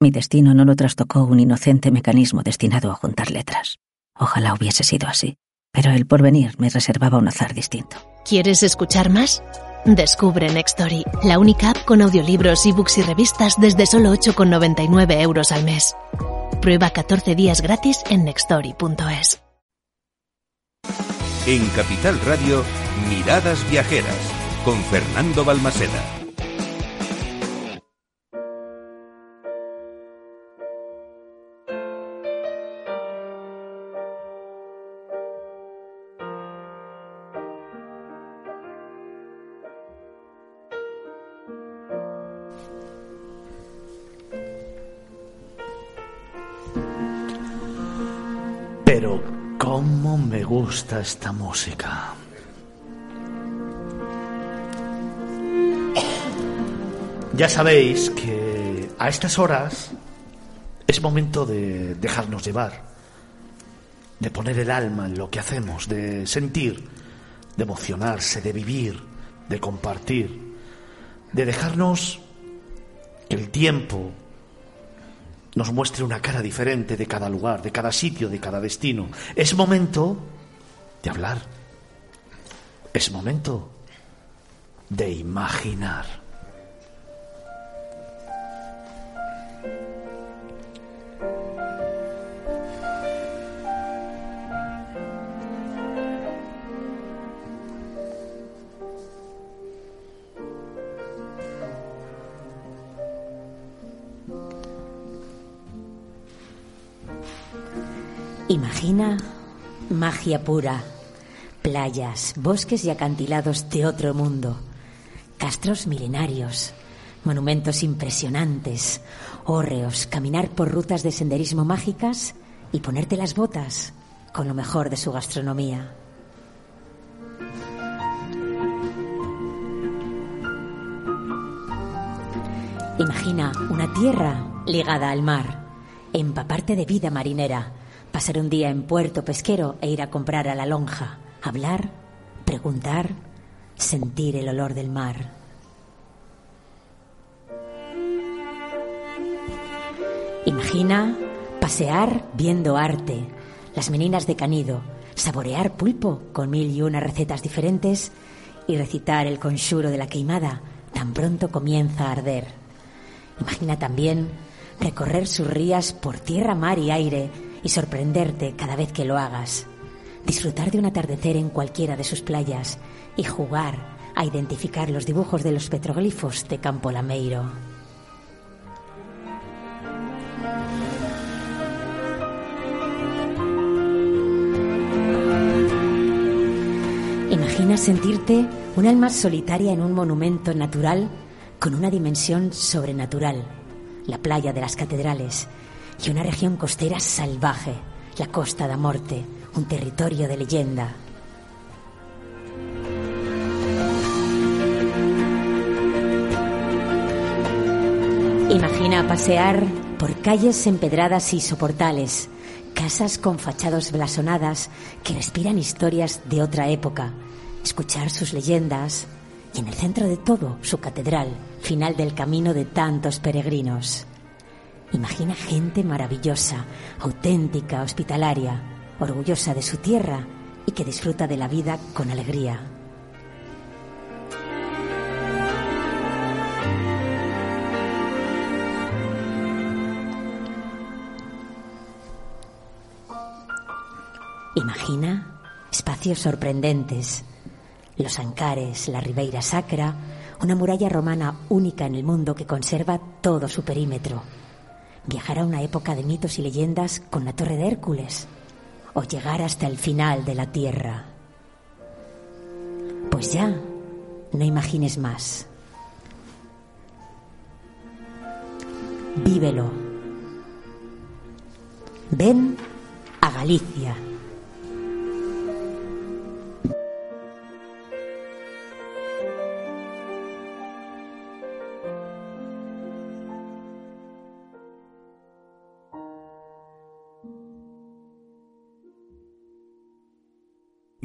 Mi destino no lo trastocó un inocente mecanismo destinado a juntar letras. Ojalá hubiese sido así, pero el porvenir me reservaba un azar distinto. ¿Quieres escuchar más? Descubre Nextory, la única app con audiolibros, ebooks y revistas desde solo 8,99 euros al mes. Prueba 14 días gratis en nextory.es. En Capital Radio, Miradas Viajeras, con Fernando Balmaseda. Gusta esta música. Ya sabéis que a estas horas es momento de dejarnos llevar, de poner el alma en lo que hacemos, de sentir, de emocionarse, de vivir, de compartir, de dejarnos que el tiempo nos muestre una cara diferente de cada lugar, de cada sitio, de cada destino. Es momento de hablar. Es momento de imaginar. Imagina magia pura, playas, bosques y acantilados de otro mundo, castros milenarios, monumentos impresionantes, hórreos, caminar por rutas de senderismo mágicas y ponerte las botas con lo mejor de su gastronomía. Imagina una tierra ligada al mar, empaparte de vida marinera, pasar un día en puerto pesquero e ir a comprar a la lonja, hablar, preguntar, sentir el olor del mar. Imagina pasear viendo arte, las meninas de Canido, saborear pulpo con mil y una recetas diferentes y recitar el conjuro de la queimada tan pronto comienza a arder. Imagina también recorrer sus rías por tierra, mar y aire y sorprenderte cada vez que lo hagas. Disfrutar de un atardecer en cualquiera de sus playas y jugar a identificar los dibujos de los petroglifos de Campo Lameiro. Imagina sentirte un alma solitaria en un monumento natural con una dimensión sobrenatural, la playa de las catedrales, y una región costera salvaje, la Costa da Morte, un territorio de leyenda. Imagina pasear por calles empedradas y soportales, casas con fachadas blasonadas que respiran historias de otra época, escuchar sus leyendas y en el centro de todo su catedral, final del camino de tantos peregrinos. Imagina gente maravillosa, auténtica, hospitalaria, orgullosa de su tierra y que disfruta de la vida con alegría. Imagina espacios sorprendentes, los Ancares, la Ribeira Sacra, una muralla romana única en el mundo que conserva todo su perímetro. Viajar a una época de mitos y leyendas con la Torre de Hércules o llegar hasta el final de la Tierra. Pues ya, no imagines más. Vívelo. Ven a Galicia.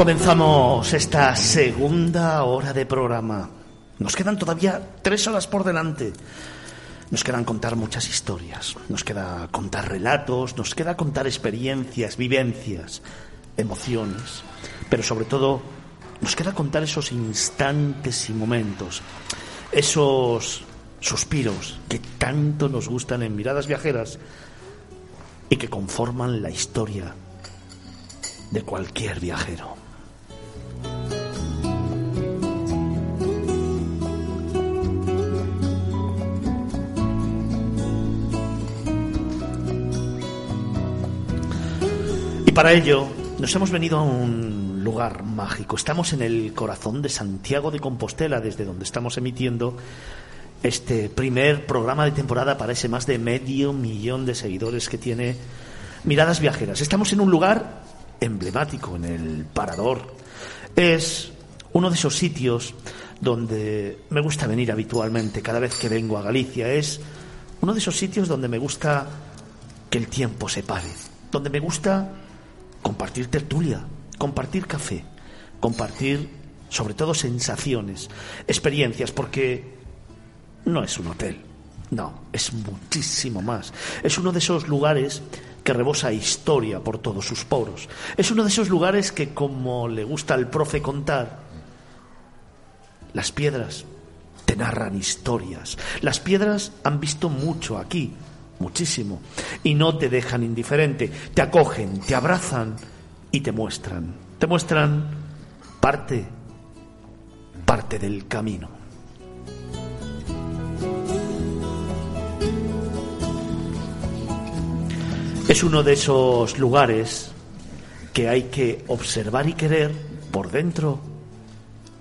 Comenzamos esta segunda hora de programa. Nos quedan todavía tres horas por delante. Nos quedan contar muchas historias, nos queda contar relatos, nos queda contar experiencias, vivencias, emociones, pero sobre todo nos queda contar esos instantes y momentos, esos suspiros que tanto nos gustan en miradas viajeras y que conforman la historia de cualquier viajero. Para ello nos hemos venido a un lugar mágico. Estamos en el corazón de Santiago de Compostela, desde donde estamos emitiendo este primer programa de temporada para ese más de medio millón de seguidores que tiene Miradas Viajeras. Estamos en un lugar emblemático, en el Parador. Es uno de esos sitios donde me gusta venir habitualmente cada vez que vengo a Galicia. Es uno de esos sitios donde me gusta que el tiempo se pare, donde me gusta compartir tertulia, compartir café, compartir sobre todo sensaciones, experiencias, porque no es un hotel, no, es muchísimo más. Es uno de esos lugares que rebosa historia por todos sus poros. Es uno de esos lugares que, como le gusta al profe contar, las piedras te narran historias. Las piedras han visto mucho aquí, muchísimo, y no te dejan indiferente, te acogen, te abrazan y te muestran, te muestran parte, parte del camino. Es uno de esos lugares que hay que observar y querer por dentro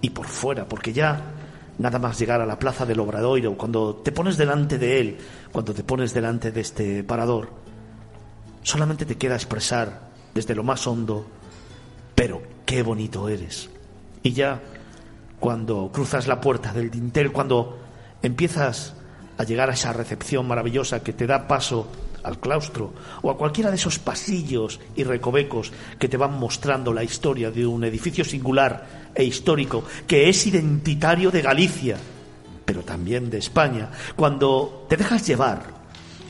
y por fuera, porque ya nada más llegar a la plaza del Obradoiro, cuando te pones delante de él, cuando te pones delante de este parador, solamente te queda expresar desde lo más hondo, pero qué bonito eres. Y ya cuando cruzas la puerta del dintel, cuando empiezas a llegar a esa recepción maravillosa que te da paso al claustro o a cualquiera de esos pasillos y recovecos que te van mostrando la historia de un edificio singular e histórico que es identitario de Galicia, pero también de España, cuando te dejas llevar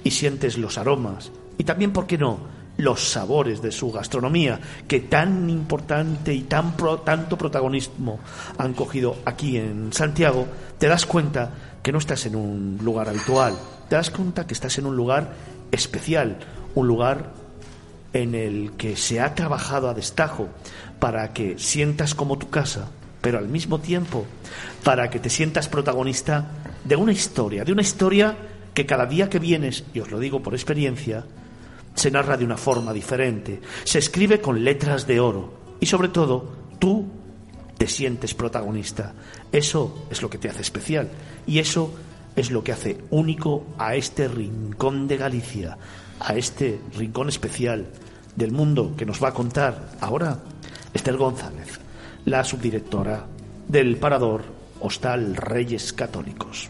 y sientes los aromas y también, ¿por qué no?, los sabores de su gastronomía, que tan importante y tan tanto protagonismo han cogido aquí en Santiago, te das cuenta que no estás en un lugar habitual, te das cuenta que estás en un lugar especial, un lugar en el que se ha trabajado a destajo para que sientas como tu casa, pero al mismo tiempo para que te sientas protagonista de una historia, de una historia que cada día que vienes, y os lo digo por experiencia, se narra de una forma diferente, se escribe con letras de oro y sobre todo tú te sientes protagonista. Eso es lo que te hace especial y eso es lo que hace único a este rincón de Galicia, a este rincón especial del mundo que nos va a contar ahora Esther González, la subdirectora del Parador Hostal Reyes Católicos.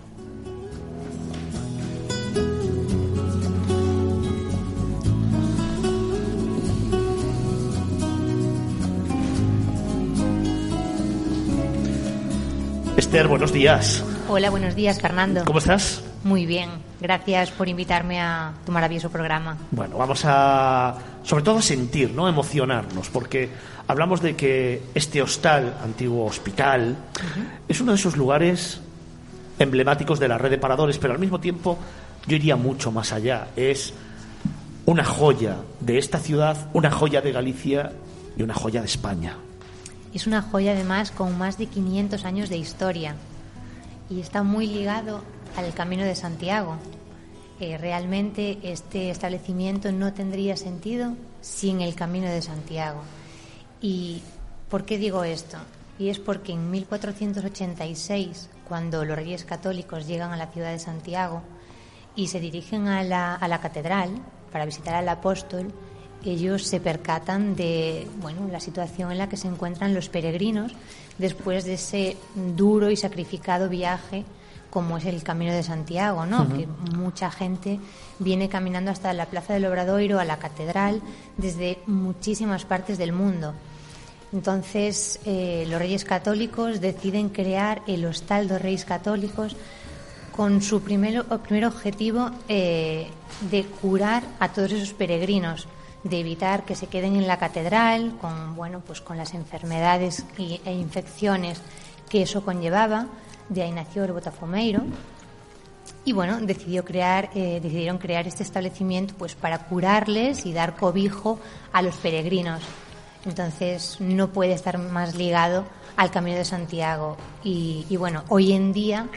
Esther, buenos días. Hola, buenos días, Fernando. ¿Cómo estás? Muy bien, gracias por invitarme a tu maravilloso programa. Bueno, vamos a, sobre todo, a sentir, ¿no? Emocionarnos, porque hablamos de que este hostal, antiguo hospital, es uno de esos lugares emblemáticos de la red de paradores, pero al mismo tiempo yo iría mucho más allá. Es una joya de esta ciudad, una joya de Galicia y una joya de España. Es una joya además con más de 500 años de historia y está muy ligado al Camino de Santiago. Eh, realmente este establecimiento no tendría sentido sin el Camino de Santiago. ¿Y por qué digo esto? Y es porque en 1486, cuando los reyes católicos llegan a la ciudad de Santiago y se dirigen a la, a la catedral para visitar al apóstol, ellos se percatan de bueno, la situación en la que se encuentran los peregrinos después de ese duro y sacrificado viaje como es el Camino de Santiago, ¿no? Que mucha gente viene caminando hasta la Plaza del Obradoiro, a la catedral, desde muchísimas partes del mundo. Entonces, eh, los reyes católicos deciden crear el Hostal de Reyes Católicos con su primer, primer objetivo eh, de curar a todos esos peregrinos, de evitar que se queden en la catedral con, bueno, pues con las enfermedades e infecciones que eso conllevaba. De ahí nació el Botafumeiro. Y bueno, decidió crear, eh, decidieron crear este establecimiento pues para curarles y dar cobijo a los peregrinos. Entonces no puede estar más ligado al Camino de Santiago. Y, bueno, hoy en día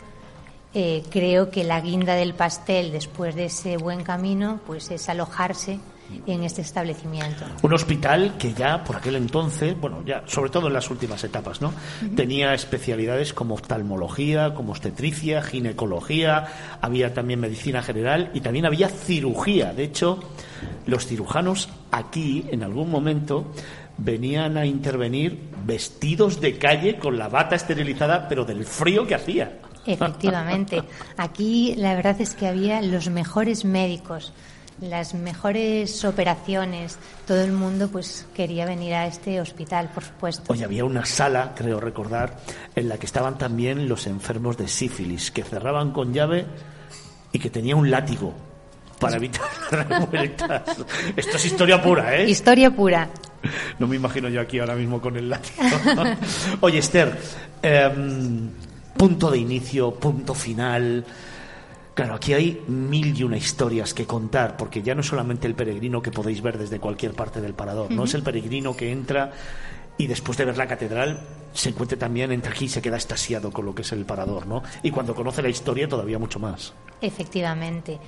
eh, creo que la guinda del pastel después de ese buen camino pues es alojarse en este establecimiento. Un hospital que ya por aquel entonces, bueno, ya sobre todo en las últimas etapas, ¿no? Tenía especialidades como oftalmología, como obstetricia, ginecología, había también medicina general y también había cirugía. De hecho, los cirujanos aquí en algún momento venían a intervenir vestidos de calle con la bata esterilizada, pero del frío que hacía. Efectivamente. Aquí la verdad es que había los mejores médicos las mejores operaciones. Todo el mundo pues quería venir a este hospital, por supuesto. Hoy había una sala, creo recordar, en la que estaban también los enfermos de sífilis, que cerraban con llave y que tenía un látigo para evitar revueltas. Esto es historia pura, ¿eh? Historia pura. No me imagino yo aquí ahora mismo con el látigo. Oye, Esther, em, punto de inicio, punto final. Claro, aquí hay mil y una historias que contar, porque ya no es solamente el peregrino que podéis ver desde cualquier parte del parador, no es el peregrino que entra y después de ver la catedral se encuentra también, entra aquí y se queda estasiado con lo que es el parador, ¿no? Y cuando conoce la historia todavía mucho más. Efectivamente.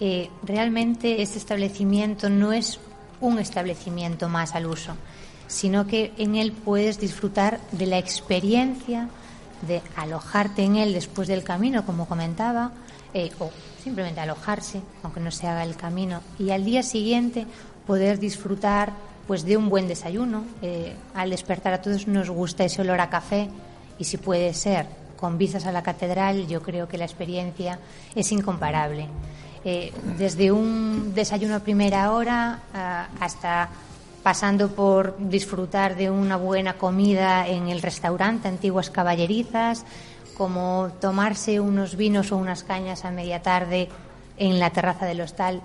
Eh, realmente este establecimiento no es un establecimiento más al uso, sino que en él puedes disfrutar de la experiencia de alojarte en él después del camino, como comentaba, eh, o simplemente alojarse, aunque no se haga el camino, y al día siguiente poder disfrutar pues de un buen desayuno. Eh, al despertar a todos nos gusta ese olor a café y si puede ser con vistas a la catedral, yo creo que la experiencia es incomparable. Eh, desde un desayuno a primera hora hasta pasando por disfrutar de una buena comida en el restaurante Antiguas Caballerizas, como tomarse unos vinos o unas cañas a media tarde en la terraza del hostal,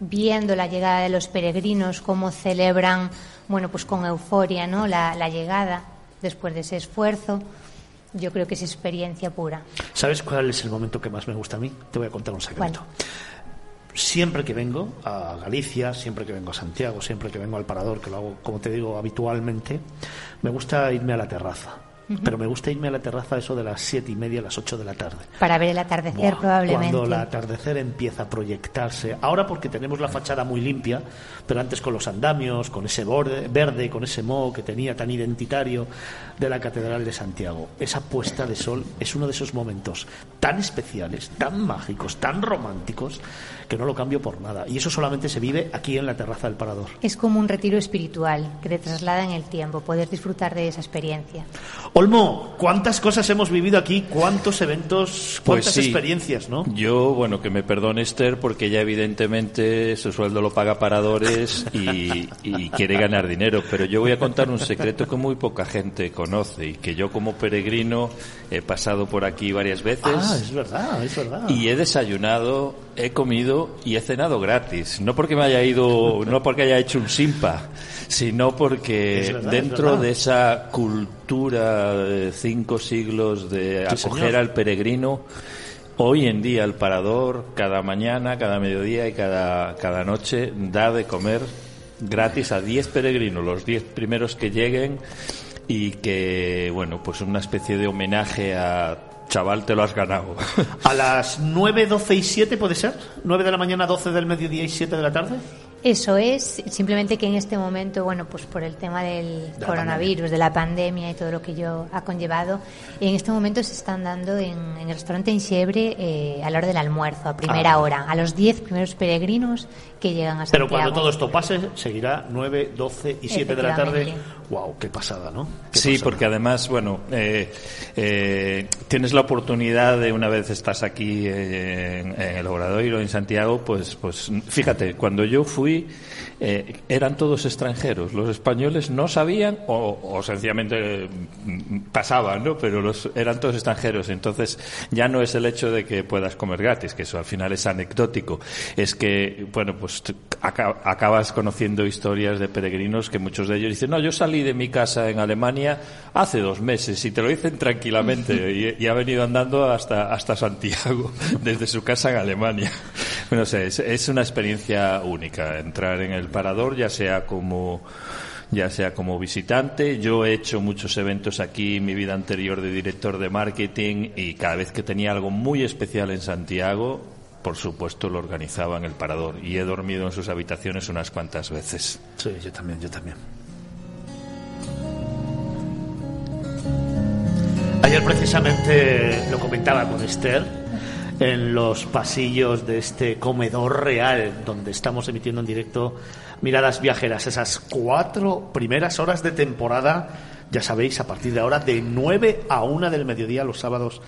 viendo la llegada de los peregrinos, cómo celebran, bueno, pues con euforia, ¿no? La, llegada después de ese esfuerzo. Yo creo que es experiencia pura. ¿Sabes cuál es el momento que más me gusta a mí? Te voy a contar un secreto. Siempre que vengo a Galicia, siempre que vengo a Santiago, siempre que vengo al Parador, que lo hago, como te digo, habitualmente, me gusta irme a la terraza pero me gusta irme a la terraza eso de las siete y media a las ocho de la tarde. Para ver el atardecer probablemente. Cuando el atardecer empieza a proyectarse. Ahora porque tenemos la fachada muy limpia, pero antes con los andamios, con ese borde, verde, con ese moho que tenía tan identitario de la Catedral de Santiago. Esa puesta de sol es uno de esos momentos tan especiales, tan mágicos, tan románticos, que no lo cambio por nada. Y eso solamente se vive aquí en la terraza del Parador. Es como un retiro espiritual que te traslada en el tiempo, poder disfrutar de esa experiencia. Olmo, ¿cuántas cosas hemos vivido aquí? ¿Cuántos eventos? Pues ¿Cuántas experiencias, no? Yo, bueno, que me perdone Esther, porque ella evidentemente su sueldo lo paga Paradores y, y quiere ganar dinero. Pero yo voy a contar un secreto que muy poca gente conoce y que yo como peregrino he pasado por aquí varias veces. Ah, es verdad, es verdad. Y he desayunado, he comido y he cenado gratis. No porque me haya ido, no porque haya hecho un simpa, sino porque dentro de esa cultura de cinco siglos de acoger al peregrino, hoy en día el parador, cada mañana, cada mediodía y cada, cada noche, da de comer gratis a 10 peregrinos, los 10 primeros que lleguen y que, bueno, pues una especie de homenaje a chaval, te lo has ganado. ¿A las 9, 12 y 7 puede ser? ¿9 de la mañana, 12 del mediodía y 7 de la tarde? Eso es, simplemente que en este momento, bueno, pues por el tema del coronavirus, de la pandemia y todo lo que yo ha conllevado, en este momento se están dando en, el restaurante en eh, a la hora del almuerzo, a primera ah. hora, a los 10 primeros peregrinos que llegan a Santiago. Pero cuando todo esto pase, seguirá 9, 12 y 7 de la tarde. ¡Wow! ¡Qué pasada, ¿no? sí, porque además, bueno, eh, eh, tienes la oportunidad de una vez estás aquí en, en el Obradoiro, en Santiago, pues, pues fíjate, cuando yo fui fui, eh, eran todos extranjeros. Los españoles no sabían o, sencillamente mm, pasaban, ¿no? Pero los, eran todos extranjeros. Entonces ya no es el hecho de que puedas comer gratis, que eso al final es anecdótico. Es que, bueno, pues acabas conociendo historias de peregrinos que muchos de ellos dicen, no, yo salí de mi casa en Alemania hace dos meses y te lo dicen tranquilamente y, ha venido andando hasta, hasta Santiago desde su casa en Alemania. No sé, es una experiencia única entrar en el parador, ya sea como ya sea como visitante. Yo he hecho muchos eventos aquí en mi vida anterior de director de marketing y cada vez que tenía algo muy especial en Santiago, por supuesto lo organizaba en el parador y he dormido en sus habitaciones unas cuantas veces. Sí, yo también, yo también. Ayer precisamente lo comentaba con Esther en los pasillos de este comedor real donde estamos emitiendo en directo Miradas Viajeras, esas cuatro primeras horas de temporada, ya sabéis, a partir de ahora, de 9 a 1 del mediodía los sábados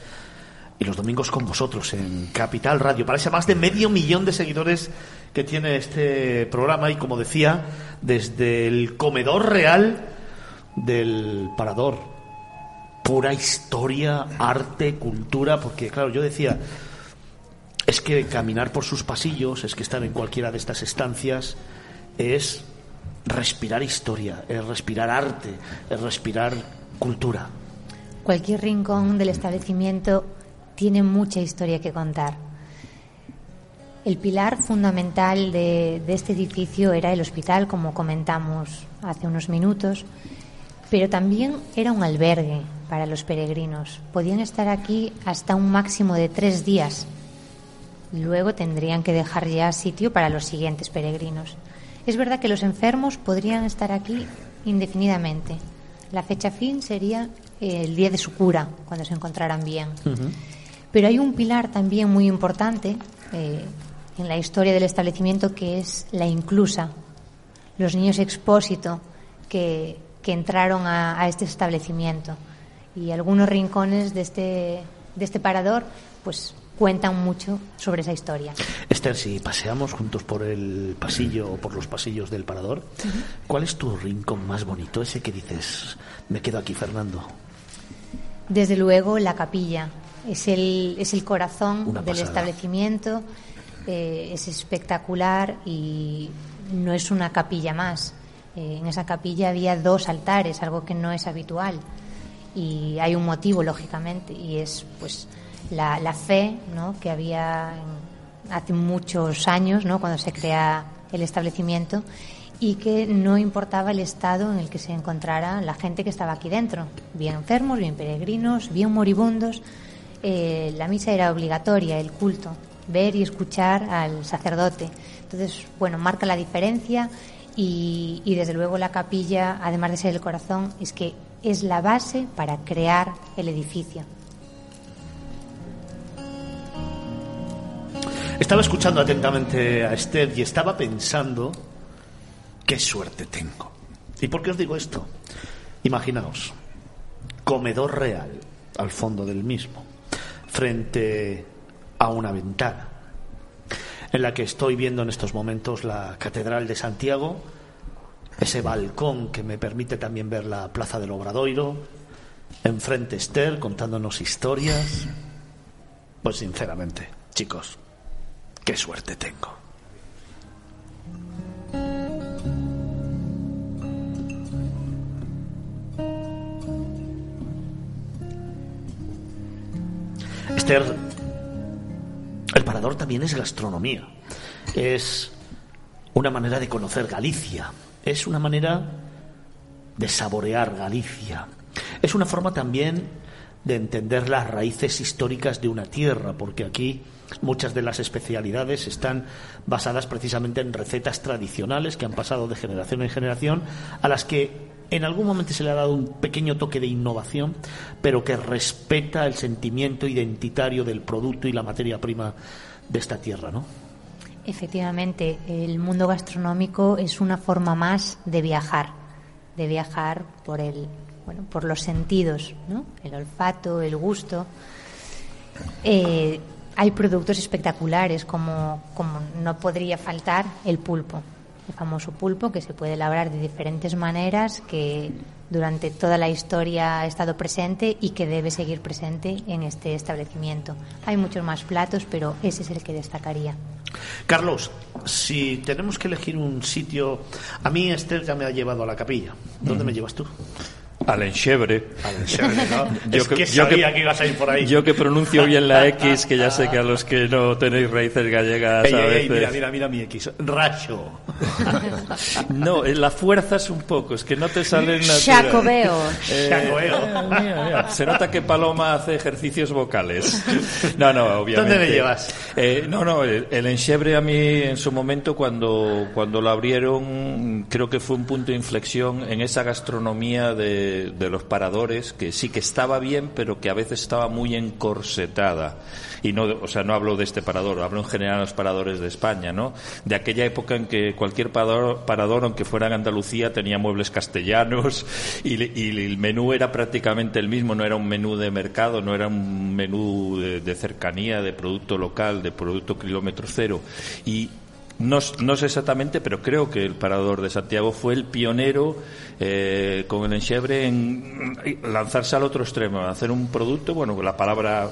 y los domingos con vosotros en Capital Radio. Parece más de medio millón de seguidores que tiene este programa y, como decía, desde el comedor real del Parador. Pura historia, arte, cultura, porque, claro, yo decía, es que caminar por sus pasillos, es que estar en cualquiera de estas estancias, es respirar historia, es respirar arte, es respirar cultura. Cualquier rincón del establecimiento tiene mucha historia que contar. El pilar fundamental de, este edificio era el hospital, como comentamos hace unos minutos, pero también era un albergue para los peregrinos. Podían estar aquí hasta un máximo de tres días. Luego tendrían que dejar ya sitio para los siguientes peregrinos. Es verdad que los enfermos podrían estar aquí indefinidamente. La fecha fin sería el día de su cura, cuando se encontraran bien. Pero hay un pilar también muy importante eh, en la historia del establecimiento que es la inclusa. Los niños expósito que, entraron a, a, este establecimiento. Y algunos rincones de este, de este parador, pues cuentan mucho sobre esa historia. Esther, si paseamos juntos por el pasillo o por los pasillos del parador, ¿cuál es tu rincón más bonito? Ese que dices, me quedo aquí, Fernando. Desde luego, la capilla. Es el, es el corazón del establecimiento. Eh, es espectacular y no es una capilla más. Eh, en esa capilla había dos altares, algo que no es habitual. Y hay un motivo, lógicamente, y es pues la, fe ¿no? que había hace muchos años, ¿no? cuando se crea el establecimiento, y que no importaba el estado en el que se encontrara la gente que estaba aquí dentro, bien enfermos, bien peregrinos, bien moribundos. Eh, la misa era obligatoria, el culto, ver y escuchar al sacerdote. Entonces, bueno, marca la diferencia y, y desde luego la capilla, además de ser el corazón, es que es la base para crear el edificio. Estaba escuchando atentamente a Esther y estaba pensando qué suerte tengo. ¿Y por qué os digo esto? Imaginaos, comedor real al fondo del mismo, frente a una ventana, en la que estoy viendo en estos momentos la Catedral de Santiago, ese balcón que me permite también ver la Plaza del Obradoiro, enfrente Esther contándonos historias. Pues sinceramente, chicos, Qué suerte tengo. Esther, el parador también es gastronomía. Es una manera de conocer Galicia. Es una manera de saborear Galicia. Es una forma también de entender las raíces históricas de una tierra, porque aquí Muchas de las especialidades están basadas precisamente en recetas tradicionales que han pasado de generación en generación, a las que en algún momento se le ha dado un pequeño toque de innovación, pero que respeta el sentimiento identitario del producto y la materia prima de esta tierra, ¿no? Efectivamente, el mundo gastronómico es una forma más de viajar, de viajar por el, bueno, por los sentidos, ¿no? El olfato, el gusto. Eh, hay productos espectaculares, como, como no podría faltar el pulpo. el famoso pulpo que se puede elaborar de diferentes maneras, que durante toda la historia ha estado presente y que debe seguir presente en este establecimiento. Hay muchos más platos, pero ese es el que destacaría. Carlos, si tenemos que elegir un sitio, a mí Esther ya me ha llevado a la capilla. ¿Dónde me llevas tú? Al enchebre. Yo es que, sabía que, ibas a ir por ahí. Yo que pronuncio bien la X, que ya sé que a los que no tenéis raíces gallegas a veces... mira, mira, mira mi X. Racho. no, la fuerza es un poco, es que no te salen Chacobeo. Eh, se nota que Paloma hace ejercicios vocales. No, no, obviamente. ¿Dónde me llevas? Eh, no, no, el, el enchebre a mí en su momento cuando, cuando lo abrieron creo que fue un punto de inflexión en esa gastronomía de de, los paradores, que sí que estaba bien, pero que a veces estaba muy encorsetada. Y no, o sea, no hablo de este parador, hablo en general de los paradores de España, ¿no? De aquella época en que cualquier parador, parador aunque fuera en Andalucía, tenía muebles castellanos y, el menú era prácticamente el mismo, no era un menú de mercado, no era un menú de, de cercanía, de producto local, de producto kilómetro cero. Y no, no, sé exactamente, pero creo que el Parador de Santiago fue el pionero eh, con el enchebre en lanzarse al otro extremo, hacer un producto, bueno, la palabra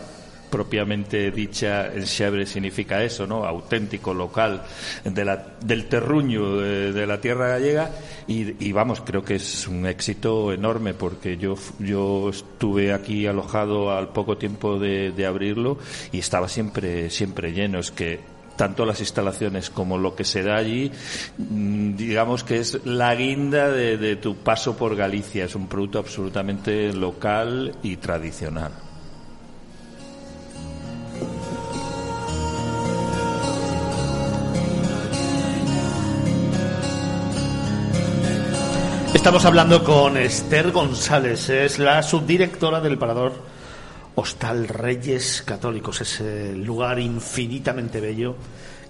propiamente dicha enchebre significa eso, ¿no? Auténtico, local, de la, del terruño de, la tierra gallega y, y, vamos, creo que es un éxito enorme porque yo, yo estuve aquí alojado al poco tiempo de, de abrirlo y estaba siempre, siempre lleno. Es que tanto las instalaciones como lo que se da allí, mm, digamos que es la guinda de, tu paso por Galicia. Es un producto absolutamente local y tradicional. Estamos hablando con Esther González, es la subdirectora del Parador Hostal Reyes Católicos, ese lugar infinitamente bello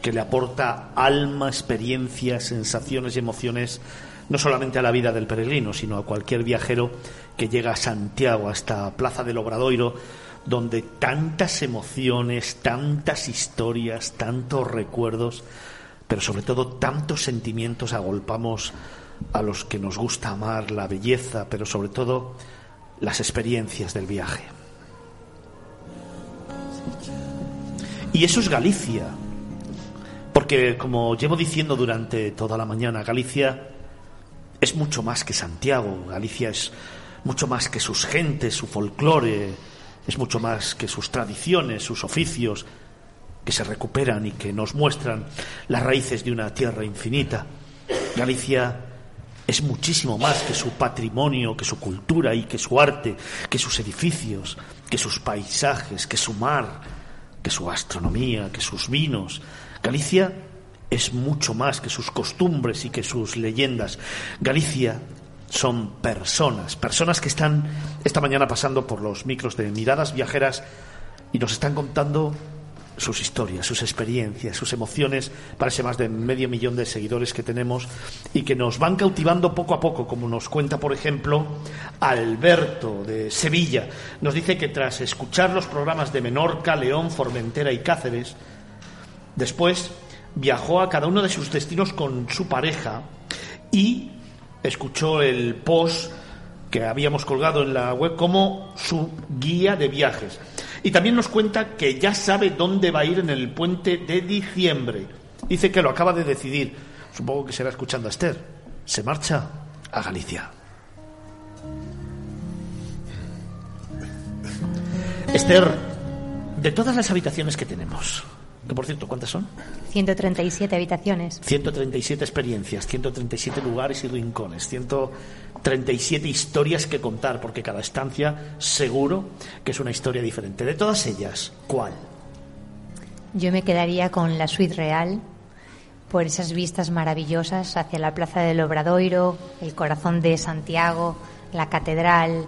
que le aporta alma, experiencia, sensaciones y emociones no solamente a la vida del peregrino, sino a cualquier viajero que llega a Santiago, a esta plaza del Obradoiro, donde tantas emociones, tantas historias, tantos recuerdos, pero sobre todo tantos sentimientos agolpamos a los que nos gusta amar la belleza, pero sobre todo las experiencias del viaje. Y eso es Galicia. Porque, como llevo diciendo durante toda la mañana, Galicia es mucho más que Santiago. Galicia es mucho más que sus gentes, su folclore, es mucho más que sus tradiciones, sus oficios, que se recuperan y que nos muestran las raíces de una tierra infinita. Galicia es muchísimo más que su patrimonio, que su cultura y que su arte, que sus edificios, que sus paisajes, que su mar, que su gastronomía, que sus vinos. Galicia es mucho más que sus costumbres y que sus leyendas. Galicia son personas, personas que están esta mañana pasando por los micros de miradas viajeras y nos están contando sus historias, sus experiencias, sus emociones para ese más de medio millón de seguidores que tenemos y que nos van cautivando poco a poco, como nos cuenta, por ejemplo, Alberto de Sevilla. Nos dice que tras escuchar los programas de Menorca, León, Formentera y Cáceres, después viajó a cada uno de sus destinos con su pareja y escuchó el post que habíamos colgado en la web como su guía de viajes. Y también nos cuenta que ya sabe dónde va a ir en el puente de diciembre. Dice que lo acaba de decidir. Supongo que será escuchando a Esther. Se marcha a Galicia. Esther, de todas las habitaciones que tenemos, que por cierto, ¿cuántas son? 137 habitaciones. 137 experiencias, 137 lugares y rincones, 137 historias que contar, porque cada estancia seguro que es una historia diferente. De todas ellas, ¿cuál? Yo me quedaría con la suite real, por esas vistas maravillosas hacia la Plaza del Obradoiro, el corazón de Santiago, la catedral,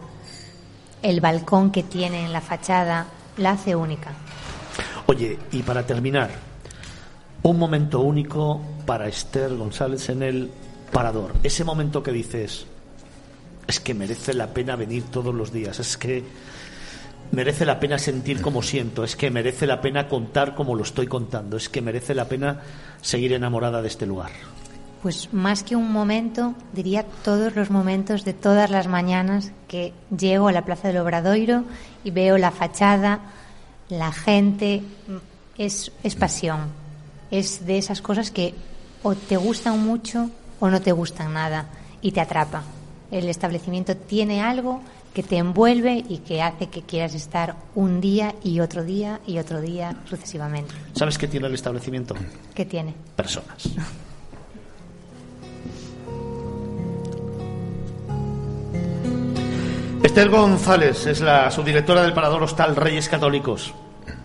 el balcón que tiene en la fachada, la hace única. Oye, y para terminar, un momento único para Esther González en el parador. Ese momento que dices, es que merece la pena venir todos los días, es que merece la pena sentir como siento, es que merece la pena contar como lo estoy contando, es que merece la pena seguir enamorada de este lugar. Pues más que un momento, diría todos los momentos de todas las mañanas que llego a la Plaza del Obradoiro y veo la fachada, la gente, es, es pasión. Es de esas cosas que o te gustan mucho o no te gustan nada y te atrapa. El establecimiento tiene algo que te envuelve y que hace que quieras estar un día y otro día y otro día sucesivamente. ¿Sabes qué tiene el establecimiento? ¿Qué tiene? Personas. Esther González es la subdirectora del Parador Hostal Reyes Católicos.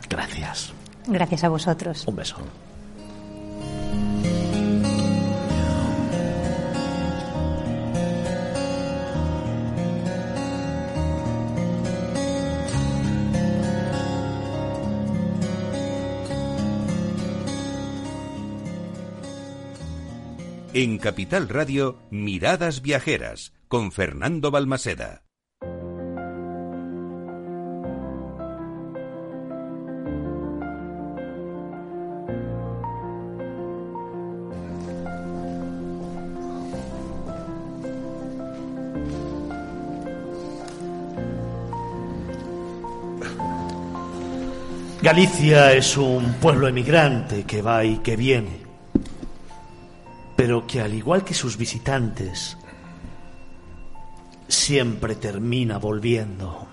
Gracias. Gracias a vosotros. Un beso. En Capital Radio, Miradas Viajeras, con Fernando Balmaseda. Galicia es un pueblo emigrante que va y que viene, pero que al igual que sus visitantes, siempre termina volviendo.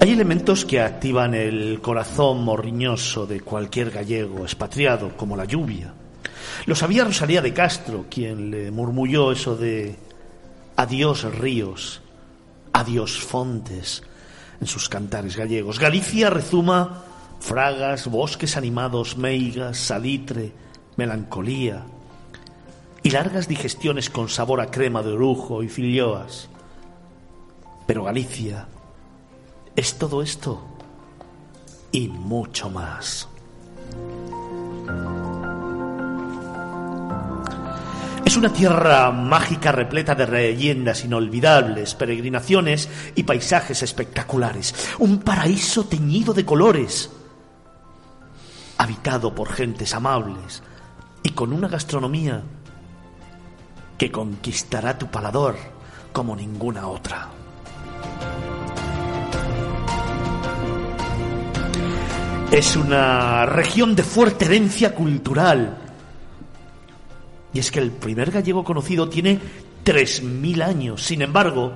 Hay elementos que activan el corazón morriñoso de cualquier gallego expatriado, como la lluvia. Lo sabía Rosalía de Castro, quien le murmulló eso de adiós ríos, adiós fontes en sus cantares gallegos. Galicia rezuma fragas, bosques animados, meigas, salitre, melancolía y largas digestiones con sabor a crema de orujo y filloas. Pero Galicia es todo esto y mucho más. Es una tierra mágica repleta de leyendas inolvidables, peregrinaciones y paisajes espectaculares. Un paraíso teñido de colores, habitado por gentes amables y con una gastronomía que conquistará tu palador como ninguna otra. Es una región de fuerte herencia cultural. Y es que el primer gallego conocido tiene 3.000 años. Sin embargo,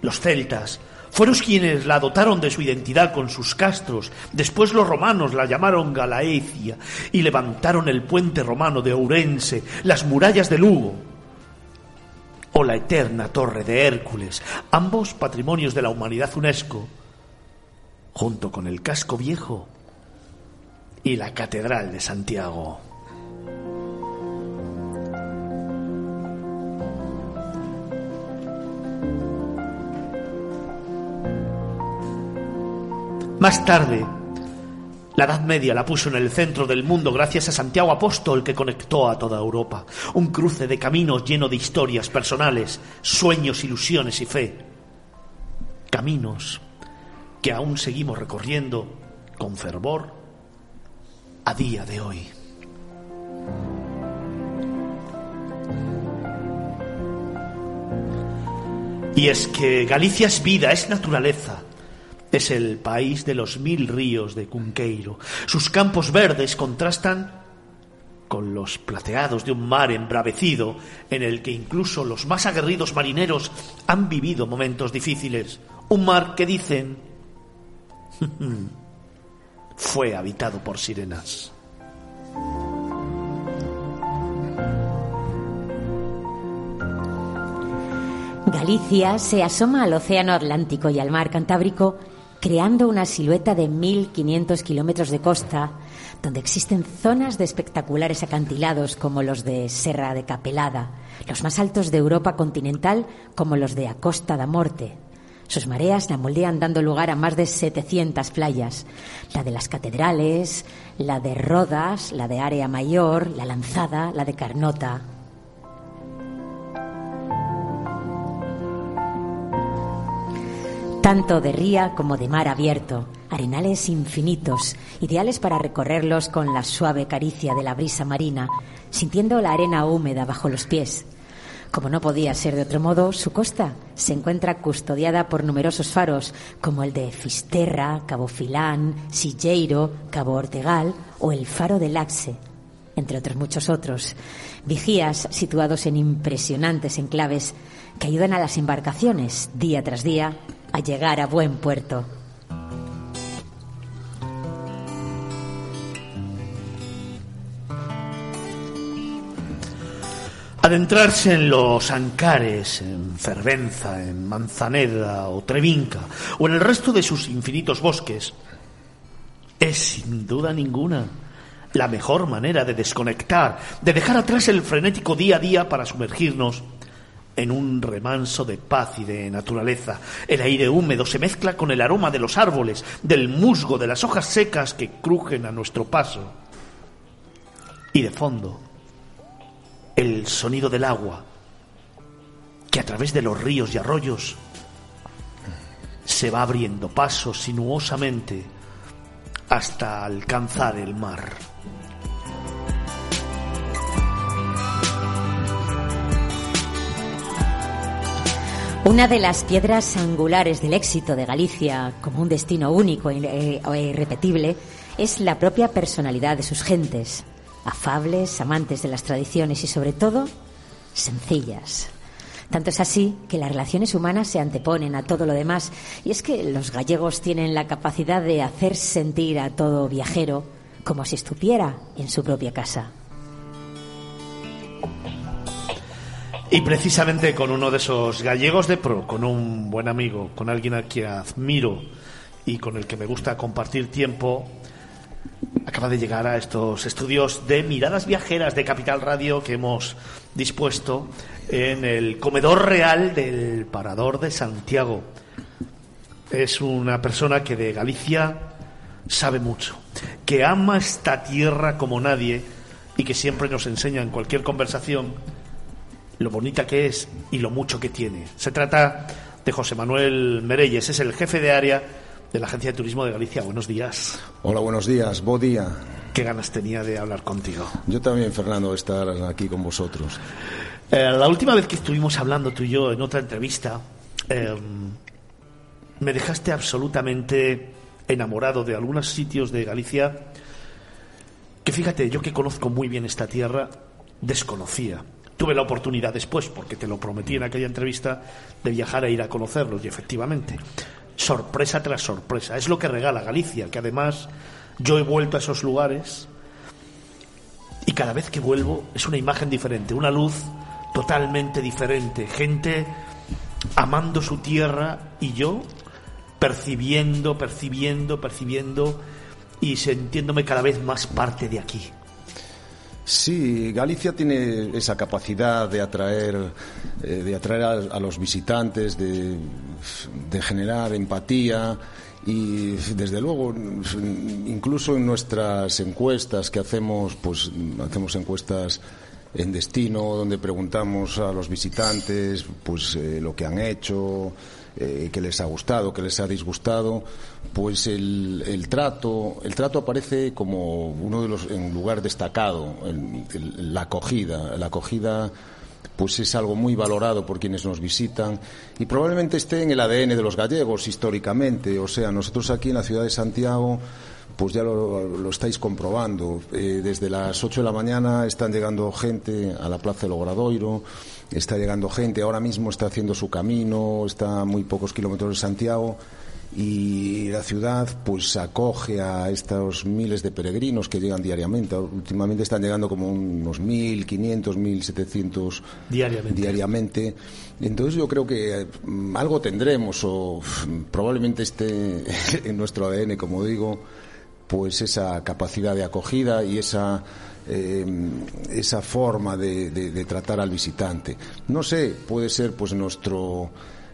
los celtas fueron quienes la dotaron de su identidad con sus castros. Después los romanos la llamaron Galaecia y levantaron el puente romano de Ourense, las murallas de Lugo o la eterna torre de Hércules, ambos patrimonios de la humanidad UNESCO, junto con el casco viejo y la catedral de Santiago. Más tarde, la Edad Media la puso en el centro del mundo gracias a Santiago Apóstol que conectó a toda Europa. Un cruce de caminos lleno de historias personales, sueños, ilusiones y fe. Caminos que aún seguimos recorriendo con fervor a día de hoy. Y es que Galicia es vida, es naturaleza. Es el país de los mil ríos de Cunqueiro. Sus campos verdes contrastan con los plateados de un mar embravecido en el que incluso los más aguerridos marineros han vivido momentos difíciles. Un mar que dicen fue habitado por sirenas. Galicia se asoma al Océano Atlántico y al Mar Cantábrico creando una silueta de 1.500 kilómetros de costa, donde existen zonas de espectaculares acantilados como los de Serra de Capelada, los más altos de Europa continental como los de Acosta da Morte. Sus mareas la moldean dando lugar a más de 700 playas, la de las catedrales, la de Rodas, la de Área Mayor, la Lanzada, la de Carnota, tanto de ría como de mar abierto, arenales infinitos, ideales para recorrerlos con la suave caricia de la brisa marina, sintiendo la arena húmeda bajo los pies. Como no podía ser de otro modo, su costa se encuentra custodiada por numerosos faros, como el de Fisterra, Cabo Filán, Silleiro, Cabo Ortegal o el faro de Laxe, entre otros muchos otros. Vigías situados en impresionantes enclaves que ayudan a las embarcaciones, día tras día, a llegar a buen puerto. Adentrarse en los Ancares, en Fervenza, en Manzaneda o Trevinca, o en el resto de sus infinitos bosques, es sin duda ninguna la mejor manera de desconectar, de dejar atrás el frenético día a día para sumergirnos en un remanso de paz y de naturaleza. El aire húmedo se mezcla con el aroma de los árboles, del musgo, de las hojas secas que crujen a nuestro paso. Y de fondo, el sonido del agua, que a través de los ríos y arroyos se va abriendo paso sinuosamente hasta alcanzar el mar. Una de las piedras angulares del éxito de Galicia como un destino único e irrepetible es la propia personalidad de sus gentes, afables, amantes de las tradiciones y sobre todo sencillas. Tanto es así que las relaciones humanas se anteponen a todo lo demás y es que los gallegos tienen la capacidad de hacer sentir a todo viajero como si estuviera en su propia casa. Y precisamente con uno de esos gallegos de pro, con un buen amigo, con alguien a quien admiro y con el que me gusta compartir tiempo, acaba de llegar a estos estudios de miradas viajeras de Capital Radio que hemos dispuesto en el comedor real del Parador de Santiago. Es una persona que de Galicia sabe mucho, que ama esta tierra como nadie y que siempre nos enseña en cualquier conversación lo bonita que es y lo mucho que tiene. Se trata de José Manuel Merelles, es el jefe de área de la Agencia de Turismo de Galicia. Buenos días. Hola, buenos días. Buen día. Qué ganas tenía de hablar contigo. Yo también, Fernando, estar aquí con vosotros. Eh, la última vez que estuvimos hablando tú y yo en otra entrevista, em, me dejaste absolutamente enamorado de algunos sitios de Galicia que fíjate, yo que conozco muy bien esta tierra, desconocía. Tuve la oportunidad después, porque te lo prometí en aquella entrevista, de viajar e ir a conocerlos, y efectivamente, sorpresa tras sorpresa. Es lo que regala Galicia, que además yo he vuelto a esos lugares y cada vez que vuelvo es una imagen diferente, una luz totalmente diferente, gente amando su tierra y yo percibiendo, percibiendo, percibiendo y sintiéndome cada vez más parte de aquí. Sí, Galicia tiene esa capacidad de atraer, eh, de atraer a, los visitantes, de, generar empatía y desde luego incluso en nuestras encuestas que hacemos, pues hacemos encuestas en destino donde preguntamos a los visitantes pues eh, lo que han hecho eh, que les ha gustado, que les ha disgustado, pues el, trato, el trato aparece como uno de los, en lugar destacado, la acogida, la acogida pues es algo muy valorado por quienes nos visitan y probablemente esté en el ADN de los gallegos históricamente. O sea, nosotros aquí en la ciudad de Santiago pues ya lo, estáis comprobando. Eh, desde las 8 de la mañana están llegando gente a la Plaza del Obradoiro, está llegando gente, ahora mismo está haciendo su camino, está a muy pocos kilómetros de Santiago y la ciudad pues acoge a estos miles de peregrinos que llegan diariamente. Últimamente están llegando como unos 1.500, 1.700 diariamente. diariamente. Entonces yo creo que mm, algo tendremos o probablemente esté en nuestro ADN, como digo, pues esa capacidad de acogida y esa eh, esa forma de, tratar al visitante. No sé, puede ser pues nuestro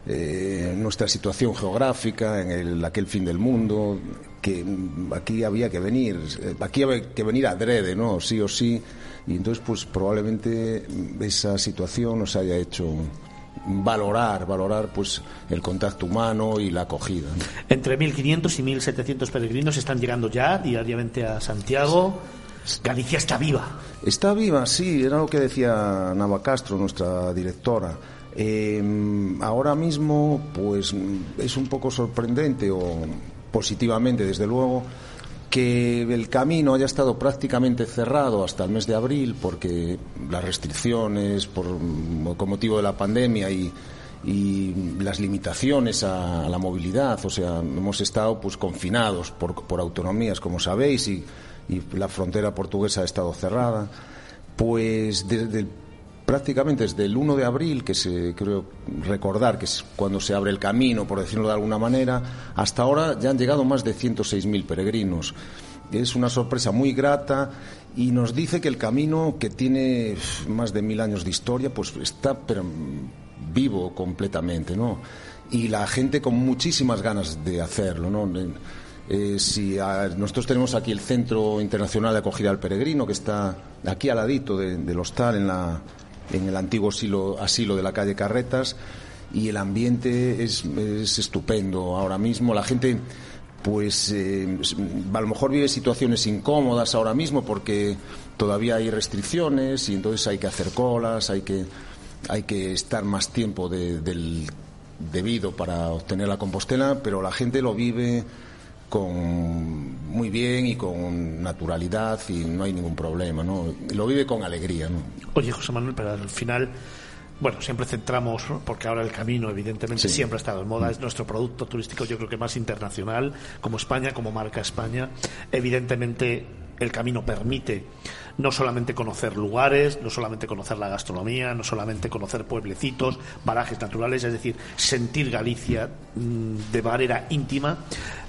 eh, nuestra situación geográfica en el, aquel fin del mundo, que aquí había que venir, aquí había que venir adrede, ¿no? Sí o sí, y entonces pues probablemente esa situación nos haya hecho valorar, valorar pues el contacto humano y la acogida. Entre 1.500 y 1.700 peregrinos están llegando ya diariamente a Santiago. Galicia está viva. Está viva, sí, era lo que decía Nava Castro, nuestra directora. Em, ahora mismo, pues es un poco sorprendente o positivamente, desde luego, que el camino haya estado prácticamente cerrado hasta el mes de abril porque las restricciones por, con motivo de la pandemia y, las limitaciones a, la movilidad, o sea, hemos estado pues confinados por, por autonomías, como sabéis, y, y, la frontera portuguesa ha estado cerrada. Pues desde prácticamente desde el 1 de abril, que se creo recordar que es cuando se abre el camino, por decirlo de alguna manera, hasta ahora ya han llegado más de 106.000 peregrinos. Es una sorpresa muy grata y nos dice que el camino, que tiene más de mil años de historia, pues está vivo completamente, ¿no? Y la gente con muchísimas ganas de hacerlo, ¿no? Eh, si nosotros tenemos aquí el Centro Internacional de Acogida al Peregrino, que está aquí al ladito del hostal, en la, en el antiguo asilo, de la calle Carretas y el ambiente es, estupendo ahora mismo. La gente pues eh, a lo mejor vive situaciones incómodas ahora mismo porque todavía hay restricciones y entonces hay que hacer colas, hay que, hay que estar más tiempo del debido para obtener la compostela, pero la gente lo vive con muy bien y con naturalidad y no hay ningún problema, ¿no? Lo vive con alegría, ¿no? Oye, José Manuel, pero al final, bueno, siempre centramos, porque ahora el camino evidentemente siempre ha estado en moda, es nuestro producto turístico yo creo que más internacional, como España, como marca España. Evidentemente el camino permite no solamente conocer lugares, no solamente conocer la gastronomía, no solamente conocer pueblecitos, parajes naturales, es decir, sentir Galicia mm, de manera íntima,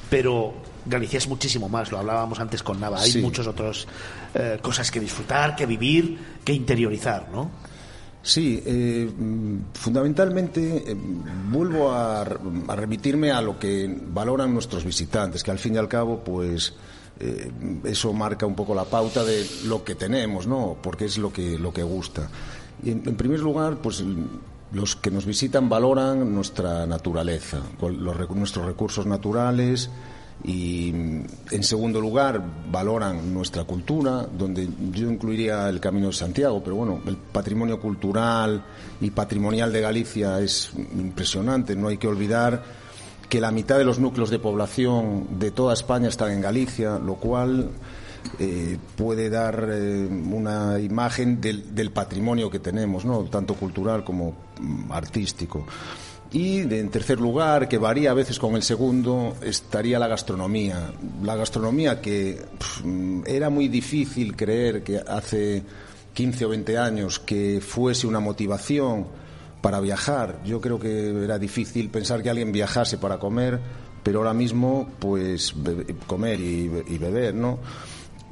pero Galicia es muchísimo más, lo hablábamos antes con Nava, hay muchas otras eh, cosas que disfrutar, que vivir, que interiorizar, ¿no? Sí, eh, fundamentalmente eh, vuelvo a, remitirme a lo que valoran nuestros visitantes, que al fin y al cabo, pues eso marca un poco la pauta de lo que tenemos, ¿no? Porque es lo que lo que gusta. Y en, primer lugar, pues los que nos visitan valoran nuestra naturaleza, nuestros recursos naturales y, en segundo lugar, valoran nuestra cultura, donde yo incluiría el Camino de Santiago, pero bueno, el patrimonio cultural y patrimonial de Galicia es impresionante. No hay que olvidar que la mitad de los núcleos de población de toda España están en Galicia, lo cual eh, puede dar eh, una imagen del, patrimonio que tenemos, ¿no? tanto cultural como mm, artístico. Y en tercer lugar, que varía a veces con el segundo, estaría la gastronomía. La gastronomía que era muy difícil creer que hace 15 o 20 años que fuese una motivación para viajar. Yo creo que era difícil pensar que alguien viajase para comer, pero ahora mismo, pues comer y beber, ¿no?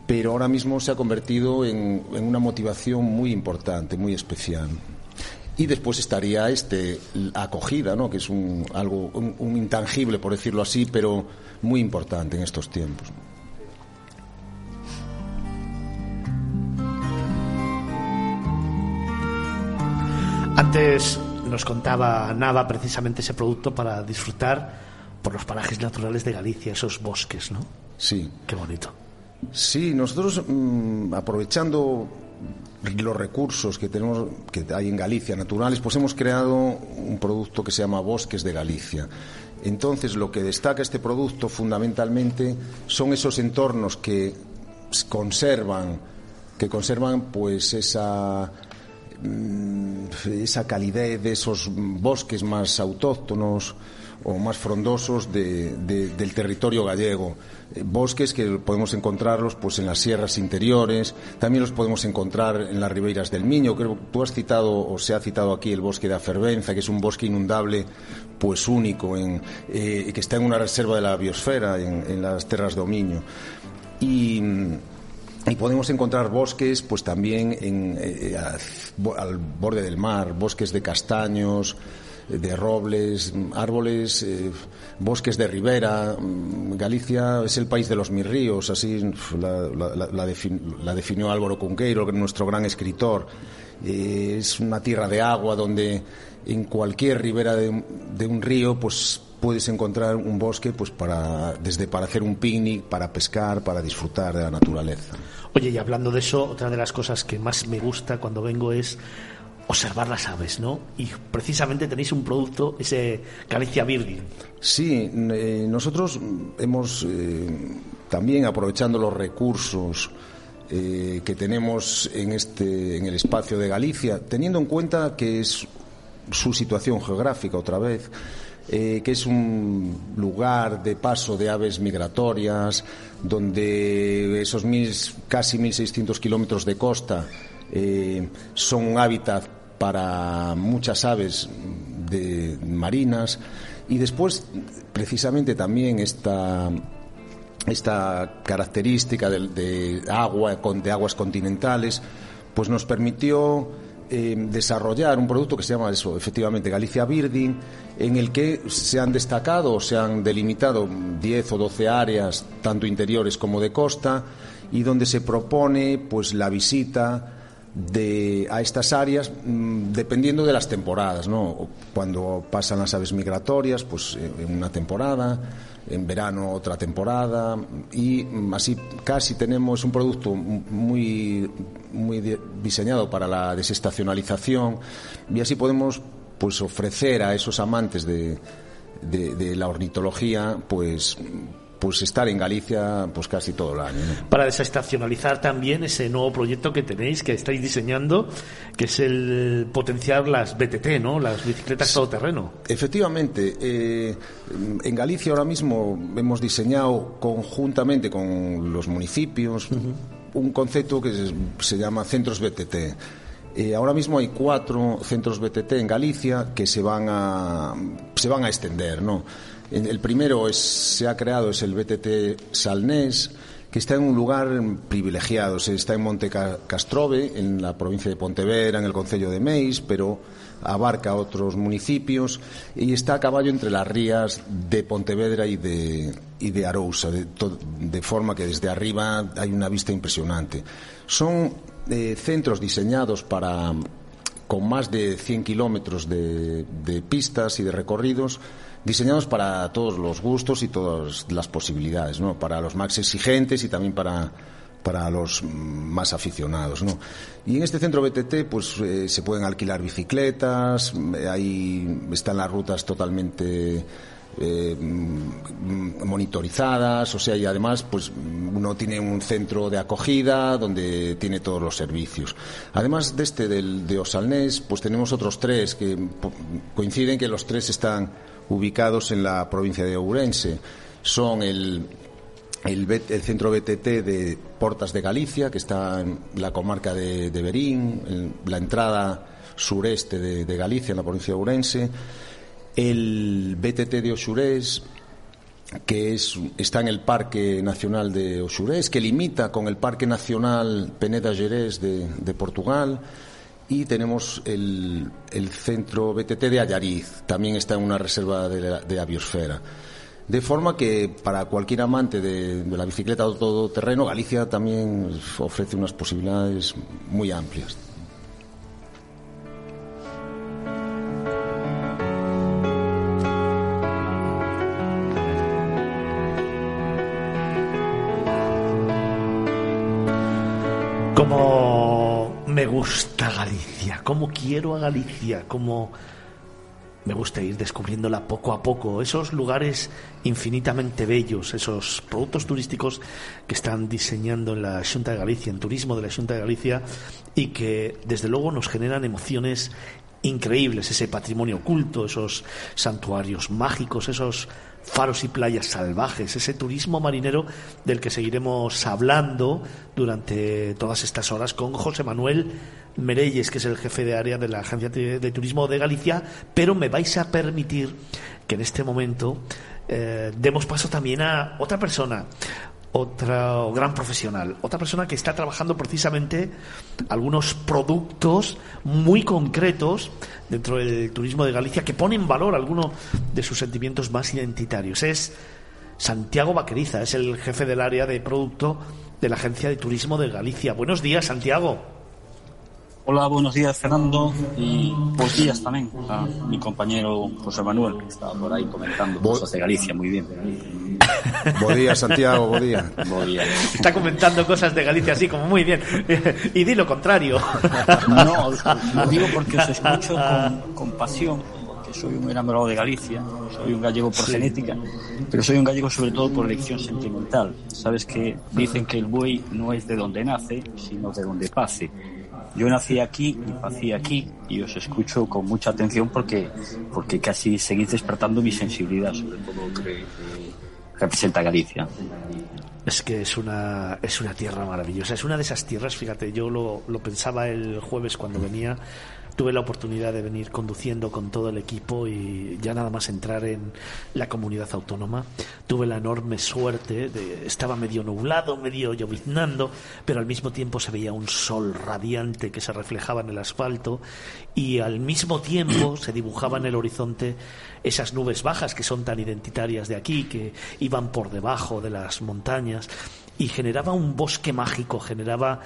Pero ahora mismo se ha convertido en, una motivación muy importante, muy especial. Y después estaría este acogida, ¿no? que es un, algo un, intangible, por decirlo así, pero muy importante en estos tiempos. Antes nos contaba Nava precisamente ese producto para disfrutar por los parajes naturales de Galicia, esos bosques, ¿no? Sí. Qué bonito. Sí, nosotros mm, aprovechando los recursos que tenemos que hay en Galicia naturales, pues hemos creado un producto que se llama Bosques de Galicia. Entonces, lo que destaca este producto fundamentalmente son esos entornos que conservan que conservan pues esa mm, esa de esos bosques más autóctonos o más frondosos del territorio gallego. Eh, bosques que podemos encontrarlos pues en las sierras interiores, también los podemos encontrar en las ribeiras del Miño. Creo que tú has citado o se ha citado aquí el bosque de Afervenza, que es un bosque inundable pues único, en, eh, que está en una reserva de la biosfera, en, las tierras de Omiño. Y, podemos encontrar bosques pues también en, eh, al borde del mar, bosques de castaños, de robles, árboles, eh, bosques de ribera. Mm, Galicia es el país de los mil ríos, así la, la, definió Álvaro Cunqueiro, nuestro gran escritor. Eh, es una tierra de agua donde en cualquier ribera de, un río pues puedes encontrar un bosque pues para desde para hacer un picnic, para pescar, para disfrutar de la naturaleza. Oye, y hablando de eso, otra de las cosas que más me gusta cuando vengo es observar las aves, ¿no? Y precisamente tenéis un producto, ese Galicia Virgin. Sí, eh, nosotros hemos eh, también aprovechando los recursos eh, que tenemos en este en el espacio de Galicia, teniendo en cuenta que es su situación geográfica otra vez. que es un lugar de paso de aves migratorias, donde esos mil, casi 1.600 kilómetros de costa eh, son hábitat para muchas aves de marinas. Y después precisamente también esta esta característica de, agua de aguas continentales pues nos permitió eh, desarrollar un producto que se llama eso efectivamente Galicia Birding en el que se han destacado se han delimitado 10 o 12 áreas tanto interiores como de costa y donde se propone pues la visita de, a estas áreas mm, dependiendo de las temporadas, ¿no? Cuando pasan las aves migratorias, pues eh, en una temporada, en verano otra temporada y mm, así casi tenemos un producto muy muy diseñado para la desestacionalización y así podemos pues ofrecer a esos amantes de, de la ornitología pues pues estar en Galicia pues casi todo el año. Para desestacionalizar también ese nuevo proyecto que tenéis, que estáis diseñando, que es el potenciar las BTT, ¿no? Las bicicletas todoterreno. Efectivamente, eh, en Galicia ahora mismo hemos diseñado conjuntamente con los municipios un concepto que se, llama centros BTT. Eh, ahora mismo hay cuatro centros BTT en Galicia que se van a se van a extender, ¿no? El primero es, se ha creado es el BTT Salnés, que está en un lugar privilegiado. Se está en Monte Castrove, en la provincia de Pontevedra, en el concello de Meis, pero abarca otros municipios y está a caballo entre las rías de Pontevedra y de, y de Arousa, de, forma que desde arriba hay una vista impresionante. Son eh, centros diseñados para con más de 100 kilómetros de pistas y de recorridos diseñados para todos los gustos y todas las posibilidades, ¿no? Para los más exigentes y también para para los más aficionados, ¿no? Y en este centro BTT, pues eh, se pueden alquilar bicicletas, ahí están las rutas totalmente eh, monitorizadas, o sea, y además, pues uno tiene un centro de acogida donde tiene todos los servicios. Además de este del de Osalnés, pues tenemos otros tres que coinciden que los tres están ubicados en la provincia de Ourense. Son el, el, centro BTT de Portas de Galicia, que está en la comarca de, Berín, la entrada sureste de, Galicia, en la provincia de Ourense. El BTT de Osurés, que es, está en el Parque Nacional de Osurés, que limita con el Parque Nacional Peneda Gerés de Portugal y tenemos el, el, centro BTT de Ayariz, también está en una reserva de, la, de abiosfera. De forma que para cualquier amante de, la bicicleta todoterreno, Galicia también ofrece unas posibilidades muy amplias. Como gusta Galicia, cómo quiero a Galicia, cómo me gusta ir descubriéndola poco a poco, esos lugares infinitamente bellos, esos productos turísticos que están diseñando en la Junta de Galicia, en turismo de la Junta de Galicia, y que desde luego nos generan emociones increíbles, ese patrimonio oculto, esos santuarios mágicos, esos faros y playas salvajes, ese turismo marinero del que seguiremos hablando durante todas estas horas con José Manuel Mereyes, que es el jefe de área de la Agencia de Turismo de Galicia, pero me vais a permitir que en este momento eh, demos paso también a otra persona, otro gran profesional, otra persona que está trabajando precisamente algunos productos muy concretos dentro del turismo de Galicia que pone en valor algunos de sus sentimientos más identitarios. Es Santiago Vaqueriza, es el jefe del área de producto de la Agencia de Turismo de Galicia. Buenos días, Santiago. Hola, buenos días Fernando y buenos días también a mi compañero José Manuel, que estaba por ahí comentando cosas de Galicia, muy bien. Buen día, Santiago, buen día. día. Está comentando cosas de Galicia así como muy bien. Y di lo contrario. No, lo digo porque os escucho con, con pasión, porque soy un enamorado de Galicia, soy un gallego por genética, pero soy un gallego sobre todo por elección sentimental. Sabes que dicen que el buey no es de donde nace, sino de donde pase. Yo nací aquí y nací aquí y os escucho con mucha atención porque, porque casi seguís despertando mi sensibilidad sobre todo lo que representa Galicia. Es que es una, es una tierra maravillosa. Es una de esas tierras, fíjate, yo lo, lo pensaba el jueves cuando venía tuve la oportunidad de venir conduciendo con todo el equipo y ya nada más entrar en la comunidad autónoma. Tuve la enorme suerte de estaba medio nublado, medio lloviznando, pero al mismo tiempo se veía un sol radiante que se reflejaba en el asfalto y al mismo tiempo se dibujaba en el horizonte esas nubes bajas que son tan identitarias de aquí, que iban por debajo de las montañas y generaba un bosque mágico, generaba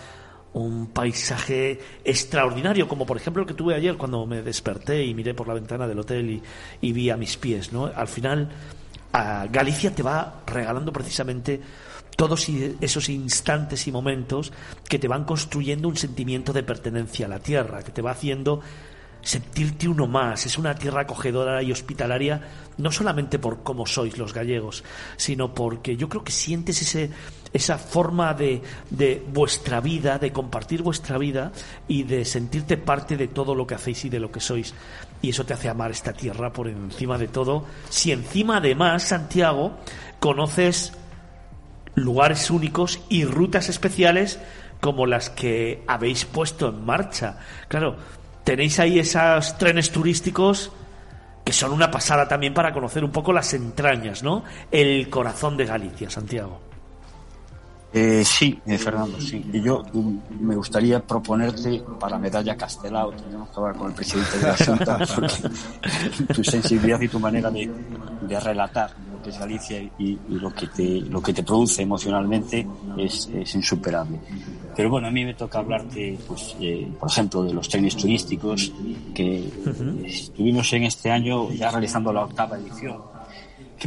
un paisaje extraordinario, como por ejemplo el que tuve ayer cuando me desperté y miré por la ventana del hotel y, vi a mis pies. ¿no? Al final, a Galicia te va regalando precisamente todos esos instantes y momentos que te van construyendo un sentimiento de pertenencia a la tierra, que te va haciendo sentirte uno más. Es una tierra acogedora y hospitalaria, no solamente por cómo sois los gallegos, sino porque yo creo que sientes ese, esa forma de, de vuestra vida, de compartir vuestra vida y de sentirte parte de todo lo que hacéis y de lo que sois. Y eso te hace amar esta tierra por encima de todo. Si encima además, Santiago, conoces lugares únicos y rutas especiales como las que habéis puesto en marcha. Claro, tenéis ahí esos trenes turísticos que son una pasada también para conocer un poco las entrañas, ¿no? El corazón de Galicia, Santiago. Eh, sí, eh, Fernando, sí. Y yo mm, me gustaría proponerte para Medalla Castelao, tenemos que hablar con el presidente de la Junta, porque tu sensibilidad y tu manera de, de relatar lo que es Galicia y, lo, que te, lo que te produce emocionalmente es, es insuperable. Pero bueno, a mí me toca hablarte, pues, eh, por ejemplo, de los trenes turísticos que estuvimos en este año ya realizando la octava edición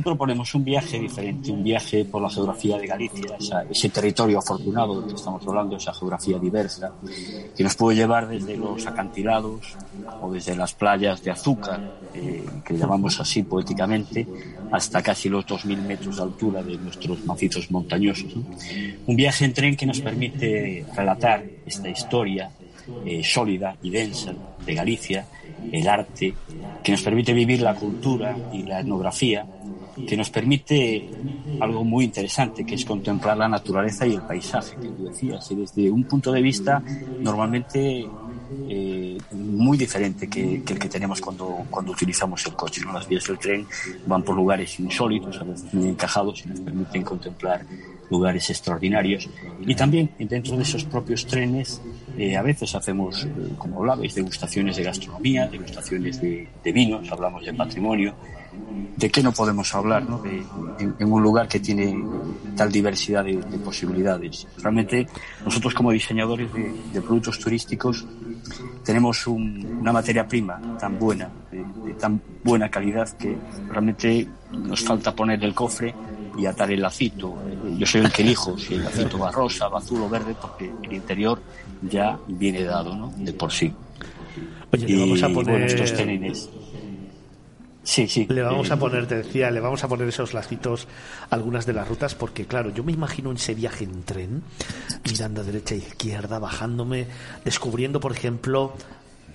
¿Qué proponemos? Un viaje diferente, un viaje por la geografía de Galicia, ese territorio afortunado del que estamos hablando, esa geografía diversa, que nos puede llevar desde los acantilados o desde las playas de azúcar, eh, que llamamos así poéticamente, hasta casi los 2.000 metros de altura de nuestros macizos montañosos. Un viaje en tren que nos permite relatar esta historia eh, sólida y densa de Galicia, el arte, que nos permite vivir la cultura y la etnografía que nos permite algo muy interesante, que es contemplar la naturaleza y el paisaje, que tú decías, y desde un punto de vista normalmente eh, muy diferente que, el que tenemos cuando, cuando utilizamos el coche. ¿no? Las vías del tren van por lugares insólitos, a veces muy encajados, y nos permiten contemplar lugares extraordinarios. Y también dentro de esos propios trenes, eh, a veces hacemos, eh, como hablabais, degustaciones de gastronomía, degustaciones de, de vinos, hablamos de patrimonio, de qué no podemos hablar ¿no? en, un lugar que tiene tal diversidad de, posibilidades. Realmente nosotros como diseñadores de, productos turísticos tenemos una materia prima tan buena, de, tan buena calidad que realmente nos falta poner el cofre y atar el lacito. Yo soy el que elijo si el lacito va rosa, va azul o verde porque el interior ya viene dado ¿no? de por sí. Oye, vamos a poner... estos Sí, sí. Le vamos a poner, te decía, le vamos a poner esos lacitos a algunas de las rutas, porque claro, yo me imagino ese viaje en tren, mirando a derecha e izquierda, bajándome, descubriendo, por ejemplo,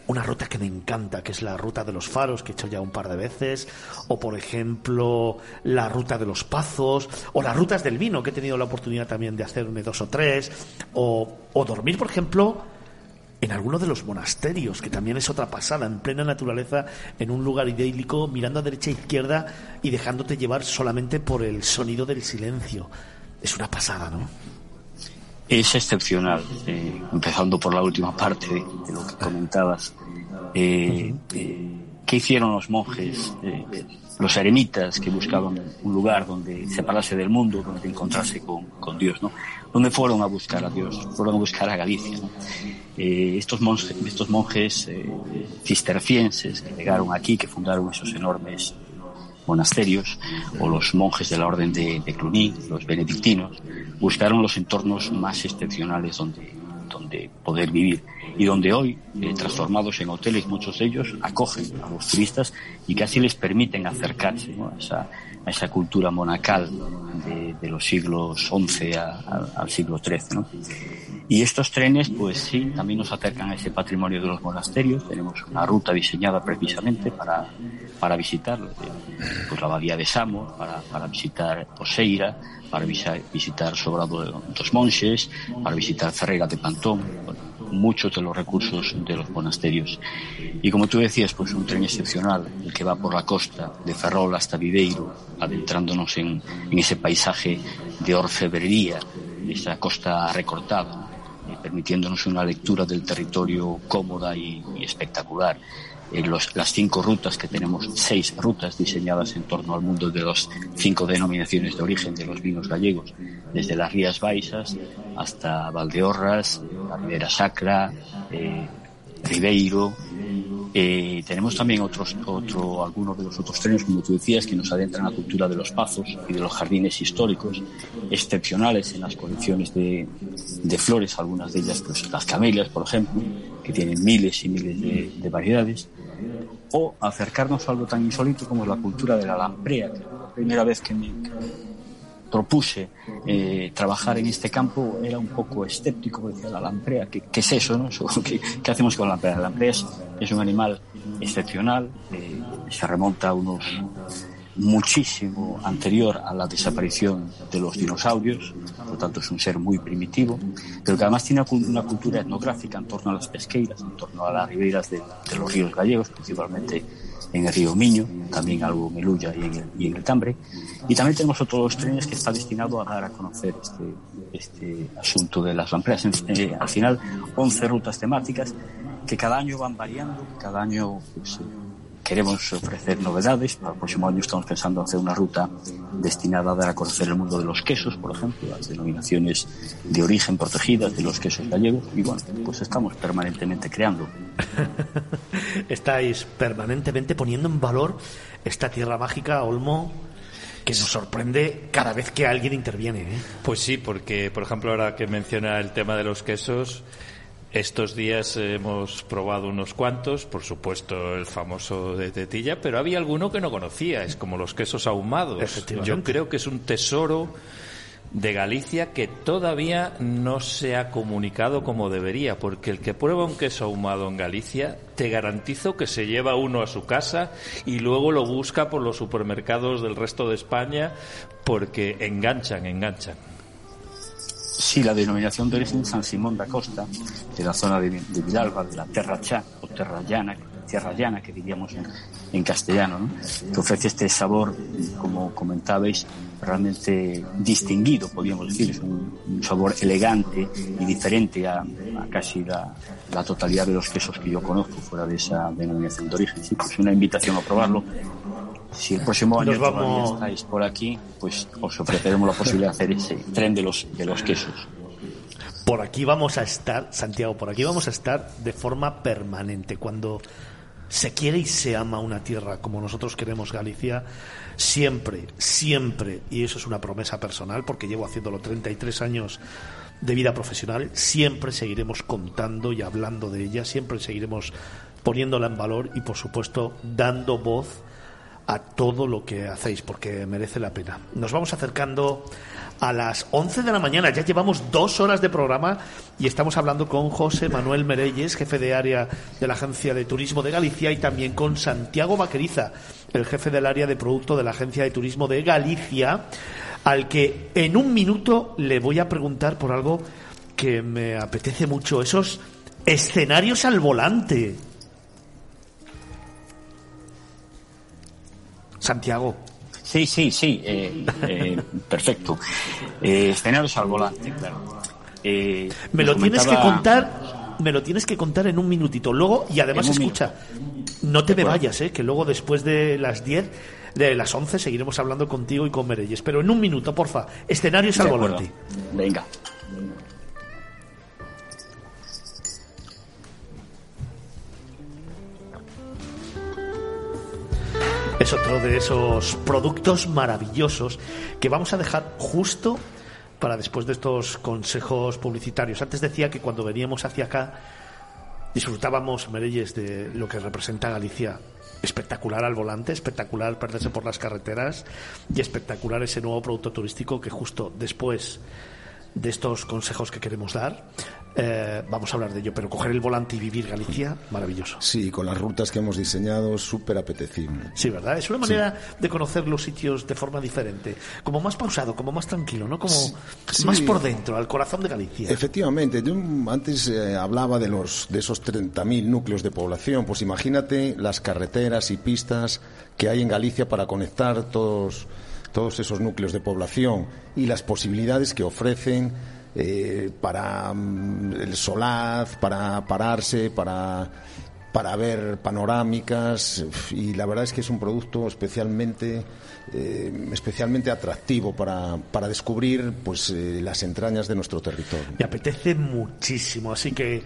una ruta que me encanta, que es la ruta de los faros, que he hecho ya un par de veces, o por ejemplo, la ruta de los pazos, o las rutas del vino, que he tenido la oportunidad también de hacerme dos o tres, o, o dormir, por ejemplo, en alguno de los monasterios, que también es otra pasada, en plena naturaleza, en un lugar idílico, mirando a derecha e izquierda y dejándote llevar solamente por el sonido del silencio. es una pasada, ¿no? Es excepcional, eh, empezando por la última parte de, lo que comentabas. Eh, eh, ¿Qué hicieron los monjes, los eremitas que buscaban un lugar donde separarse del mundo, donde encontrarse con, con Dios? ¿no? ¿Dónde fueron a buscar a Dios? Fueron a buscar a Galicia. estos monjes, estos monjes cistercienses que llegaron aquí, que fundaron esos enormes monasterios o los monjes de la orden de, Cluny, los benedictinos, buscaron los entornos más excepcionales donde, donde poder vivir y donde hoy, eh, transformados en hoteles, muchos de ellos acogen a los turistas y casi les permiten acercarse a, esa, a, esa, cultura monacal de, los siglos XI al siglo XIII. ¿no? Y estos trenes, pues sí, también nos acercan a ese patrimonio de los monasterios. Tenemos una ruta diseñada precisamente para, para pues, la Abadía de Samo, para, para visitar Poseira, para visitar Sobrado de dos Monches, para visitar Ferreira de Pantón, muchos de los recursos de los monasterios. Y como tú decías, pues un tren excepcional, el que va por la costa de Ferrol hasta Viveiro, adentrándonos en, ese paisaje de orfebrería, de esa costa recortada, eh, permitiéndonos una lectura del territorio cómoda y espectacular. Eh, los, las cinco rutas que tenemos, seis rutas diseñadas en torno al mundo de las cinco denominaciones de origen de los vinos gallegos, desde las Rías Baixas hasta Valdeorras, la Ribera Sacra, eh, Ribeiro, eh, tenemos también otros, otro, algunos de los otros trenes, como tú decías, que nos adentran a la cultura de los pazos y de los jardines históricos, excepcionales en las colecciones de, de flores, algunas de ellas, pues las camelias, por ejemplo, que tienen miles y miles de, de variedades, o acercarnos a algo tan insólito como la cultura de la lamprea, que la primera vez que me, propuse eh, trabajar en este campo era un poco escéptico, decía la lamprea, ¿qué, es eso? No? ¿Qué, ¿Qué, hacemos con la lamprea? La lamprea es, es un animal excepcional, eh, se remonta a unos muchísimo anterior a la desaparición de los dinosaurios, por lo tanto es un ser muy primitivo, pero que además tiene una cultura etnográfica en torno a las pesqueiras, en torno a las riberas de, de los ríos gallegos, principalmente en el río Miño, también algo Melulla y en el, y en el Tambre. Y también tenemos otros trenes que está destinado a dar a conocer este, este asunto de las lampreas. Eh, al final, 11 rutas temáticas que cada año van variando, cada año pues, queremos ofrecer novedades. Para el próximo año estamos pensando hacer una ruta destinada a dar a conocer el mundo de los quesos, por ejemplo, las denominaciones de origen protegidas de los quesos gallegos. Y bueno, pues estamos permanentemente creando. Estáis permanentemente poniendo en valor esta tierra mágica, Olmo, que nos sorprende cada vez que alguien interviene. ¿eh? Pues sí, porque, por ejemplo, ahora que menciona el tema de los quesos, estos días hemos probado unos cuantos, por supuesto el famoso de tetilla, pero había alguno que no conocía, es como los quesos ahumados. Yo creo que es un tesoro de Galicia que todavía no se ha comunicado como debería, porque el que prueba un queso ahumado en Galicia, te garantizo que se lleva uno a su casa y luego lo busca por los supermercados del resto de España porque enganchan, enganchan. Sí, la denominación de origen San Simón da Costa, de la zona de, de Vilalba, de la Terra Chá o Terra Llana, Tierra Llana que diríamos en, castellano, ¿no? que ofrece este sabor, como comentabais, realmente distinguido, podríamos decir, es un, sabor elegante y diferente a, a casi la, la, totalidad de los quesos que yo conozco fuera de esa denominación de origen. Sí, pues una invitación a probarlo. Si el próximo año todavía estáis por aquí, pues os ofreceremos la posibilidad de hacer ese tren de los, de los quesos. Por aquí vamos a estar, Santiago, por aquí vamos a estar de forma permanente. Cuando se quiere y se ama una tierra como nosotros queremos Galicia, siempre, siempre, y eso es una promesa personal porque llevo haciéndolo 33 años de vida profesional, siempre seguiremos contando y hablando de ella, siempre seguiremos poniéndola en valor y por supuesto dando voz a todo lo que hacéis porque merece la pena. Nos vamos acercando a las 11 de la mañana. Ya llevamos dos horas de programa y estamos hablando con José Manuel Merelles, jefe de área de la Agencia de Turismo de Galicia, y también con Santiago Vaqueriza, el jefe del área de producto de la Agencia de Turismo de Galicia, al que en un minuto le voy a preguntar por algo que me apetece mucho, esos escenarios al volante. Santiago, Sí, sí, sí, eh, eh, perfecto. Eh, escenarios al volante, claro. Eh, Me lo tienes que contar, me lo tienes que contar en un minutito. Luego, y además escucha, no te me vayas, ¿eh? que luego después de las 10, de las 11, seguiremos hablando contigo y con Merelles. Pero en un minuto, porfa. Escenarios al volante. Venga. Es otro de esos productos maravillosos que vamos a dejar justo para después de estos consejos publicitarios. Antes decía que cuando veníamos hacia acá disfrutábamos, Merelles, de lo que representa Galicia. Espectacular al volante, espectacular perderse por las carreteras y espectacular ese nuevo producto turístico que justo después de estos consejos que queremos dar, eh, vamos a hablar de ello. Pero coger el volante y vivir Galicia, maravilloso. Sí, con las rutas que hemos diseñado, súper apetecible. Sí, ¿verdad? Es una manera de conocer los sitios de forma diferente. Como más pausado, como más tranquilo, ¿no? Como sí. más por dentro, al corazón de Galicia. Efectivamente, yo antes eh, hablaba de los de esos 30.000 núcleos de población, pues imagínate las carreteras y pistas que hay en Galicia para conectar todos todos esos núcleos de población y las posibilidades que ofrecen eh, para mm, el solaz, para pararse, para para ver panorámicas y la verdad es que es un producto especialmente eh, especialmente atractivo para, para descubrir pues eh, las entrañas de nuestro territorio. Me apetece muchísimo, así que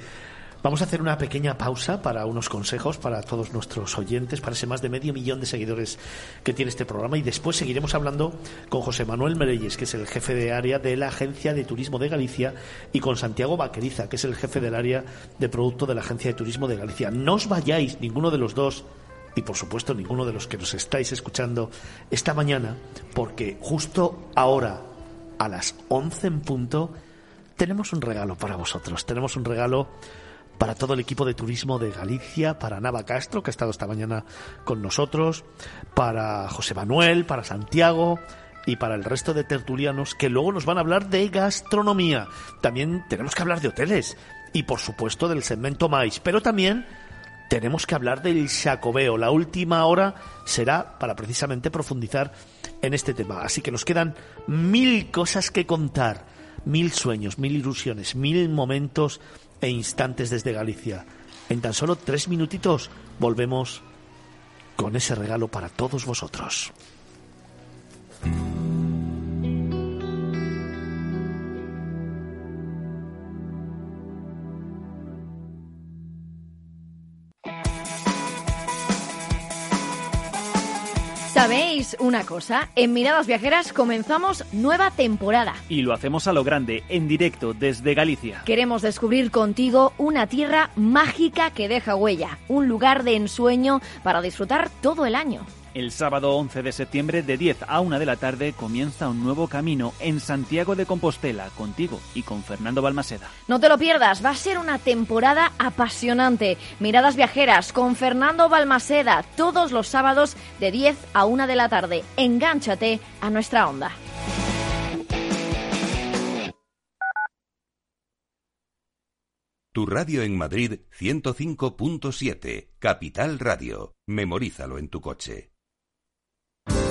vamos a hacer una pequeña pausa para unos consejos para todos nuestros oyentes, para ese más de medio millón de seguidores que tiene este programa y después seguiremos hablando con José Manuel Merelles, que es el jefe de área de la Agencia de Turismo de Galicia, y con Santiago Vaqueriza, que es el jefe del área de producto de la Agencia de Turismo de Galicia. No os vayáis, ninguno de los dos, y por supuesto ninguno de los que nos estáis escuchando esta mañana, porque justo ahora, a las 11 en punto, tenemos un regalo para vosotros. Tenemos un regalo para todo el equipo de turismo de Galicia, para Nava Castro, que ha estado esta mañana con nosotros, para José Manuel, para Santiago y para el resto de tertulianos que luego nos van a hablar de gastronomía. También tenemos que hablar de hoteles y por supuesto del segmento Mais, pero también tenemos que hablar del Xacobeo. La última hora será para precisamente profundizar en este tema. Así que nos quedan mil cosas que contar, mil sueños, mil ilusiones, mil momentos e instantes desde Galicia. En tan solo tres minutitos volvemos con ese regalo para todos vosotros. ¿Sabéis una cosa? En Miradas Viajeras comenzamos nueva temporada. Y lo hacemos a lo grande, en directo, desde Galicia. Queremos descubrir contigo una tierra mágica que deja huella, un lugar de ensueño para disfrutar todo el año. El sábado 11 de septiembre de 10 a 1 de la tarde comienza un nuevo camino en Santiago de Compostela contigo y con Fernando Balmaseda. No te lo pierdas, va a ser una temporada apasionante. Miradas viajeras con Fernando Balmaseda todos los sábados de 10 a 1 de la tarde. Engánchate a nuestra onda. Tu radio en Madrid 105.7, Capital Radio. Memorízalo en tu coche.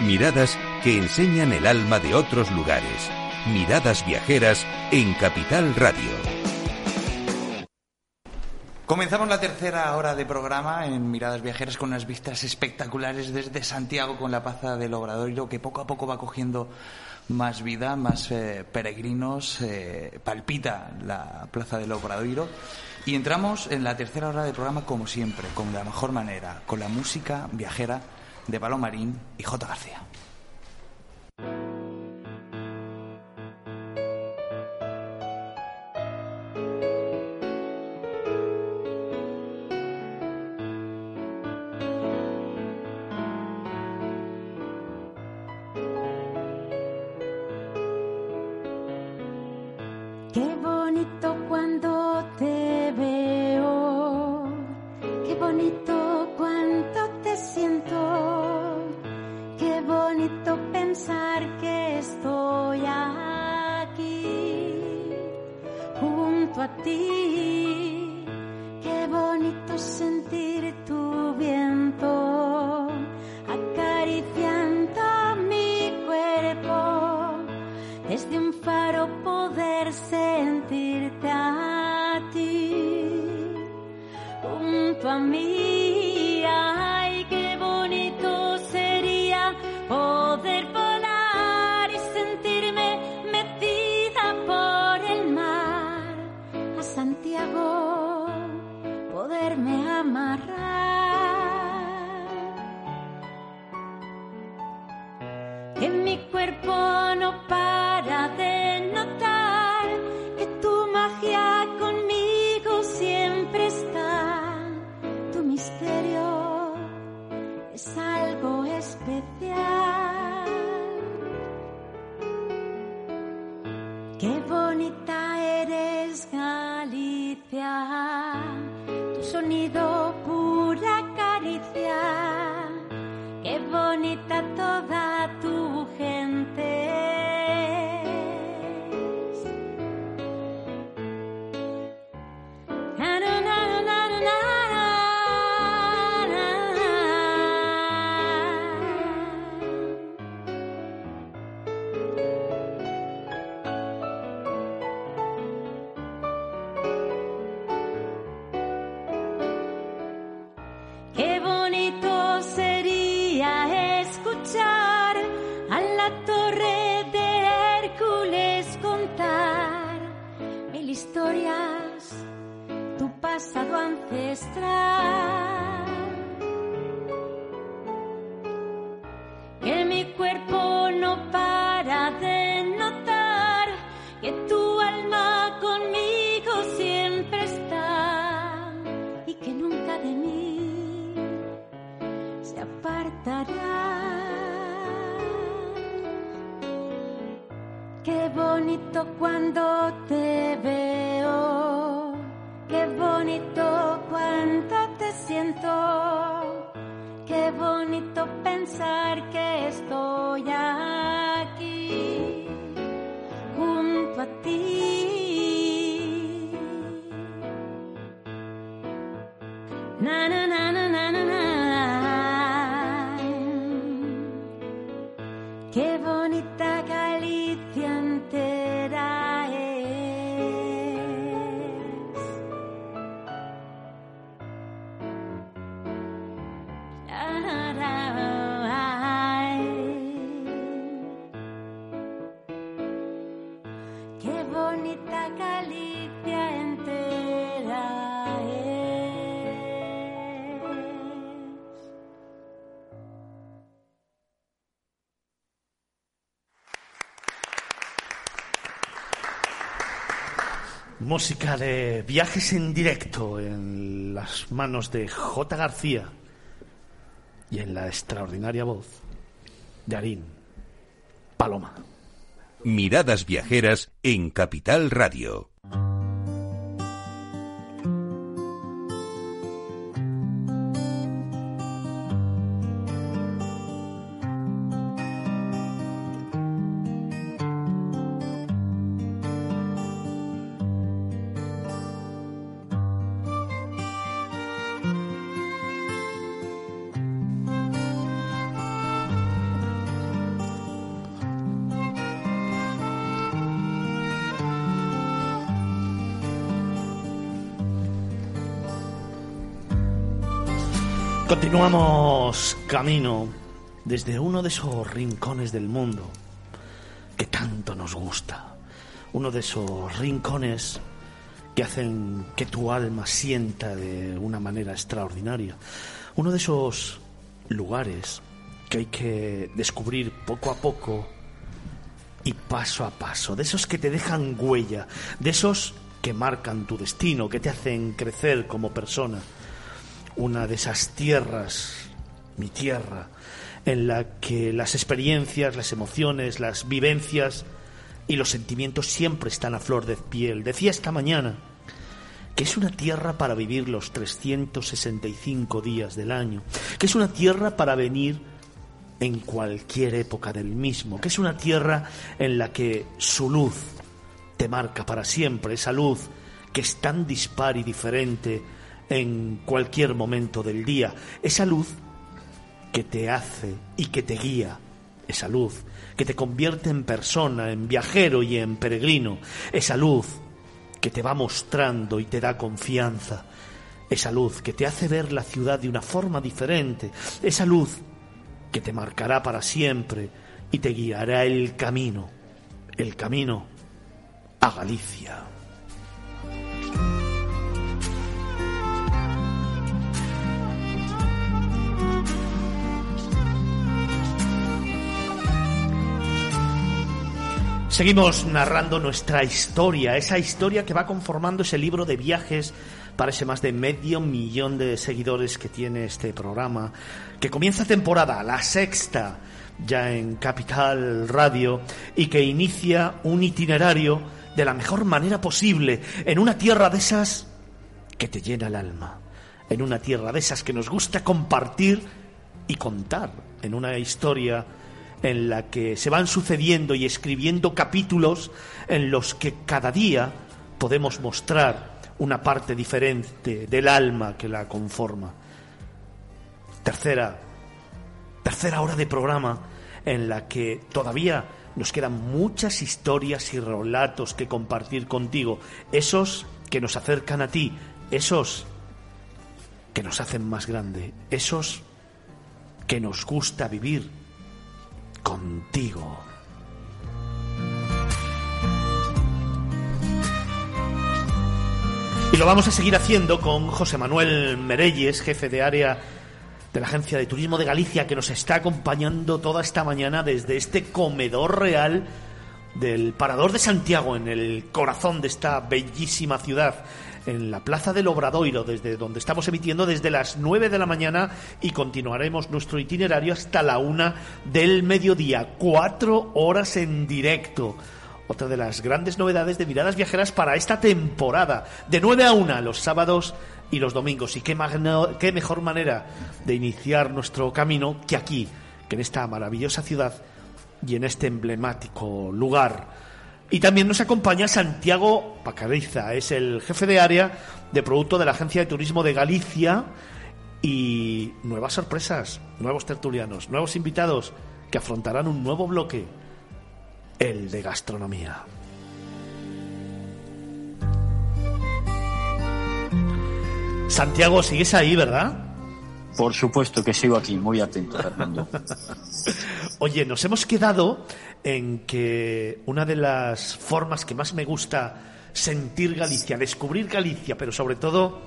Miradas que enseñan el alma de otros lugares. Miradas viajeras en Capital Radio. Comenzamos la tercera hora de programa en Miradas Viajeras con unas vistas espectaculares desde Santiago con la Plaza del Obradoiro que poco a poco va cogiendo más vida, más eh, peregrinos, eh, palpita la Plaza del Obradoiro y entramos en la tercera hora de programa como siempre, con la mejor manera, con la música viajera de Palomarín y J. García. Que mi cuerpo no para cuando te veo, qué bonito cuando te siento, qué bonito pensar que estoy De viajes en directo en las manos de J. García y en la extraordinaria voz de Arín Paloma. Miradas viajeras en Capital Radio. Continuamos camino desde uno de esos rincones del mundo que tanto nos gusta. Uno de esos rincones que hacen que tu alma sienta de una manera extraordinaria. Uno de esos lugares que hay que descubrir poco a poco y paso a paso. De esos que te dejan huella. De esos que marcan tu destino, que te hacen crecer como persona una de esas tierras, mi tierra, en la que las experiencias, las emociones, las vivencias y los sentimientos siempre están a flor de piel. Decía esta mañana que es una tierra para vivir los 365 días del año, que es una tierra para venir en cualquier época del mismo, que es una tierra en la que su luz te marca para siempre, esa luz que es tan dispar y diferente en cualquier momento del día. Esa luz que te hace y que te guía. Esa luz que te convierte en persona, en viajero y en peregrino. Esa luz que te va mostrando y te da confianza. Esa luz que te hace ver la ciudad de una forma diferente. Esa luz que te marcará para siempre y te guiará el camino. El camino a Galicia. Seguimos narrando nuestra historia, esa historia que va conformando ese libro de viajes para ese más de medio millón de seguidores que tiene este programa, que comienza temporada, la sexta, ya en Capital Radio, y que inicia un itinerario de la mejor manera posible, en una tierra de esas que te llena el alma, en una tierra de esas que nos gusta compartir y contar, en una historia en la que se van sucediendo y escribiendo capítulos en los que cada día podemos mostrar una parte diferente del alma que la conforma. Tercera, tercera hora de programa en la que todavía nos quedan muchas historias y relatos que compartir contigo, esos que nos acercan a ti, esos que nos hacen más grande, esos que nos gusta vivir contigo. Y lo vamos a seguir haciendo con José Manuel Merelles, jefe de área de la Agencia de Turismo de Galicia, que nos está acompañando toda esta mañana desde este comedor real del Parador de Santiago, en el corazón de esta bellísima ciudad en la Plaza del Obradoiro, desde donde estamos emitiendo desde las 9 de la mañana y continuaremos nuestro itinerario hasta la una del mediodía. Cuatro horas en directo. Otra de las grandes novedades de Miradas Viajeras para esta temporada. De 9 a 1 los sábados y los domingos. Y qué, qué mejor manera de iniciar nuestro camino que aquí, que en esta maravillosa ciudad y en este emblemático lugar y también nos acompaña Santiago Pacariza, es el jefe de área de producto de la Agencia de Turismo de Galicia y nuevas sorpresas, nuevos tertulianos, nuevos invitados que afrontarán un nuevo bloque, el de gastronomía. Santiago, sigues ahí, ¿verdad? Por supuesto que sigo aquí, muy atento, Fernando. Oye, nos hemos quedado en que una de las formas que más me gusta sentir Galicia, descubrir Galicia, pero sobre todo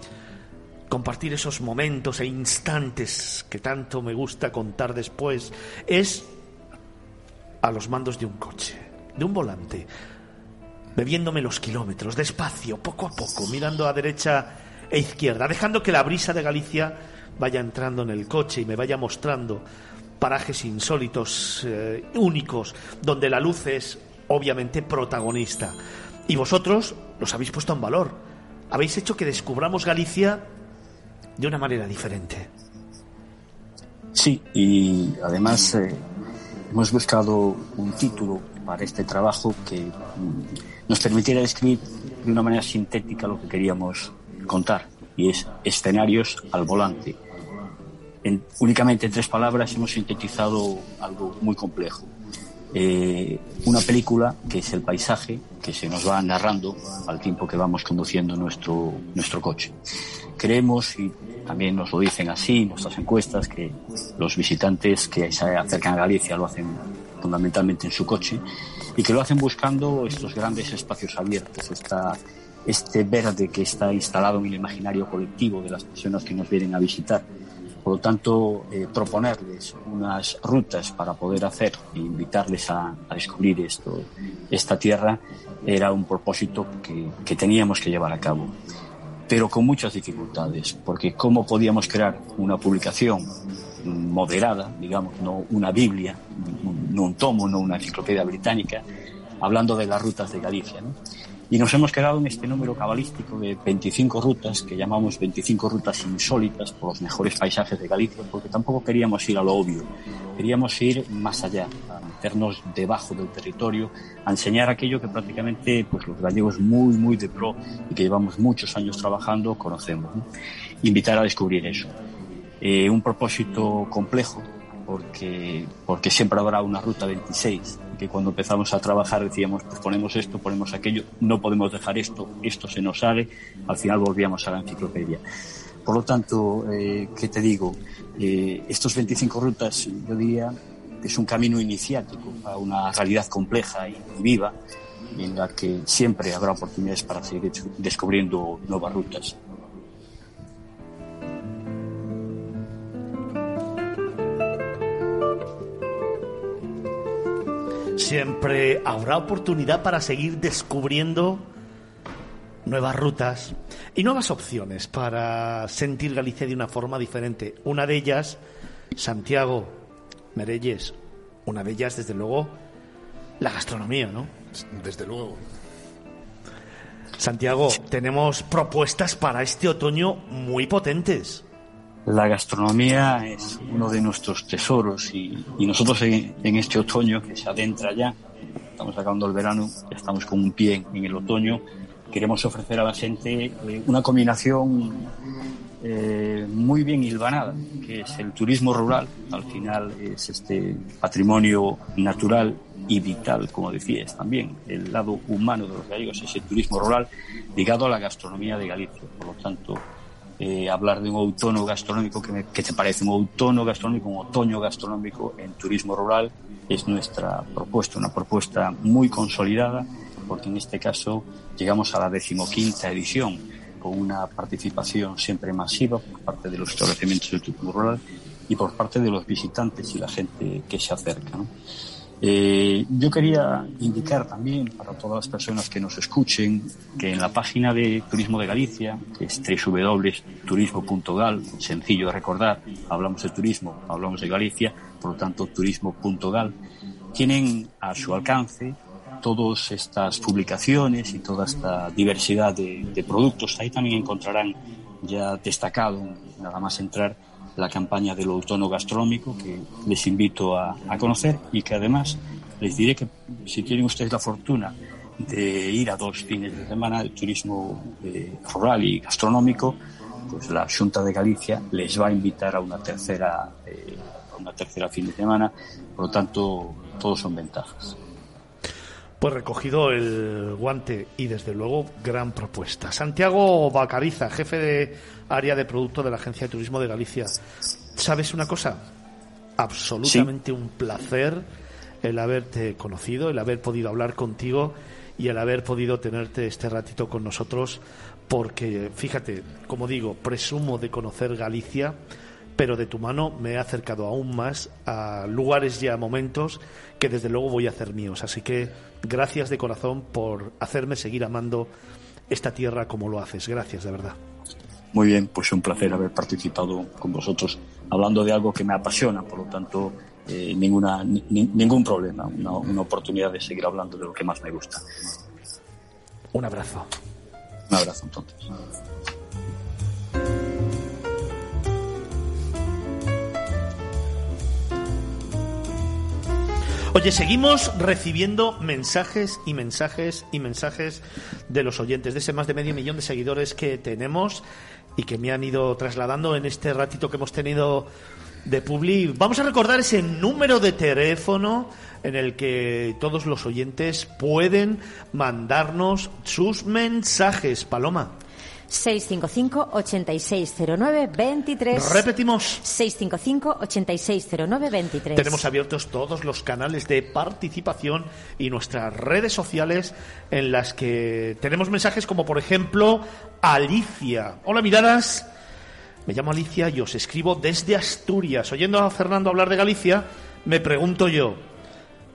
compartir esos momentos e instantes que tanto me gusta contar después, es a los mandos de un coche, de un volante. bebiéndome los kilómetros, despacio, poco a poco, mirando a derecha e izquierda, dejando que la brisa de Galicia vaya entrando en el coche y me vaya mostrando parajes insólitos, eh, únicos, donde la luz es obviamente protagonista. Y vosotros los habéis puesto en valor. Habéis hecho que descubramos Galicia de una manera diferente. Sí, y además eh, hemos buscado un título para este trabajo que mm, nos permitiera describir de una manera sintética lo que queríamos contar, y es escenarios al volante. En, únicamente en tres palabras hemos sintetizado algo muy complejo. Eh, una película que es el paisaje que se nos va narrando al tiempo que vamos conduciendo nuestro, nuestro coche. Creemos, y también nos lo dicen así nuestras encuestas, que los visitantes que se acercan a Galicia lo hacen fundamentalmente en su coche y que lo hacen buscando estos grandes espacios abiertos, esta, este verde que está instalado en el imaginario colectivo de las personas que nos vienen a visitar. Por lo tanto, eh, proponerles unas rutas para poder hacer e invitarles a, a, descubrir esto, esta tierra era un propósito que, que teníamos que llevar a cabo pero con muchas dificultades, porque cómo podíamos crear una publicación moderada, digamos, no una Biblia, no un tomo, no una enciclopedia británica, hablando de las rutas de Galicia. Y nos hemos quedado en este número cabalístico de 25 rutas, que llamamos 25 rutas insólitas por los mejores paisajes de Galicia, porque tampoco queríamos ir a lo obvio, queríamos ir más allá, a meternos debajo del territorio, a enseñar aquello que prácticamente pues, los gallegos muy, muy de pro y que llevamos muchos años trabajando conocemos. ¿no? Invitar a descubrir eso. Eh, un propósito complejo, porque, porque siempre habrá una ruta 26 que cuando empezamos a trabajar decíamos, pues ponemos esto, ponemos aquello, no podemos dejar esto, esto se nos sale, al final volvíamos a la enciclopedia. Por lo tanto, eh, ¿qué te digo? Eh, estos 25 rutas, yo diría, es un camino iniciático a una realidad compleja y viva, en la que siempre habrá oportunidades para seguir descubriendo nuevas rutas. Siempre habrá oportunidad para seguir descubriendo nuevas rutas y nuevas opciones para sentir Galicia de una forma diferente. Una de ellas, Santiago Merelles, una de ellas, desde luego, la gastronomía, ¿no? Desde luego. Santiago, tenemos propuestas para este otoño muy potentes. La gastronomía es uno de nuestros tesoros y, y nosotros en, este otoño que se adentra ya, estamos acabando el verano, ya estamos con un pie en el otoño, queremos ofrecer a la gente eh, una combinación eh, muy bien hilvanada, que es el turismo rural, al final es este patrimonio natural y vital, como decías también, el lado humano de los gallegos es el turismo rural ligado a la gastronomía de Galicia, por lo tanto eh, hablar de un outono gastronómico que, me, que te parece un outono gastronómico, un otoño gastronómico en turismo rural es nuestra propuesta, una propuesta muy consolidada, porque en este caso llegamos a la decimoquinta edición con una participación siempre masiva por parte de los establecimientos del turismo rural y por parte de los visitantes y la gente que se acerca. ¿no? Eh, yo quería indicar también para todas las personas que nos escuchen que en la página de Turismo de Galicia, que es www.turismo.gal, sencillo de recordar, hablamos de turismo, hablamos de Galicia, por lo tanto turismo.gal, tienen a su alcance todas estas publicaciones y toda esta diversidad de, de productos. Ahí también encontrarán ya destacado, nada más entrar, la campaña del outono gastronómico que les invito a, a, conocer y que además les diré que si tienen ustedes la fortuna de ir a dos fines de semana de turismo eh, rural y gastronómico, pues la Junta de Galicia les va a invitar a una tercera eh, a una tercera fin de semana, por lo tanto todos son ventajas. Pues recogido el guante y desde luego gran propuesta. Santiago Bacariza, jefe de área de producto de la Agencia de Turismo de Galicia. ¿Sabes una cosa? Absolutamente sí. un placer el haberte conocido, el haber podido hablar contigo y el haber podido tenerte este ratito con nosotros porque, fíjate, como digo, presumo de conocer Galicia, pero de tu mano me he acercado aún más a lugares y a momentos que desde luego voy a hacer míos. Así que gracias de corazón por hacerme seguir amando esta tierra como lo haces. Gracias, de verdad. Muy bien, pues un placer haber participado con vosotros hablando de algo que me apasiona, por lo tanto, eh, ninguna, ni- ningún problema, una, una oportunidad de seguir hablando de lo que más me gusta. Un abrazo. Un abrazo entonces. Oye, seguimos recibiendo mensajes y mensajes y mensajes de los oyentes, de ese más de medio millón de seguidores que tenemos y que me han ido trasladando en este ratito que hemos tenido de Publi. Vamos a recordar ese número de teléfono en el que todos los oyentes pueden mandarnos sus mensajes. Paloma. 655-8609-23. Repetimos. 655-8609-23. Tenemos abiertos todos los canales de participación y nuestras redes sociales en las que tenemos mensajes como por ejemplo Alicia. Hola miradas, me llamo Alicia y os escribo desde Asturias. Oyendo a Fernando hablar de Galicia, me pregunto yo,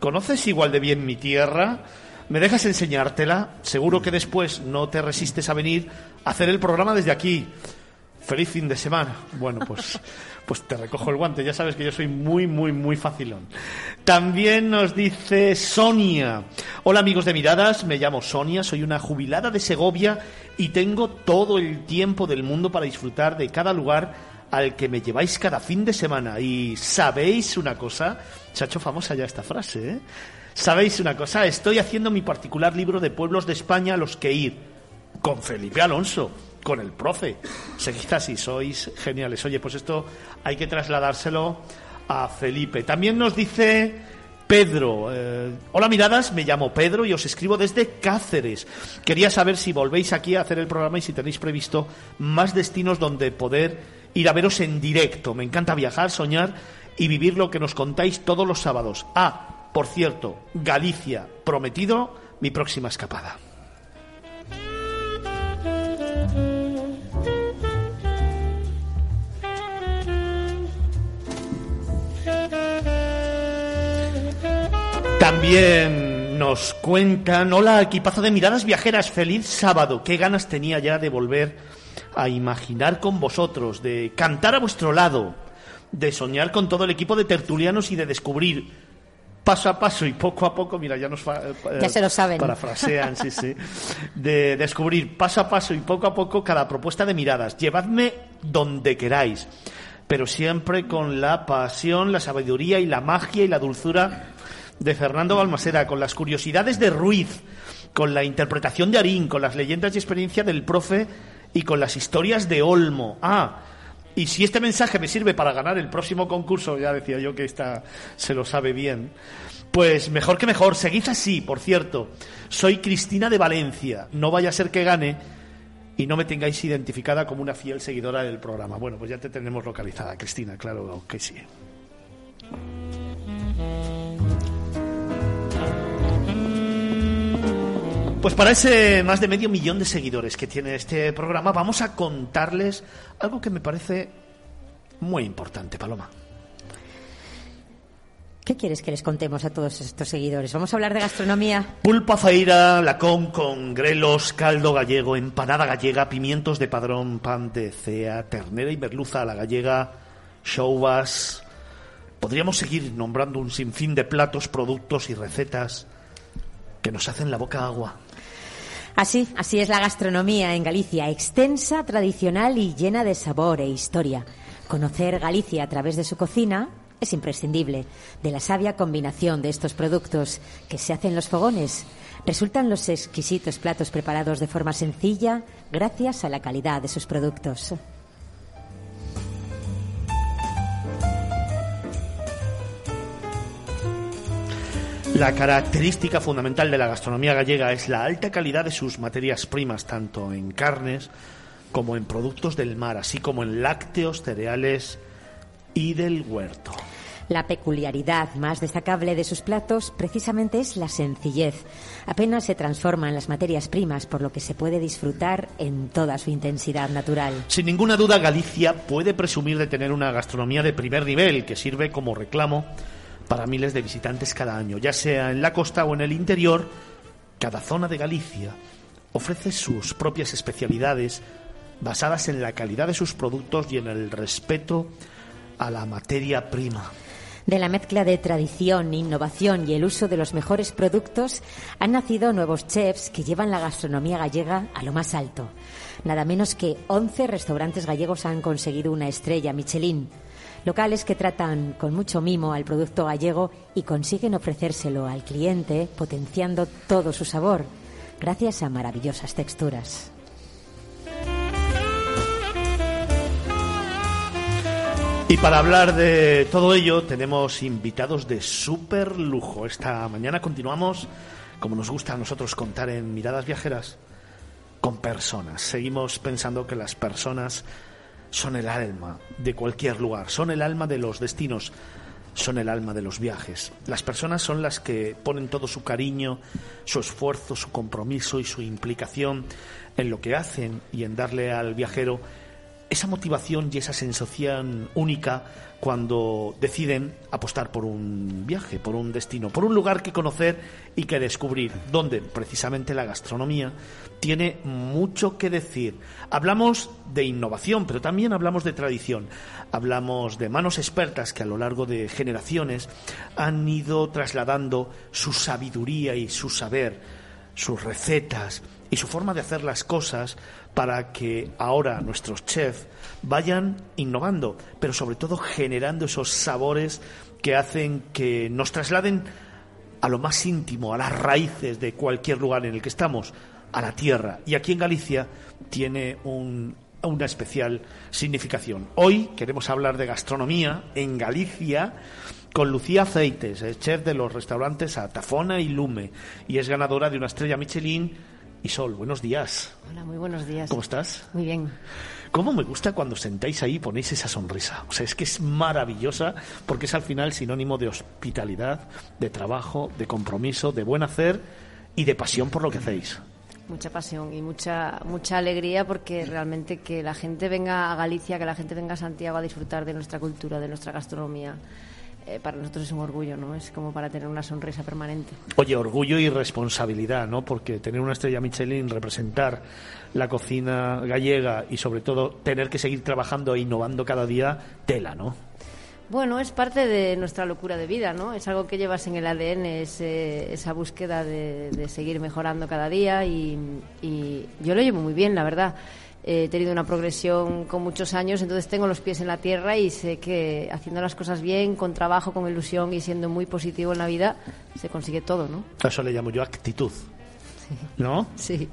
¿conoces igual de bien mi tierra? ¿Me dejas enseñártela? Seguro que después no te resistes a venir hacer el programa desde aquí. Feliz fin de semana. Bueno, pues, pues te recojo el guante. Ya sabes que yo soy muy, muy, muy facilón. También nos dice Sonia. Hola amigos de Miradas, me llamo Sonia, soy una jubilada de Segovia y tengo todo el tiempo del mundo para disfrutar de cada lugar al que me lleváis cada fin de semana. Y sabéis una cosa, se ha hecho famosa ya esta frase, ¿eh? ¿Sabéis una cosa? Estoy haciendo mi particular libro de pueblos de España a los que ir con Felipe Alonso, con el profe. Seguid así, sois geniales. Oye, pues esto hay que trasladárselo a Felipe. También nos dice Pedro. eh, Hola miradas, me llamo Pedro y os escribo desde Cáceres. Quería saber si volvéis aquí a hacer el programa y si tenéis previsto más destinos donde poder ir a veros en directo. Me encanta viajar, soñar y vivir lo que nos contáis todos los sábados. Ah, por cierto, Galicia, prometido mi próxima escapada. También nos cuentan, hola equipazo de miradas viajeras, feliz sábado, qué ganas tenía ya de volver a imaginar con vosotros, de cantar a vuestro lado, de soñar con todo el equipo de tertulianos y de descubrir paso a paso y poco a poco, mira, ya nos eh, Ya se lo saben. parafrasean, sí, sí, de descubrir paso a paso y poco a poco cada propuesta de miradas. Llevadme donde queráis, pero siempre con la pasión, la sabiduría y la magia y la dulzura de Fernando Balmaseda, con las curiosidades de Ruiz, con la interpretación de Arín, con las leyendas y experiencia del profe y con las historias de Olmo. Ah, y si este mensaje me sirve para ganar el próximo concurso, ya decía yo que esta se lo sabe bien, pues mejor que mejor, seguid así, por cierto. Soy Cristina de Valencia, no vaya a ser que gane y no me tengáis identificada como una fiel seguidora del programa. Bueno, pues ya te tenemos localizada, Cristina, claro que sí. Pues para ese más de medio millón de seguidores que tiene este programa, vamos a contarles algo que me parece muy importante, Paloma. ¿Qué quieres que les contemos a todos estos seguidores? Vamos a hablar de gastronomía. Pulpa feira, lacón con grelos, caldo gallego, empanada gallega, pimientos de padrón, pan de cea, ternera y merluza a la gallega, shoubas. Podríamos seguir nombrando un sinfín de platos, productos y recetas que nos hacen la boca agua. Así, así es la gastronomía en Galicia, extensa, tradicional y llena de sabor e historia. Conocer Galicia a través de su cocina es imprescindible. De la sabia combinación de estos productos que se hacen en los fogones, resultan los exquisitos platos preparados de forma sencilla gracias a la calidad de sus productos. La característica fundamental de la gastronomía gallega es la alta calidad de sus materias primas, tanto en carnes como en productos del mar, así como en lácteos, cereales y del huerto. La peculiaridad más destacable de sus platos precisamente es la sencillez. Apenas se transforman las materias primas, por lo que se puede disfrutar en toda su intensidad natural. Sin ninguna duda, Galicia puede presumir de tener una gastronomía de primer nivel que sirve como reclamo para miles de visitantes cada año, ya sea en la costa o en el interior. Cada zona de Galicia ofrece sus propias especialidades basadas en la calidad de sus productos y en el respeto a la materia prima. De la mezcla de tradición, innovación y el uso de los mejores productos han nacido nuevos chefs que llevan la gastronomía gallega a lo más alto. Nada menos que 11 restaurantes gallegos han conseguido una estrella Michelin. Locales que tratan con mucho mimo al producto gallego y consiguen ofrecérselo al cliente potenciando todo su sabor gracias a maravillosas texturas. Y para hablar de todo ello tenemos invitados de súper lujo. Esta mañana continuamos, como nos gusta a nosotros contar en Miradas Viajeras, con personas. Seguimos pensando que las personas son el alma de cualquier lugar, son el alma de los destinos, son el alma de los viajes. Las personas son las que ponen todo su cariño, su esfuerzo, su compromiso y su implicación en lo que hacen y en darle al viajero esa motivación y esa sensación única cuando deciden apostar por un viaje, por un destino, por un lugar que conocer y que descubrir, donde precisamente la gastronomía tiene mucho que decir. Hablamos de innovación, pero también hablamos de tradición. Hablamos de manos expertas que a lo largo de generaciones han ido trasladando su sabiduría y su saber, sus recetas y su forma de hacer las cosas para que ahora nuestros chefs vayan innovando, pero sobre todo generando esos sabores que hacen que nos trasladen a lo más íntimo, a las raíces de cualquier lugar en el que estamos, a la tierra. Y aquí en Galicia tiene una especial significación. Hoy queremos hablar de gastronomía en Galicia con Lucía Aceites, chef de los restaurantes Atafona y Lume, y es ganadora de una estrella Michelin y Sol, buenos días. Hola, muy buenos días. ¿Cómo estás? Muy bien. ¿Cómo me gusta cuando sentáis ahí y ponéis esa sonrisa? O sea, es que es maravillosa porque es al final sinónimo de hospitalidad, de trabajo, de compromiso, de buen hacer y de pasión por lo que hacéis. Mucha pasión y mucha mucha alegría porque realmente que la gente venga a Galicia, que la gente venga a Santiago a disfrutar de nuestra cultura, de nuestra gastronomía eh, para nosotros es un orgullo, ¿no? Es como para tener una sonrisa permanente. Oye, orgullo y responsabilidad, ¿no? Porque tener una estrella Michelin, representar la cocina gallega y sobre todo tener que seguir trabajando e innovando cada día, tela, ¿no? Bueno, es parte de nuestra locura de vida, ¿no? Es algo que llevas en el ADN, esa búsqueda de, seguir mejorando cada día y, y yo lo llevo muy bien, la verdad he tenido una progresión con muchos años, entonces tengo los pies en la tierra y sé que haciendo las cosas bien, con trabajo, con ilusión y siendo muy positivo en la vida, se consigue todo, ¿no? Eso le llamo yo actitud. ¿No? Sí.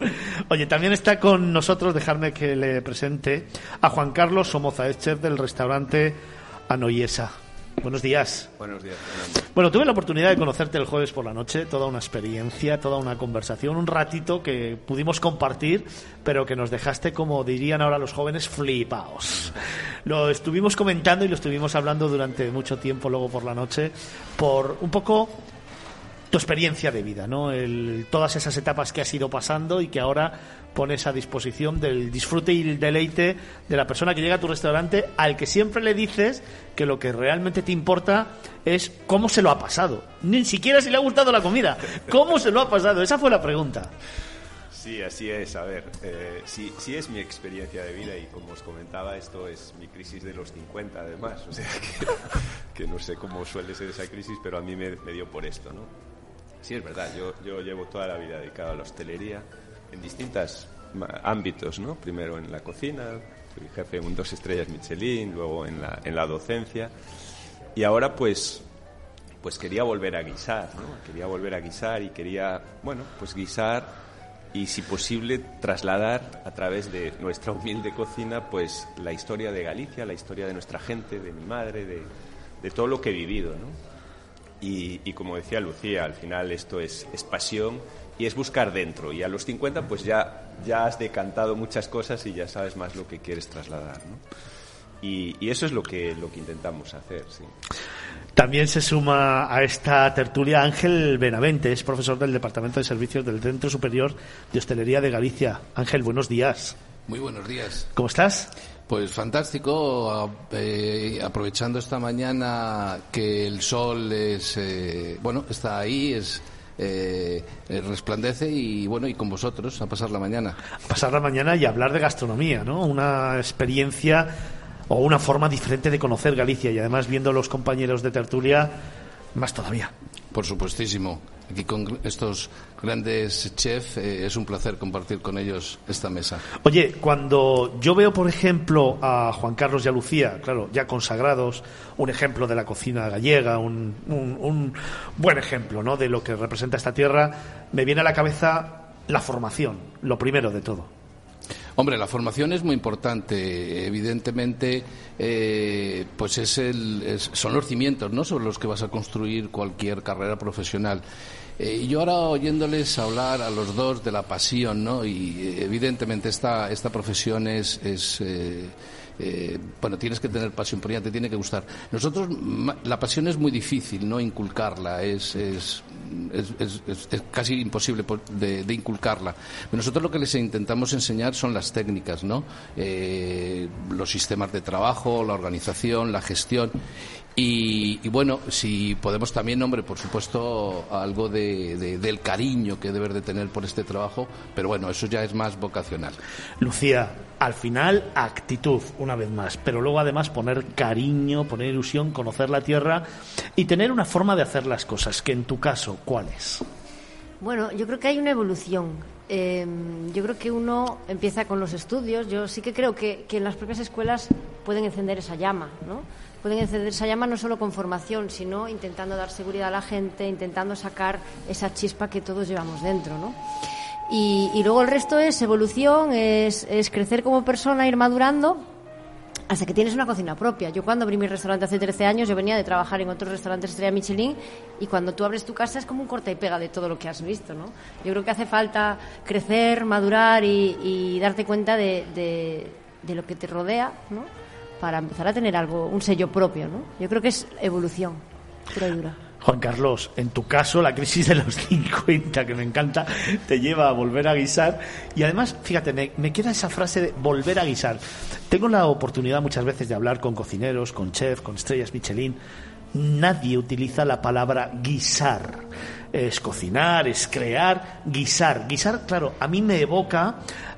Oye, también está con nosotros, dejarme que le presente a Juan Carlos Somoza, es chef del restaurante Anoyesa. Buenos días. Buenos días. Bueno, tuve la oportunidad de conocerte el jueves por la noche, toda una experiencia, toda una conversación, un ratito que pudimos compartir, pero que nos dejaste, como dirían ahora los jóvenes, flipaos. Lo estuvimos comentando y lo estuvimos hablando durante mucho tiempo luego por la noche, por un poco tu experiencia de vida, ¿no? El, todas esas etapas que has ido pasando y que ahora pones a disposición del disfrute y el deleite de la persona que llega a tu restaurante, al que siempre le dices que lo que realmente te importa es cómo se lo ha pasado. Ni siquiera si le ha gustado la comida. ¿Cómo se lo ha pasado? Esa fue la pregunta. Sí, así es. A ver, eh, sí, sí, es mi experiencia de vida y como os comentaba, esto es mi crisis de los 50 además. O sea que, no sé cómo suele ser esa crisis, pero a mí me, me dio por esto, ¿no? Sí, es verdad, yo, yo llevo toda la vida dedicado a la hostelería en distintos ámbitos, ¿no? Primero en la cocina, fui jefe en dos estrellas Michelin, luego en la, en la docencia y ahora pues pues quería volver a guisar, ¿no? Quería volver a guisar y quería, bueno, pues guisar y si posible trasladar a través de nuestra humilde cocina pues la historia de Galicia, la historia de nuestra gente, de mi madre, de, de todo lo que he vivido, ¿no? Y, como decía Lucía, al final esto es, es, pasión y es buscar dentro. Y a los 50 pues ya, ya has decantado muchas cosas y ya sabes más lo que quieres trasladar. ¿no? Y, y, eso es lo que, lo que intentamos hacer. Sí. También se suma a esta tertulia Ángel Benavente, es profesor del Departamento de Servicios del Centro Superior de Hostelería de Galicia. Ángel, buenos días. Muy buenos días. ¿Cómo estás? Pues fantástico, eh, aprovechando esta mañana que el sol es, eh, bueno, está ahí, es eh, resplandece y bueno, y con vosotros a pasar la mañana. A pasar la mañana y hablar de gastronomía, ¿no? Una experiencia o una forma diferente de conocer Galicia y además viendo los compañeros de tertulia, más todavía. Por supuestísimo. Aquí con estos grandes chefs eh, es un placer compartir con ellos esta mesa. Oye, cuando yo veo, por ejemplo, a Juan Carlos y a Lucía, claro, ya consagrados, un ejemplo de la cocina gallega, un, un, un buen ejemplo ¿no? de lo que representa esta tierra, me viene a la cabeza la formación, lo primero de todo. Hombre, la formación es muy importante. Evidentemente, eh, pues es el, son los cimientos, ¿no? Sobre los que vas a construir cualquier carrera profesional. Eh, yo ahora oyéndoles hablar a los dos de la pasión, ¿no? Y eh, evidentemente esta, esta profesión es, es eh, eh, bueno, tienes que tener pasión por ella, te tiene que gustar. Nosotros, la pasión es muy difícil, ¿no? Inculcarla, es, es, es, es casi imposible de, de, inculcarla. Nosotros lo que les intentamos enseñar son las técnicas, ¿no? Eh, los sistemas de trabajo, la organización, la gestión. Y, y, bueno, si podemos también, hombre, por supuesto, algo de, de, del cariño que debes de tener por este trabajo, pero bueno, eso ya es más vocacional. Lucía, al final, actitud, una vez más, pero luego además poner cariño, poner ilusión, conocer la tierra y tener una forma de hacer las cosas, que en tu caso, ¿cuál es? Bueno, yo creo que hay una evolución. Eh, yo creo que uno empieza con los estudios. Yo sí que creo que, que en las propias escuelas pueden encender esa llama, ¿no? Pueden encender esa llama no solo con formación, sino intentando dar seguridad a la gente, intentando sacar esa chispa que todos llevamos dentro, ¿no? Y, y luego el resto es evolución, es, es, crecer como persona, ir madurando hasta que tienes una cocina propia. Yo cuando abrí mi restaurante hace 13 años, yo venía de trabajar en otros restaurantes estrella Michelin y cuando tú abres tu casa es como un corta y pega de todo lo que has visto, ¿no? Yo creo que hace falta crecer, madurar y, y darte cuenta de, de, de lo que te rodea, ¿no? Para empezar a tener algo, un sello propio, ¿no? Yo creo que es evolución, pura y dura. Juan Carlos, en tu caso, la crisis de los 50, que me encanta, te lleva a volver a guisar. Y además, fíjate, me, me, queda esa frase de volver a guisar. Tengo la oportunidad muchas veces de hablar con cocineros, con chefs, con estrellas Michelin. Nadie utiliza la palabra guisar. Es cocinar, es crear, guisar. Guisar, claro, a mí me evoca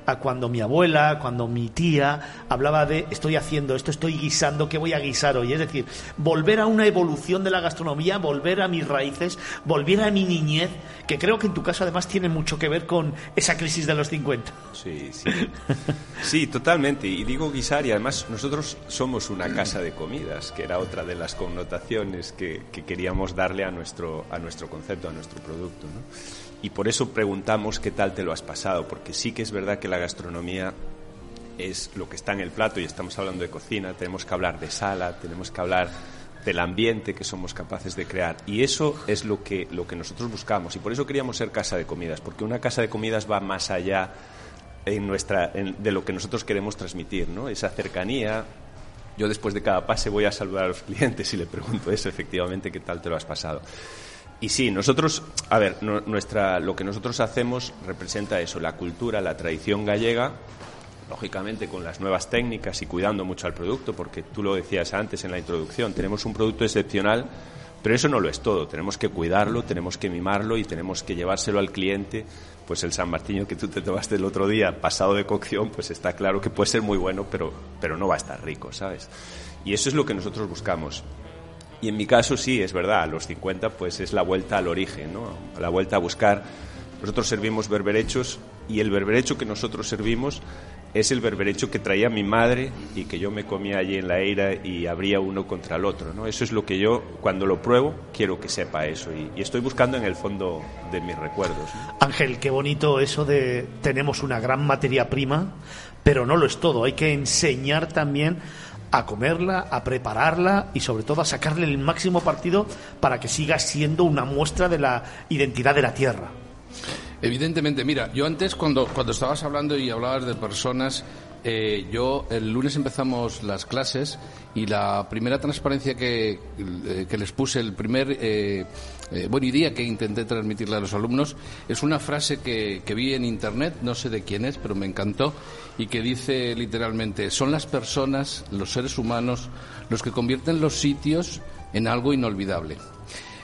a cuando mi abuela, cuando mi tía hablaba de estoy haciendo esto, estoy guisando, ¿qué voy a guisar hoy? Es decir, volver a una evolución de la gastronomía, volver a mis raíces, volver a mi niñez, que creo que en tu caso además tiene mucho que ver con esa crisis de los 50. Sí, sí. Sí, totalmente. Y digo guisar y además nosotros somos una casa de comidas, que era otra de las connotaciones que, que queríamos darle a nuestro, a nuestro concepto, a nuestro producto. ¿no? Y por eso preguntamos qué tal te lo has pasado, porque sí que es verdad que la gastronomía es lo que está en el plato y estamos hablando de cocina, tenemos que hablar de sala, tenemos que hablar del ambiente que somos capaces de crear y eso es lo que, lo que nosotros buscamos y por eso queríamos ser casa de comidas, porque una casa de comidas va más allá en nuestra, de lo que nosotros queremos transmitir, ¿no? esa cercanía. Yo después de cada pase voy a saludar a los clientes y le pregunto eso, efectivamente, qué tal te lo has pasado. Y sí, nosotros, a ver, no, nuestra, lo que nosotros hacemos representa eso, la cultura, la tradición gallega, lógicamente con las nuevas técnicas y cuidando mucho al producto, porque tú lo decías antes en la introducción, tenemos un producto excepcional, pero eso no lo es todo, tenemos que cuidarlo, tenemos que mimarlo y tenemos que llevárselo al cliente. Pues el San Martiño que tú te tomaste el otro día, pasado de cocción, pues está claro que puede ser muy bueno, pero, pero no va a estar rico, ¿sabes? Y eso es lo que nosotros buscamos. Y en mi caso sí, es verdad, a los 50 pues es la vuelta al origen, ¿no? La vuelta a buscar. Nosotros servimos berberechos y el berberecho que nosotros servimos es el berberecho que traía mi madre y que yo me comía allí en la eira y abría uno contra el otro, ¿no? Eso es lo que yo, cuando lo pruebo, quiero que sepa eso y, estoy buscando en el fondo de mis recuerdos. ¿no? Ángel, qué bonito eso de tenemos una gran materia prima, pero no lo es todo, hay que enseñar también a comerla, a prepararla y sobre todo a sacarle el máximo partido para que siga siendo una muestra de la identidad de la tierra. Evidentemente, mira, yo antes cuando, cuando estabas hablando y hablabas de personas, eh, yo el lunes empezamos las clases y la primera transparencia que, eh, que les puse, el primer eh, eh, buena idea que intenté transmitirle a los alumnos, es una frase que, que vi en internet, no sé de quién es, pero me encantó, y que dice literalmente, son las personas, los seres humanos, los que convierten los sitios en algo inolvidable.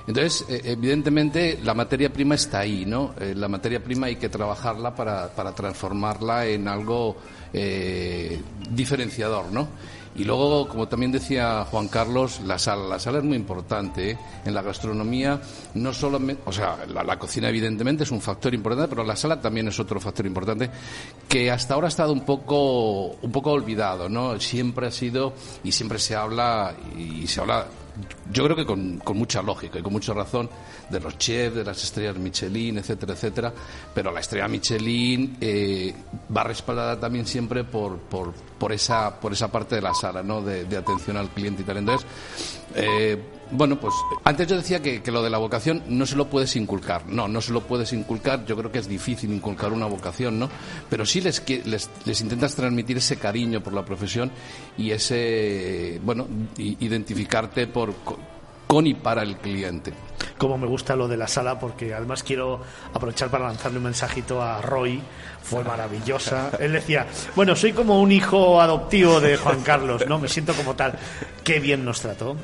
Entonces, eh, evidentemente, la materia prima está ahí, ¿no? Eh, la materia prima hay que trabajarla para, para transformarla en algo eh, diferenciador, ¿no? Y luego, como también decía Juan Carlos, la sala. La sala es muy importante. ¿eh? En la gastronomía, no solamente, o sea, la, cocina evidentemente es un factor importante, pero la sala también es otro factor importante que hasta ahora ha estado un poco, un poco olvidado, ¿no? Siempre ha sido y siempre se habla y se habla yo creo que con, mucha lógica y con mucha razón de los chefs, de las estrellas Michelin, etcétera, etcétera, pero la estrella Michelin eh, va respaldada también siempre por, por, esa, por esa parte de la sala, ¿no? de, de atención al cliente y tal. Entonces, eh, bueno, pues antes yo decía que, que, lo de la vocación no se lo puedes inculcar. No, no se lo puedes inculcar. Yo creo que es difícil inculcar una vocación, ¿no? Pero sí les, les, les intentas transmitir ese cariño por la profesión y ese, bueno, identificarte por, con y para el cliente. Como me gusta lo de la sala, porque además quiero aprovechar para lanzarle un mensajito a Roy. Fue maravillosa. Él decía, bueno, soy como un hijo adoptivo de Juan Carlos, ¿no? Me siento como tal. Qué bien nos trató.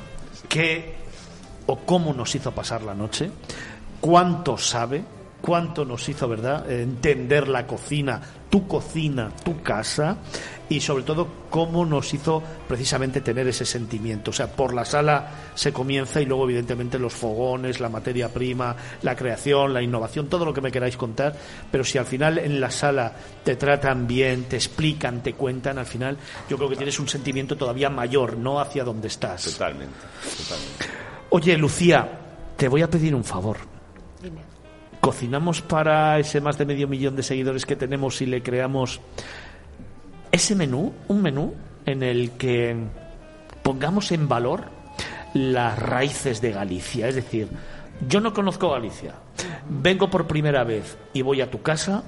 Qué o cómo nos hizo pasar la noche. Cuánto sabe. Cuánto nos hizo, ¿verdad? Entender la cocina, tu cocina, tu casa y sobre todo cómo nos hizo precisamente tener ese sentimiento. O sea, por la sala se comienza y luego evidentemente los fogones, la materia prima, la creación, la innovación, todo lo que me queráis contar, pero si al final en la sala te tratan bien, te explican, te cuentan, al final yo creo que tienes un sentimiento todavía mayor, no hacia donde estás. Totalmente, totalmente. Oye, Lucía, te voy a pedir un favor. Dime. ¿Cocinamos para ese más de medio millón de seguidores que tenemos y le creamos ese menú, un menú en el que pongamos en valor las raíces de Galicia. Es decir, yo no conozco Galicia, vengo por primera vez y voy a tu casa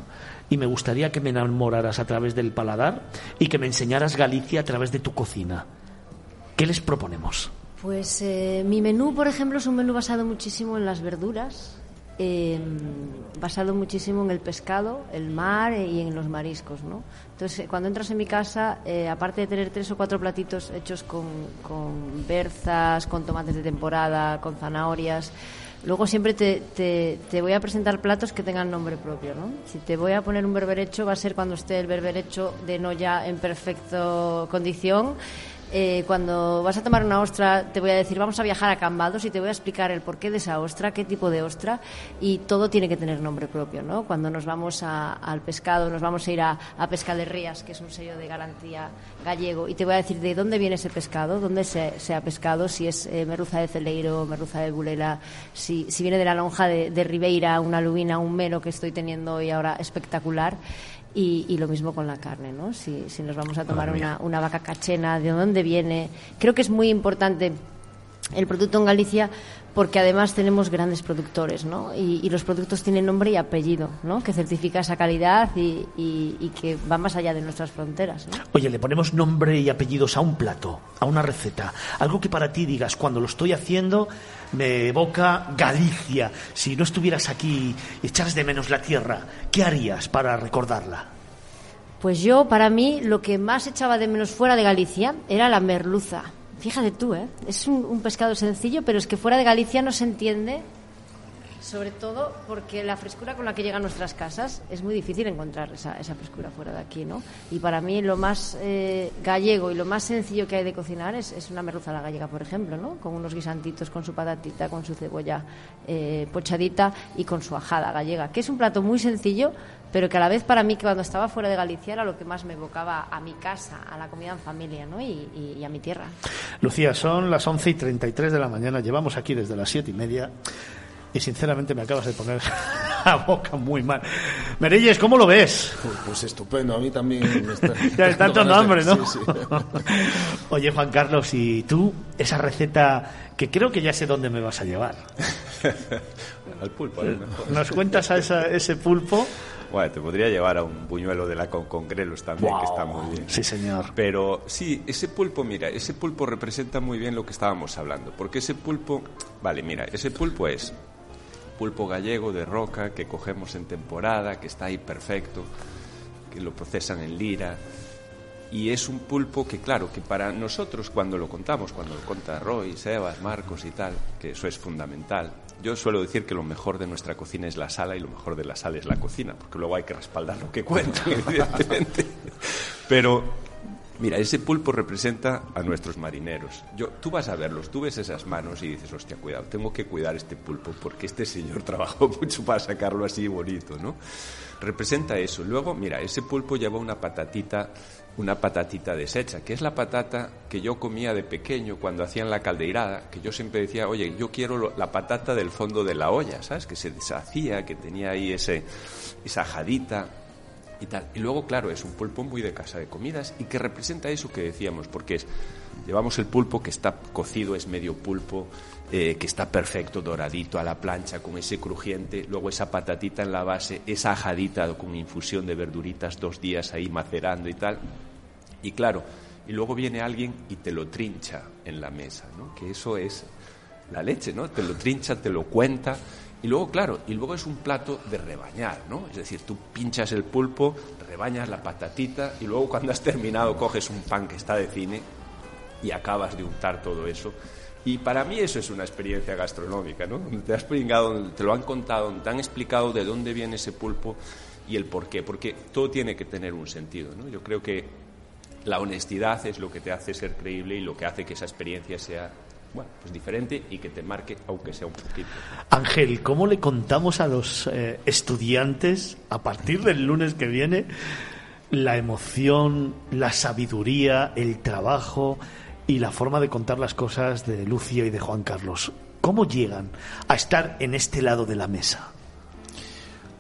y me gustaría que me enamoraras a través del paladar y que me enseñaras Galicia a través de tu cocina. ¿Qué les proponemos? Pues eh, mi menú, por ejemplo, es un menú basado muchísimo en las verduras, eh, basado muchísimo en el pescado, el mar y en los mariscos, ¿no? Entonces, cuando entras en mi casa, eh, aparte de tener tres o cuatro platitos hechos con, con, berzas, con tomates de temporada, con zanahorias, luego siempre te, te, te, voy a presentar platos que tengan nombre propio, ¿no? Si te voy a poner un berberecho, va a ser cuando esté el berberecho de no ya en perfecta condición eh, cuando vas a tomar una ostra, te voy a decir, vamos a viajar a Cambados y te voy a explicar el porqué de esa ostra, qué tipo de ostra, y todo tiene que tener nombre propio, ¿no? Cuando nos vamos a, al pescado, nos vamos a ir a, a Pescaderías, que es un sello de garantía gallego, y te voy a decir de dónde viene ese pescado, dónde se, se ha pescado, si es eh, merluza de celeiro, merluza de bulela, si, si viene de la lonja de, de Ribeira, una lubina, un melo que estoy teniendo hoy ahora espectacular. Y, y, lo mismo con la carne, ¿no? Si, si nos vamos a tomar una, una, vaca cachena, ¿de dónde viene? Creo que es muy importante el producto en Galicia porque además tenemos grandes productores, ¿no? Y, y los productos tienen nombre y apellido, ¿no? Que certifica esa calidad y, y, que va más allá de nuestras fronteras. ¿no? Oye, le ponemos nombre y apellidos a un plato, a una receta, algo que para ti digas, cuando lo estoy haciendo me evoca Galicia. Si no estuvieras aquí echaras de menos la tierra, ¿qué harías para recordarla? Pues yo, para mí, lo que más echaba de menos fuera de Galicia era la merluza. Fíjate tú, ¿eh? Es un, pescado sencillo, pero es que fuera de Galicia no se entiende, sobre todo porque la frescura con la que llegan nuestras casas es muy difícil encontrar esa, esa frescura fuera de aquí, ¿no? Y para mí lo más eh, gallego y lo más sencillo que hay de cocinar es, es, una merluza la gallega, por ejemplo, ¿no? Con unos guisantitos, con su patatita, con su cebolla eh, pochadita y con su ajada gallega, que es un plato muy sencillo, pero que a la vez para mí que cuando estaba fuera de Galicia era lo que más me evocaba a mi casa, a la comida en familia ¿no? y, y, y a mi tierra. Lucía, son las 11 y 33 de la mañana, llevamos aquí desde las 7 y media y sinceramente me acabas de poner la boca muy mal. Merelles, ¿cómo lo ves? Pues, pues estupendo, a mí también me está... ya está dando hambre, ¿no? Sí, sí. Oye, Juan Carlos, y tú, esa receta que creo que ya sé dónde me vas a llevar. Al pulpo, a lo mejor. ¿Nos cuentas a esa, ese pulpo? Bueno, te podría llevar a un buñuelo de la con, también, que está muy bien. Sí, señor. Pero sí, ese pulpo, mira, ese pulpo representa muy bien lo que estábamos hablando. Porque ese pulpo, vale, mira, ese pulpo es pulpo gallego de roca que cogemos en temporada, que está ahí perfecto, que lo procesan en lira. Y es un pulpo que, claro, que para nosotros cuando lo contamos, cuando lo cuenta Roy, Sebas, Marcos y tal, que eso es fundamental. Yo suelo decir que lo mejor de nuestra cocina es la sala y lo mejor de la sala es la cocina, porque luego hay que respaldar lo que cuentan, evidentemente. Pero Mira, ese pulpo representa a nuestros marineros. Yo, tú vas a verlos, tú ves esas manos y dices, hostia, cuidado, tengo que cuidar este pulpo porque este señor trabajó mucho para sacarlo así bonito, ¿no? Representa eso. Luego, mira, ese pulpo lleva una patatita, una patatita deshecha, que es la patata que yo comía de pequeño cuando hacían la caldeirada, que yo siempre decía, oye, yo quiero la patata del fondo de la olla, ¿sabes? Que se deshacía, que tenía ahí ese, esa jadita y tal. Y luego, claro, es un pulpo muy de casa de comidas y que representa eso que decíamos, porque es, llevamos el pulpo que está cocido, es medio pulpo, eh, que está perfecto, doradito a la plancha, con ese crujiente, luego esa patatita en la base, esa ajadita con infusión de verduritas, dos días ahí macerando y tal. Y claro, y luego viene alguien y te lo trincha en la mesa, ¿no? Que eso es la leche, ¿no? Te lo trincha, te lo cuenta y luego, claro, y luego es un plato de rebañar, ¿no? Es decir, tú pinchas el pulpo, rebañas la patatita y luego cuando has terminado coges un pan que está de cine y acabas de untar todo eso. Y para mí eso es una experiencia gastronómica, ¿no? Te has pringado, te lo han contado, te han explicado de dónde viene ese pulpo y el por qué, porque todo tiene que tener un sentido, ¿no? Yo creo que la honestidad es lo que te hace ser creíble y lo que hace que esa experiencia sea bueno, pues diferente y que te marque, aunque sea un poquito. Ángel, ¿cómo le contamos a los eh, estudiantes a partir del lunes que viene la emoción, la sabiduría, el trabajo y la forma de contar las cosas de Lucio y de Juan Carlos? ¿Cómo llegan a estar en este lado de la mesa?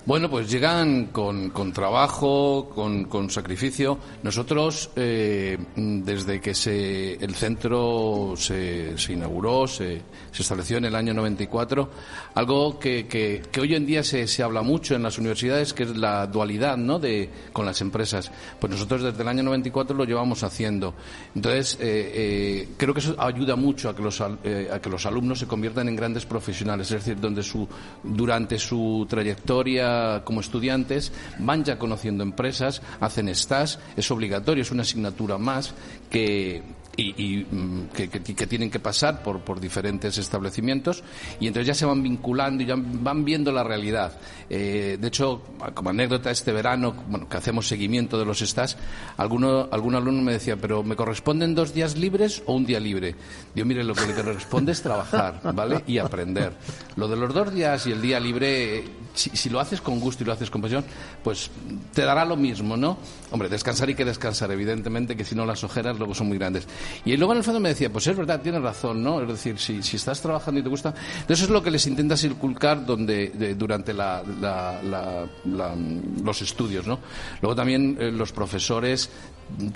Bueno, pues llegan con, con trabajo, con, con, sacrificio. Nosotros, eh, desde que se, el centro se, se inauguró, se, se, estableció en el año 94, algo que, que, que hoy en día se, se, habla mucho en las universidades, que es la dualidad ¿no? de, con las empresas. Pues nosotros desde el año 94 lo llevamos haciendo. Entonces, eh, eh, creo que eso ayuda mucho a que, los, eh, a que los alumnos se conviertan en grandes profesionales, es decir, donde su, durante su trayectoria como estudiantes, van ya conociendo empresas, hacen stage, es obligatorio, es una asignatura más que y, mm, que, tienen que pasar por, por, diferentes establecimientos y entonces ya se van vinculando y ya van viendo la realidad. Eh, de hecho, como anécdota, este verano, bueno, que hacemos seguimiento de los stas, alguno, algún alumno me decía, pero ¿me corresponden dos días libres o un día libre? Digo, mire, lo que le corresponde es trabajar, ¿vale? Y aprender. Lo de los dos días y el día libre, si, si lo haces con gusto y lo haces con pasión, pues te dará lo mismo, ¿no? Hombre, descansar y que descansar, evidentemente, que si no las ojeras luego son muy grandes. Y luego en el fondo me decía, pues es verdad, tienes razón, ¿no? Es decir, si, si estás trabajando y te gusta. Entonces es lo que les intentas inculcar donde, de, durante la, la, la, los estudios, ¿no? Luego también eh, los profesores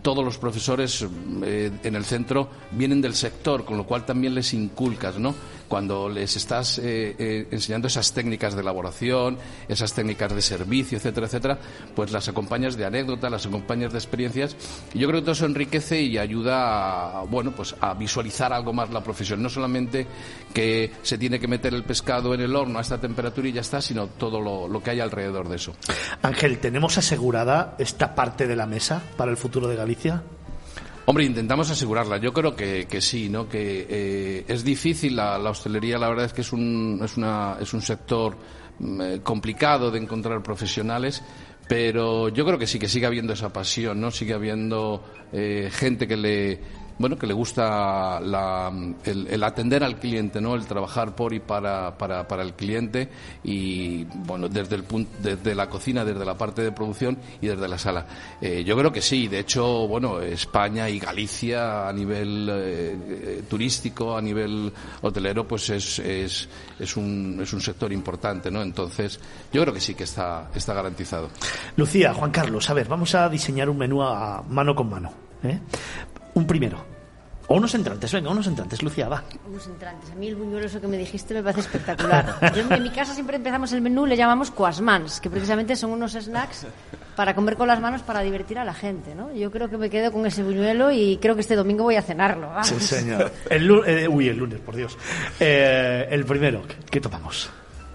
todos los profesores eh, en el centro vienen del sector, con lo cual también les inculcas, ¿no? Cuando les estás eh, eh, enseñando esas técnicas de elaboración, esas técnicas de servicio, etcétera, etcétera, pues las acompañas de anécdotas, las acompañas de experiencias. Y yo creo que todo eso enriquece y ayuda a, bueno, pues a visualizar algo más la profesión. No solamente que se tiene que meter el pescado en el horno a esta temperatura y ya está, sino todo lo, lo que hay alrededor de eso. Ángel, ¿tenemos asegurada esta parte de la mesa para el futuro? de Galicia? Hombre, intentamos asegurarla. Yo creo que, que sí, ¿no? Que eh, es difícil la, hostelería. La verdad es que es un, es una, es un sector eh, complicado de encontrar profesionales, pero yo creo que sí, que sigue habiendo esa pasión, ¿no? Sigue habiendo eh, gente que le bueno, que le gusta la, el, atender al cliente, ¿no? El trabajar por y para, para, para el cliente y, bueno, desde el punto, desde la cocina, desde la parte de producción y desde la sala. Eh, yo creo que sí. De hecho, bueno, España y Galicia a nivel eh, turístico, a nivel hotelero, pues es, es, es, un, es un sector importante, ¿no? Entonces, yo creo que sí que está, está garantizado. Lucía, Juan Carlos, a ver, vamos a diseñar un menú a mano con mano. ¿eh? Un primero, O unos entrantes, venga, unos entrantes, Lucía, va. Unos entrantes. A mí el buñuelo eso que me dijiste me parece espectacular. Yo, en mi casa siempre empezamos el menú, le llamamos cuasmans, que precisamente son unos snacks para comer con las manos para divertir a la gente, ¿no? Yo creo que me quedo con ese buñuelo y creo que este domingo voy a cenarlo. vamos. Sí, señor. El, eh, uy, el lunes, por Dios. Eh, el primero, ¿qué, qué tomamos?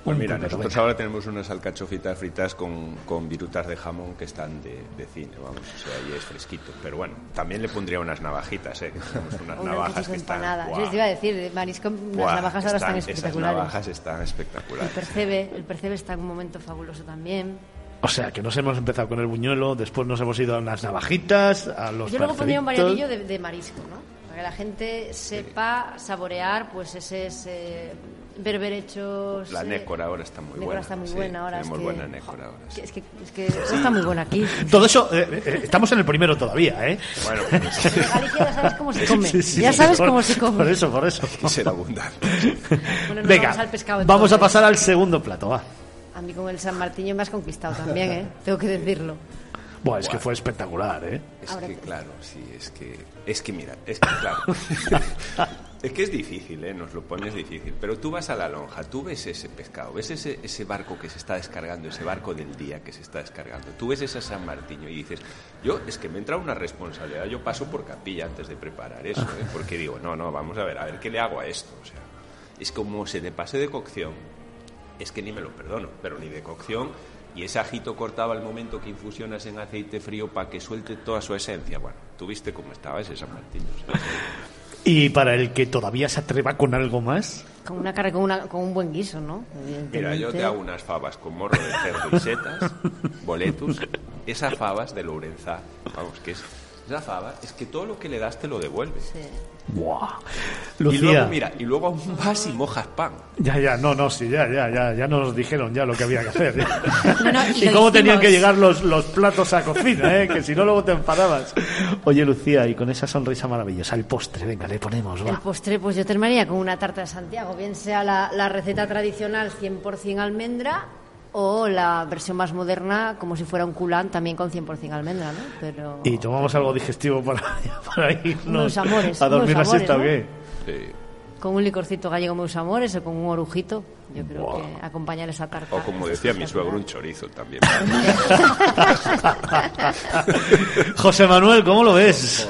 Pues mira, nosotros venga. ahora tenemos unas alcachofitas fritas con, con virutas de jamón que están de, de cine, vamos, o sea, y es fresquito. Pero bueno, también le pondría unas navajitas, ¿eh? tenemos unas Una navajas que están... empanada. ¡guau! Yo te iba a decir, de marisco, las navajas ahora están Esas espectaculares. navajas están El espectaculares. percebe, el percebe está en un momento fabuloso también. O sea, que nos hemos empezado con el buñuelo, después nos hemos ido a unas navajitas, a los Yo luego pondría un variadillo de, de marisco, ¿no? Para que la gente sepa saborear, pues ese, ese berberechos. La eh, nécora ahora está muy buena. está muy sí, buena ahora. Tenemos es que, buena nécora ahora. sí. Es que, es que está muy buena aquí. Todo eso, eh, eh, estamos en el primero todavía, ¿eh? Bueno, En Galicia ya sabes cómo se come. Sí, sí, ya sabes por- cómo se come. Por eso, por eso. Y ser abundante. Bueno, Venga, vamos al pescado, vamos a pasar al segundo plato, va. A mí con el San Martín me has conquistado también, ¿eh? Tengo que decirlo. Buah, es que fue espectacular, ¿eh? Es Ahora que te- claro, sí, es que es que mira, es que claro. Es que es difícil, ¿eh? Nos lo pones difícil, pero tú vas a la lonja, tú ves ese pescado, ves ese, ese barco que se está descargando, ese barco del día que se está descargando, tú ves ese San Martiño y dices, yo es que me entra una responsabilidad, yo paso por capilla antes de preparar eso, ¿eh? Porque digo, no, no, vamos a ver, a ver qué le hago a esto, o sea, es como se te pase de cocción, es que ni me lo perdono, pero ni de cocción. Y ese ajito cortado al momento que infusionas en aceite frío para que suelte toda su esencia. Bueno, tú viste cómo estaba ese San Martín. o sea, Y para el que todavía se atreva con algo más, Con una carne, con, una, con un buen guiso, ¿no? Mira, yo te hago unas fabas con morro de cerdo y setas, boletus. Esas fabas de Lourenzá, vamos, que es. Esa fava es que todo lo que le das te lo devuelve. ¡Buah! Y Lucía, luego, mira, y luego aún vas y mojas pan. ya, ya, no, no, sí, ya, ya, ya, ya nos dijeron ya lo que había que hacer. ¿eh? No, no, y y cómo tenían hicimos. que llegar los, los platos a cocina, ¿eh? Que si no, luego te enfadabas. Oye, Lucía, y con esa sonrisa maravillosa, el postre, venga, le ponemos, El va. postre, pues yo terminaría con una tarta de Santiago, bien sea la, la receta tradicional 100% almendra o la versión más moderna, como si fuera un culán, también con 100% almendra, ¿no? Pero... Y tomamos algo digestivo para, para irnos Unos amores, a dormir la siesta, ¿o amores, qué? Con un licorcito gallego meus amores o con un orujito, yo creo Buah. que acompañar esa tarta. O como decía mi suegro, un chorizo también. José Manuel, ¿cómo lo ves?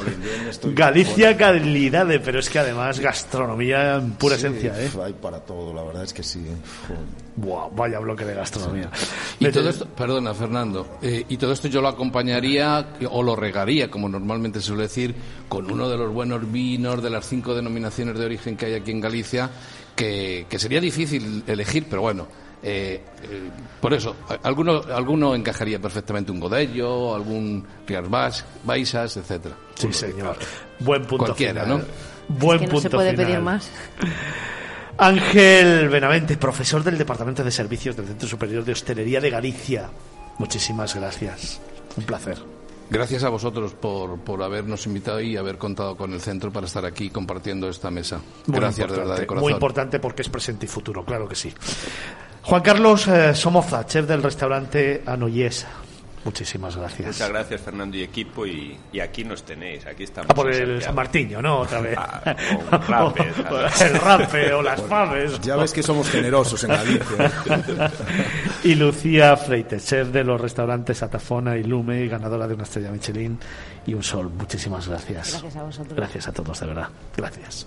Galicia calidad, pero es que además gastronomía en pura Sí, esencia, ¿eh? Hay para todo, la verdad es que sí. Joder. Buah, vaya bloque de gastronomía. Y todo esto, perdona Fernando, eh, y todo esto yo lo acompañaría o lo regaría, como normalmente se suele decir, con uno de los buenos vinos de las cinco denominaciones de origen que hay aquí en Galicia, que, que sería difícil elegir, pero bueno, eh, eh, por eso, alguno, alguno encajaría perfectamente un Godello, algún Rias Bas- Baixas, etcétera. Sí, señor. Buen punto Cualquiera, final. ¿no? Buen que no punto se puede final. pedir más. Ángel Benavente, profesor del Departamento de Servicios del Centro Superior de Hostelería de Galicia. Muchísimas gracias. Un placer. Gracias a vosotros por, por habernos invitado y haber contado con el centro para estar aquí compartiendo esta mesa. Muy Gracias de verdad, importante, de corazón. Muy importante porque es presente y futuro, claro que sí. Juan Carlos eh, Somoza, chef del restaurante Anoyes. Muchísimas gracias. Muchas gracias, Fernando y equipo. Y, y aquí nos tenéis, aquí estamos. A por el Santiago. San Martiño, ¿no? Otra vez. Ah, rapes, O- el rape o las faves. Ya ves que somos generosos en Galicia. y Lucía Freites, chef de los restaurantes Atafona y Lume, ganadora de una estrella Michelin y un sol. Muchísimas gracias. Gracias a vosotros. Gracias a todos, de verdad. Gracias.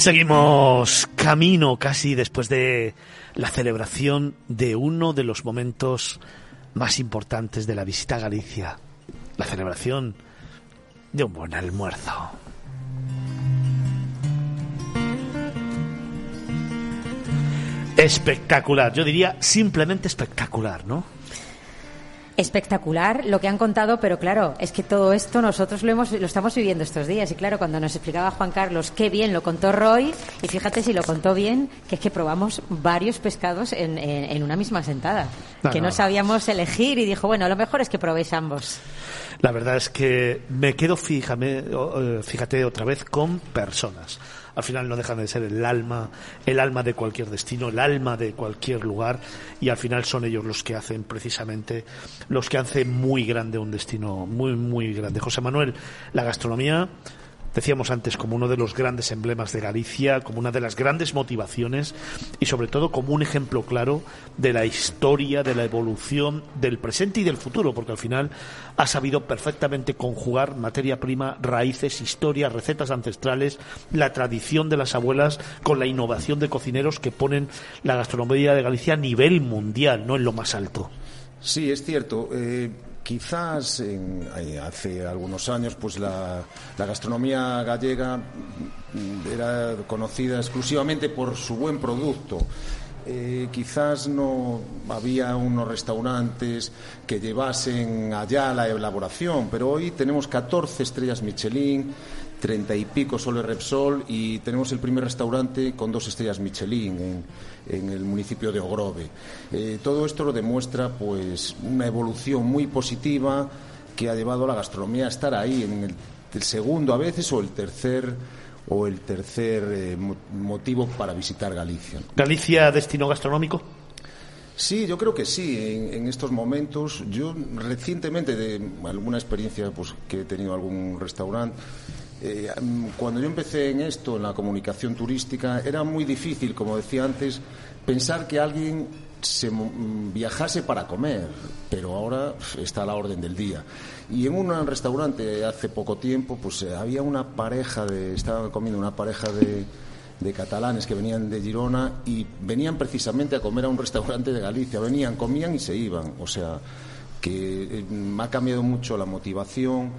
Seguimos camino casi después de la celebración de uno de los momentos más importantes de la visita a Galicia, la celebración de un buen almuerzo. Espectacular, yo diría simplemente espectacular, ¿no? Espectacular lo que han contado, pero claro, es que todo esto nosotros lo, hemos, lo estamos viviendo estos días. Y claro, cuando nos explicaba Juan Carlos qué bien lo contó Roy, y fíjate si lo contó bien, que es que probamos varios pescados en, en, una misma sentada. que no. sabíamos elegir y dijo, bueno, lo mejor es que probéis ambos. La verdad es que me quedo, fíjame, eh, fíjate otra vez, con personas al final no dejan de ser el alma, el alma de cualquier destino, el alma de cualquier lugar, y al final son ellos los que hacen precisamente, los que hacen muy grande un destino, muy, muy grande. José Manuel, la gastronomía decíamos antes, como uno de los grandes emblemas de Galicia, como una de las grandes motivaciones y sobre todo como un ejemplo claro de la historia, de la evolución del presente y del futuro, porque al final ha sabido perfectamente conjugar materia prima, raíces, historia, recetas ancestrales, la tradición de las abuelas con la innovación de cocineros que ponen la gastronomía de Galicia a nivel mundial, no en lo más alto. Sí, es cierto. Eh, Quizás eh, hace algunos años pues la, gastronomía gallega mm, era conocida exclusivamente por su buen producto. Eh, quizás no había unos restaurantes que llevasen allá la elaboración, pero hoy tenemos 14 estrellas Michelin, treinta y pico Sole Repsol y tenemos el primer restaurante con dos estrellas Michelin el municipio de Ogrove. Eh, todo esto lo demuestra pues una evolución muy positiva que ha llevado a la gastronomía a estar ahí en el, segundo a veces o el tercer o el tercer eh, motivo para visitar Galicia. ¿Galicia destino gastronómico? Sí, yo creo que sí. En, estos momentos, yo recientemente de alguna experiencia pues, que he tenido algún restaurante, eh, cuando yo empecé en esto, en la comunicación turística, era muy difícil, como decía antes, pensar que alguien se viajase para comer, pero ahora está a la orden del día. Y en un restaurante hace poco tiempo, pues eh, había una pareja de, estaban comiendo una pareja de, de catalanes que venían de Girona y venían precisamente a comer a un restaurante de Galicia. Venían, comían y se iban. O sea, que eh, me ha cambiado mucho la motivación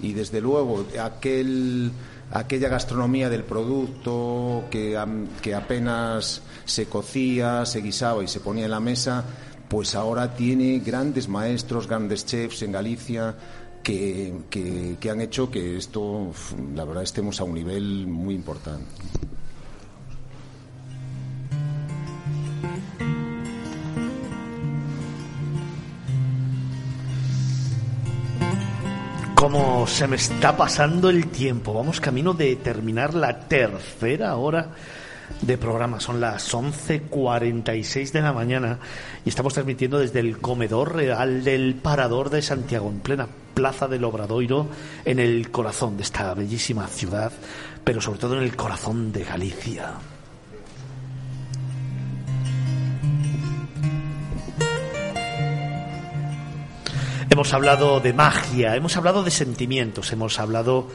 y desde luego aquel, aquella gastronomía del producto que, que apenas se cocía, se guisaba y se ponía en la mesa, pues ahora tiene grandes maestros, grandes chefs en Galicia que, que, que han hecho que esto, la verdad, estemos a un nivel muy importante. Cómo se me está pasando el tiempo. Vamos camino de terminar la tercera hora de programa. Son las 11.46 de la mañana y estamos transmitiendo desde el comedor real del Parador de Santiago, en plena plaza del Obradoiro, en el corazón de esta bellísima ciudad, pero sobre todo en el corazón de Galicia. Hemos hablado de magia, hemos hablado de sentimientos, hemos hablado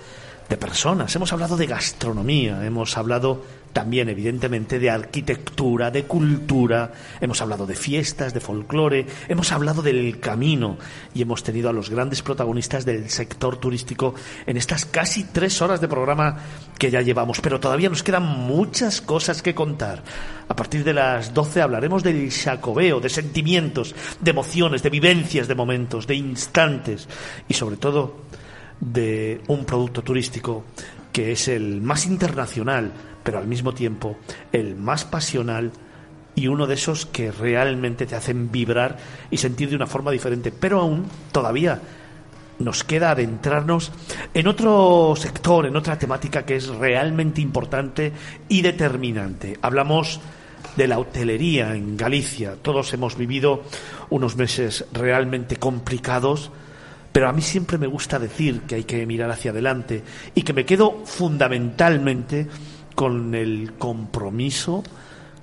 de personas, hemos hablado de gastronomía, hemos hablado también evidentemente de arquitectura, de cultura, hemos hablado de fiestas, de folclore, hemos hablado del camino y hemos tenido a los grandes protagonistas del sector turístico en estas casi tres horas de programa que ya llevamos, pero todavía nos quedan muchas cosas que contar. A partir de las 12 hablaremos del jacobeo, de sentimientos, de emociones, de vivencias, de momentos, de instantes y sobre todo de un producto turístico que es el más internacional, pero al mismo tiempo el más pasional y uno de esos que realmente te hacen vibrar y sentir de una forma diferente. Pero aún todavía nos queda adentrarnos en otro sector, en otra temática que es realmente importante y determinante. Hablamos de la hotelería en Galicia. Todos hemos vivido unos meses realmente complicados pero a mí siempre me gusta decir que hay que mirar hacia adelante y que me quedo fundamentalmente con el compromiso,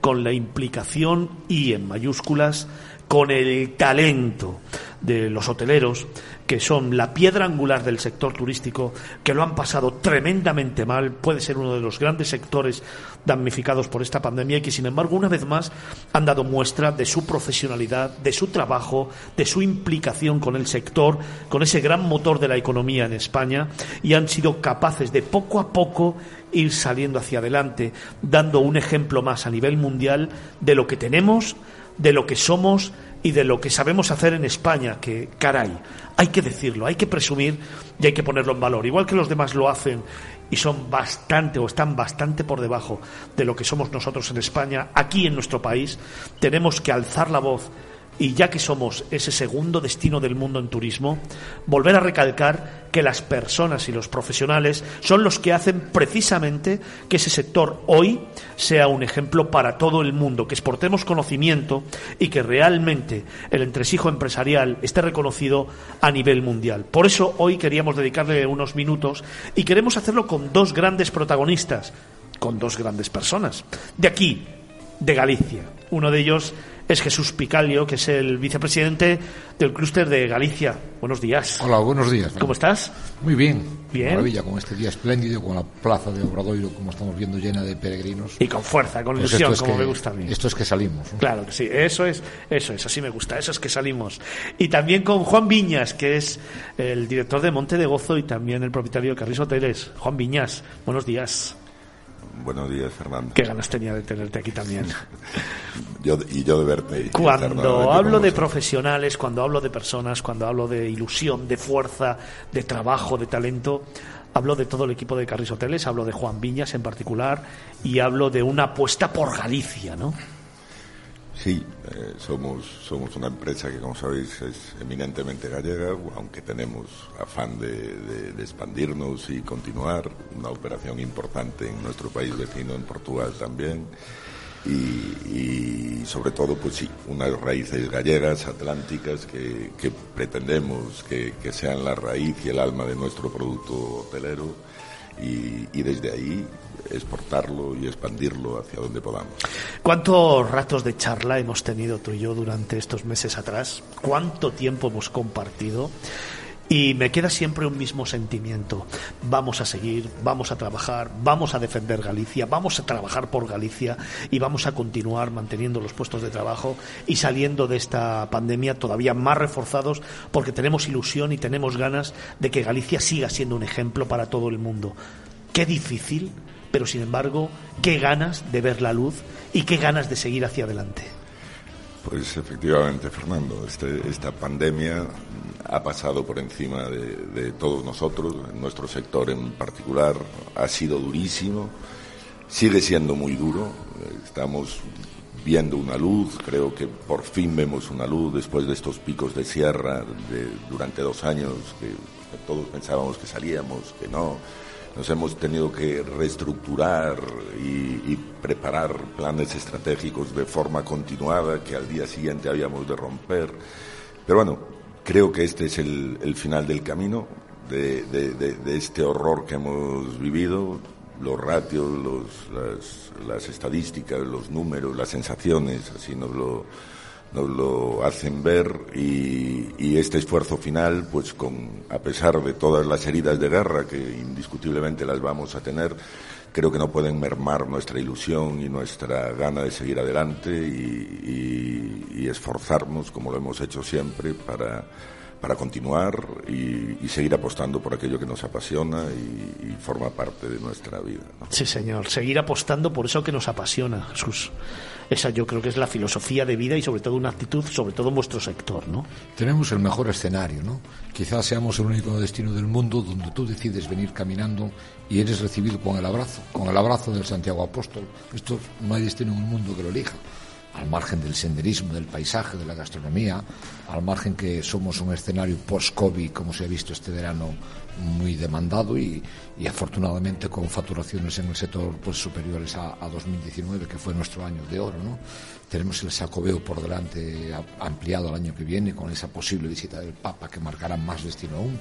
con la implicación y en mayúsculas con el talento de los hoteleros, que son la piedra angular del sector turístico, que lo han pasado tremendamente mal, puede ser uno de los grandes sectores damnificados por esta pandemia y que, sin embargo, una vez más han dado muestra de su profesionalidad, de su trabajo, de su implicación con el sector, con ese gran motor de la economía en España y han sido capaces de poco a poco ir saliendo hacia adelante, dando un ejemplo más a nivel mundial de lo que tenemos, de lo que somos y de lo que sabemos hacer en España, que caray, hay que decirlo, hay que presumir y hay que ponerlo en valor. Igual que los demás lo hacen y son bastante o están bastante por debajo de lo que somos nosotros en España, aquí en nuestro país, tenemos que alzar la voz y ya que somos ese segundo destino del mundo en turismo, volver a recalcar que las personas y los profesionales son los que hacen precisamente que ese sector hoy sea un ejemplo para todo el mundo, que exportemos conocimiento y que realmente el entresijo empresarial esté reconocido a nivel mundial. Por eso hoy queríamos dedicarle unos minutos y queremos hacerlo con dos grandes protagonistas, con dos grandes personas. De aquí, de Galicia. Uno de ellos es Jesús Picalio, que es el vicepresidente del clúster de Galicia. Buenos días. Hola, buenos días. ¿Cómo estás? Muy bien. Bien. Maravilla, con este día espléndido, con la plaza de Obradoiro, como estamos viendo, llena de peregrinos. Y con fuerza, con Pues ilusión, es como que- me gusta a mí. Esto es que salimos. ¿no? Claro que sí, eso es, eso es, así me gusta, eso es que salimos. Y también con Juan Viñas, que es el director de Monte de Gozo y también el propietario de Carris Hoteles. Juan Viñas, buenos días. Buenos días, Fernando. Qué ganas tenía de tenerte aquí también. Yo, y yo de verte. y Cuando hablo de profesionales, cuando hablo de personas, cuando hablo de ilusión, de fuerza, de trabajo, de talento, hablo de todo el equipo de Carris Hoteles, hablo de Juan Viñas en particular y hablo de una apuesta por Galicia, ¿no? Sí, eh, somos, somos una empresa que, como sabéis, es eminentemente gallega, aunque tenemos afán de, expandirnos y continuar. Una operación importante en nuestro país vecino, en Portugal también. Y, sobre todo, pues sí, unas raíces gallegas, atlánticas, que, pretendemos que, sean la raíz y el alma de nuestro producto hotelero. Y desde ahí exportarlo y expandirlo hacia donde podamos. ¿Cuántos ratos de charla hemos tenido tú y yo durante estos meses atrás? ¿Cuánto tiempo hemos compartido? Y me queda siempre un mismo sentimiento. Vamos a seguir, vamos a trabajar, vamos a defender Galicia, vamos a trabajar por Galicia y vamos a continuar manteniendo los puestos de trabajo y saliendo de esta pandemia todavía más reforzados porque tenemos ilusión y tenemos ganas de que Galicia siga siendo un ejemplo para todo el mundo. Qué difícil, pero sin embargo, qué ganas de ver la luz y qué ganas de seguir hacia adelante. Pues efectivamente, Fernando, este- esta pandemia ha pasado por encima de, de todos nosotros, en nuestro sector en particular, ha sido durísimo, sigue siendo muy duro, estamos viendo una luz, creo que por fin vemos una luz después de estos picos de sierra de- durante dos años que todos pensábamos que salíamos, que no. Nos hemos tenido que reestructurar y, preparar planes estratégicos de forma continuada que al día siguiente habíamos de romper. Pero bueno, creo que este es el, final del camino de- de este horror que hemos vivido. Los ratios, los, las, las estadísticas, los números, las sensaciones, así nos lo, nos lo hacen ver y, este esfuerzo final, pues con, a pesar de todas las heridas de guerra que indiscutiblemente las vamos a tener, creo que no pueden mermar nuestra ilusión y nuestra gana de seguir adelante y, esforzarnos, como lo hemos hecho siempre, para, para continuar y, seguir apostando por aquello que nos apasiona y, forma parte de nuestra vida. Sí, señor. Seguir apostando por eso que nos apasiona, Jesús. Esa yo creo que es la filosofía de vida y sobre todo una actitud, sobre todo en vuestro sector, ¿no? Tenemos el mejor escenario, ¿no? Quizás seamos el único destino del mundo donde tú decides venir caminando y eres recibido con el abrazo, con el abrazo del Santiago Apóstol. Esto no hay destino en el mundo que lo elija. Al margen del senderismo, del paisaje, de la gastronomía, al margen que somos un escenario post-COVID, como se ha visto este verano, muy demandado y, y afortunadamente con facturaciones en el sector pues superiores a, a 2019, que fue nuestro año de oro, ¿no? Tenemos el Sacobeo por delante ampliado el año que viene con esa posible visita del Papa que marcará más destino aún.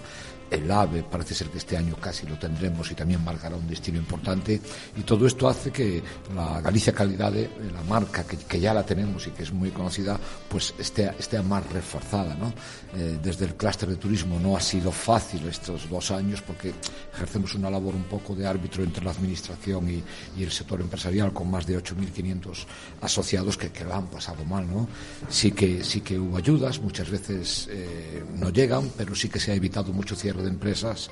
El AVE parece ser que este año casi lo tendremos y también marcará un destino importante. Y todo esto hace que la Galicia Calidad, la marca que, que ya la tenemos y que es muy conocida, pues esté, esté más reforzada. ¿no? Eh, desde el clúster de turismo no ha sido fácil estos dos años porque ejercemos una labor un poco de árbitro entre la administración y, el sector empresarial con más de 8.500 asociados que, que lo han pasado mal. ¿no? Sí, que, sí que hubo ayudas, muchas veces eh, no llegan, pero sí que se ha evitado mucho cierre de empresas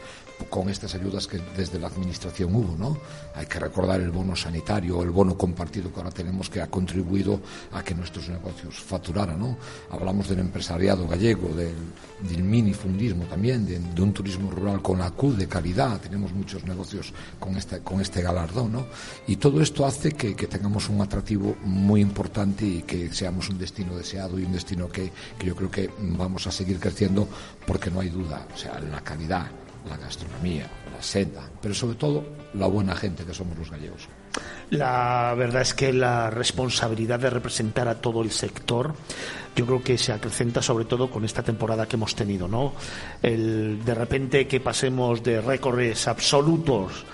con estas ayudas que desde la administración hubo, ¿no? Hay que recordar el bono sanitario, el bono compartido que ahora tenemos que ha contribuido a que nuestros negocios facturaran, ¿no? Hablamos del empresariado gallego, del, del minifundismo también, de, un turismo rural con la CUD de calidad, tenemos muchos negocios con este, con este galardón, ¿no? Y todo esto hace que, que tengamos un atractivo muy importante y que seamos un destino deseado y un destino que, que yo creo que vamos a seguir creciendo porque no hay duda, o sea, la calidad la gastronomía, la seda, pero sobre todo la buena gente que somos los gallegos. La verdad es que la responsabilidad de representar a todo el sector yo creo que se acrecenta sobre todo con esta temporada que hemos tenido, ¿no? El de repente que pasemos de récords absolutos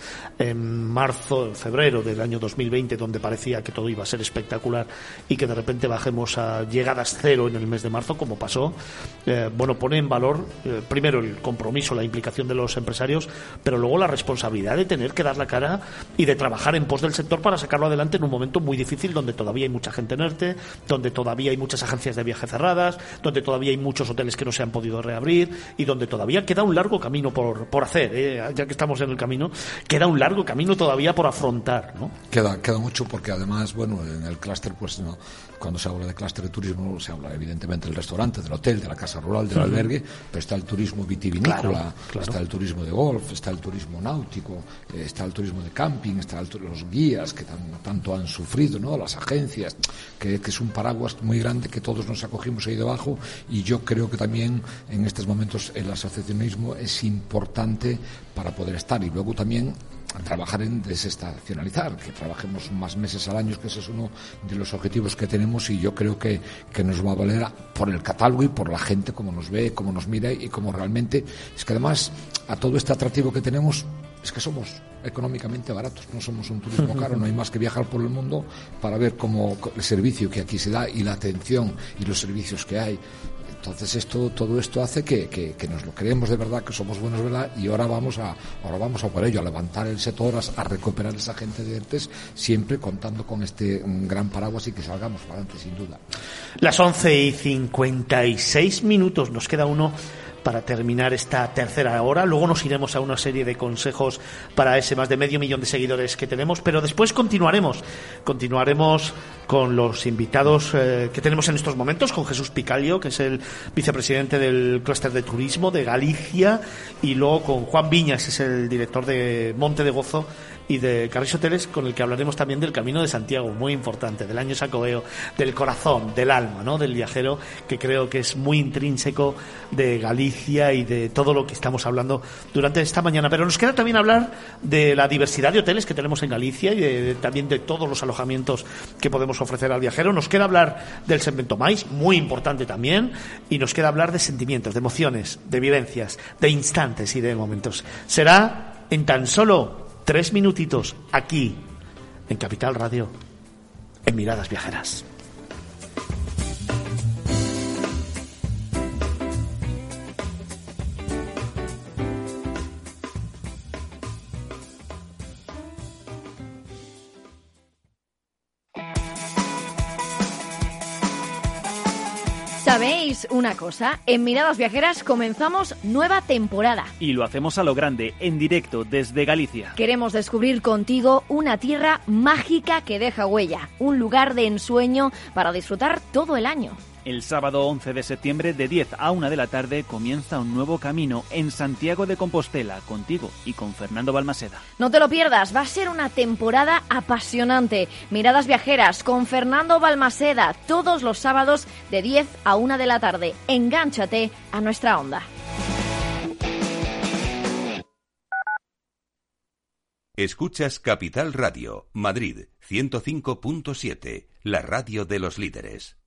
en marzo, en febrero del año 2020, donde parecía que todo iba a ser espectacular y que de repente bajemos a llegadas cero en el mes de marzo, como pasó, eh, bueno, pone en valor eh, primero el compromiso, la implicación de los empresarios, pero luego la responsabilidad de tener que dar la cara y de trabajar en pos del sector para sacarlo adelante en un momento muy difícil donde todavía hay mucha gente en ERTE, donde todavía hay muchas agencias de viaje cerradas, donde todavía hay muchos hoteles que no se han podido reabrir y donde todavía queda un largo camino por, por hacer, ¿eh? ya que estamos en el camino, queda un largo camino todavía por afrontar, ¿no? Queda, queda mucho porque además, bueno, en el clúster, pues no, cuando se habla de clúster de turismo se habla evidentemente del restaurante, del hotel, de la casa rural, del albergue, pero está el turismo vitivinícola, claro, claro. está el turismo de golf, está el turismo náutico, eh, está el turismo de camping, están los guías que tan, tanto han sufrido, ¿no? Las agencias, que, que, es un paraguas muy grande que todos nos acogimos ahí debajo y yo creo que también en estos momentos el asociacionismo es importante para poder estar y luego también trabajar en desestacionalizar, que trabajemos más meses al año, que ese es uno de los objetivos que tenemos y yo creo que, que nos va a valer por el catálogo y por la gente, como nos ve, cómo nos mira y cómo realmente. Es que además, a todo este atractivo que tenemos, es que somos económicamente baratos, no somos un turismo caro, no hay más que viajar por el mundo para ver cómo el servicio que aquí se da y la atención y los servicios que hay. Entonces esto, todo esto hace que, que, nos lo creemos de verdad, que somos buenos, ¿verdad? Y ahora vamos a, ahora vamos a por ello, a levantar el sector, a, a recuperar esa gente de ERTES, siempre contando con este gran paraguas y que salgamos para adelante, sin duda. Las 11 y 56 minutos, nos queda uno para terminar esta tercera hora. Luego nos iremos a una serie de consejos para ese más de medio millón de seguidores que tenemos, pero después continuaremos. Continuaremos con los invitados eh, que tenemos en estos momentos, con Jesús Picalio, que es el vicepresidente del clúster de turismo de Galicia, y luego con Juan Viñas, que es el director de Monte de Gozo y de Carris Hoteles, con el que hablaremos también del Camino de Santiago, muy importante, del año sacobeo, del corazón, del alma, ¿no? del viajero, que creo que es muy intrínseco de Galicia y de todo lo que estamos hablando durante esta mañana. Pero nos queda también hablar de la diversidad de hoteles que tenemos en Galicia y de, de, también de todos los alojamientos que podemos ofrecer al viajero. Nos queda hablar del segmento Mais, muy importante también, y nos queda hablar de sentimientos, de emociones, de vivencias, de instantes y de momentos. Será en tan solo tres minutitos aquí en Capital Radio, en Miradas Viajeras. ¿Sabéis una cosa? En Miradas Viajeras comenzamos nueva temporada. Y lo hacemos a lo grande, en directo desde Galicia. Queremos descubrir contigo una tierra mágica que deja huella, un lugar de ensueño para disfrutar todo el año. El sábado 11 de septiembre de 10 a 1 de la tarde comienza un nuevo camino en Santiago de Compostela contigo y con Fernando Balmaseda. No te lo pierdas, va a ser una temporada apasionante. Miradas viajeras con Fernando Balmaseda todos los sábados de 10 a 1 de la tarde. Engánchate a nuestra onda. Escuchas Capital Radio, Madrid 105.7, la radio de los líderes.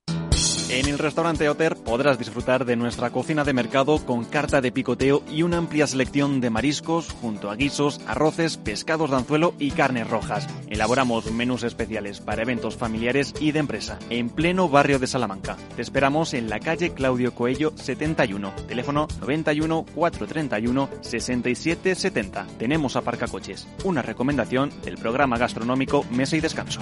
En el restaurante Oter podrás disfrutar de nuestra cocina de mercado con carta de picoteo y una amplia selección de mariscos junto a guisos, arroces, pescados de anzuelo y carnes rojas. Elaboramos menús especiales para eventos familiares y de empresa en pleno barrio de Salamanca. Te esperamos en la calle Claudio Coello 71, teléfono 91 431 67 70. Tenemos aparcacoches, una recomendación del programa gastronómico Mesa y Descanso.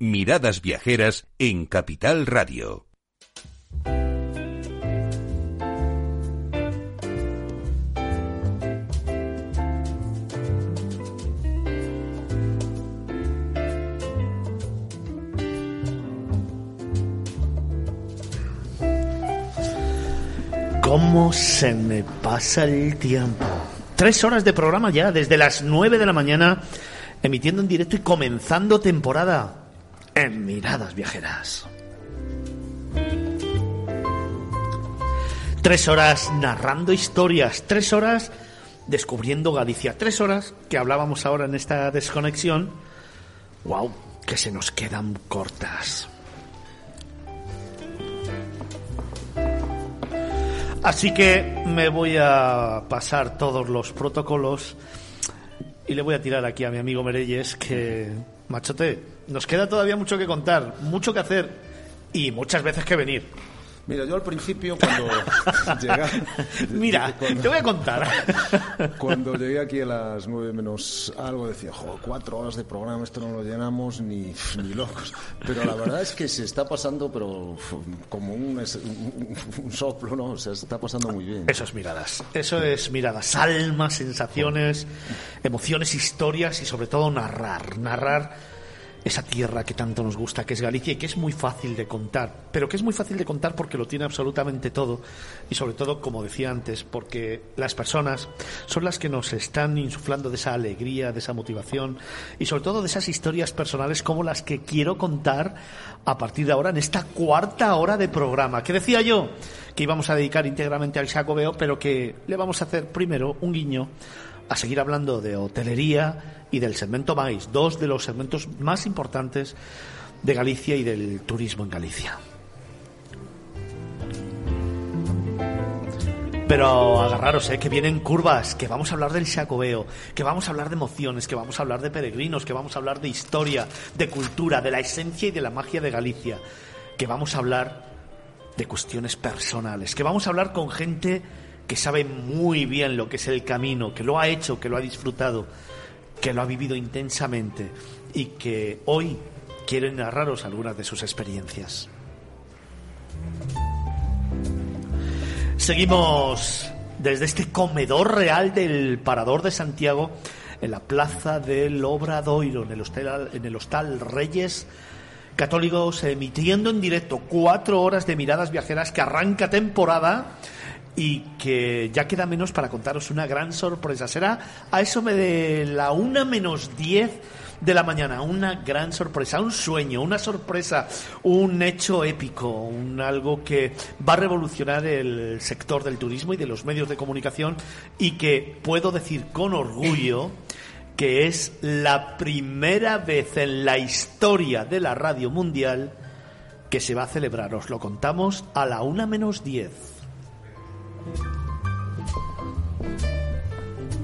Miradas Viajeras en Capital Radio. ¿Cómo se me pasa el tiempo? Tres horas de programa ya, desde las nueve de la mañana, emitiendo en directo y comenzando temporada en Miradas Viajeras. Tres horas narrando historias, tres horas descubriendo Galicia, tres horas que hablábamos ahora en esta desconexión. ¡Wow! Que se nos quedan cortas. Así que me voy a pasar todos los protocolos y le voy a tirar aquí a mi amigo Merelles que, machote, nos queda todavía mucho que contar, mucho que hacer y muchas veces que venir. Mira, yo al principio cuando llegué... Mira, te voy a contar. Cuando llegué aquí a las nueve menos algo decía, jo, cuatro horas de programa, esto no lo llenamos ni, ni locos. Pero la verdad es que se está pasando, pero como un, un, soplo, ¿no? Se está pasando muy bien. Eso es miradas. Eso es miradas. Almas, sensaciones, emociones, historias y sobre todo narrar. Narrar esa tierra que tanto nos gusta, que es Galicia y que es muy fácil de contar, pero que es muy fácil de contar porque lo tiene absolutamente todo y sobre todo, como decía antes, porque las personas son las que nos están insuflando de esa alegría, de esa motivación y sobre todo de esas historias personales como las que quiero contar a partir de ahora en esta cuarta hora de programa. Que decía yo que íbamos a dedicar íntegramente al Jacobeo, pero que le vamos a hacer primero un guiño a seguir hablando de hotelería y del segmento MAIS, dos de los segmentos más importantes de Galicia y del turismo en Galicia. Pero agarraros, ¿eh? que vienen curvas, que vamos a hablar del Xacobeo, que vamos a hablar de emociones, que vamos a hablar de peregrinos, que vamos a hablar de historia, de cultura, de la esencia y de la magia de Galicia, que vamos a hablar de cuestiones personales, que vamos a hablar con gente que sabe muy bien lo que es el camino, que lo ha hecho, que lo ha disfrutado, que lo ha vivido intensamente y que hoy quiere narraros algunas de sus experiencias. Seguimos desde este comedor real del Parador de Santiago en la plaza del Obradoiro, en el en el hostal Reyes Católicos, emitiendo en directo cuatro horas de miradas viajeras que arranca temporada y que ya queda menos para contaros una gran sorpresa. Será a eso de la una menos diez de la mañana. Una gran sorpresa, un sueño, una sorpresa, un hecho épico, un algo que va a revolucionar el sector del turismo y de los medios de comunicación y que puedo decir con orgullo que es la primera vez en la historia de la radio mundial que se va a celebrar. Os lo contamos a la una menos diez.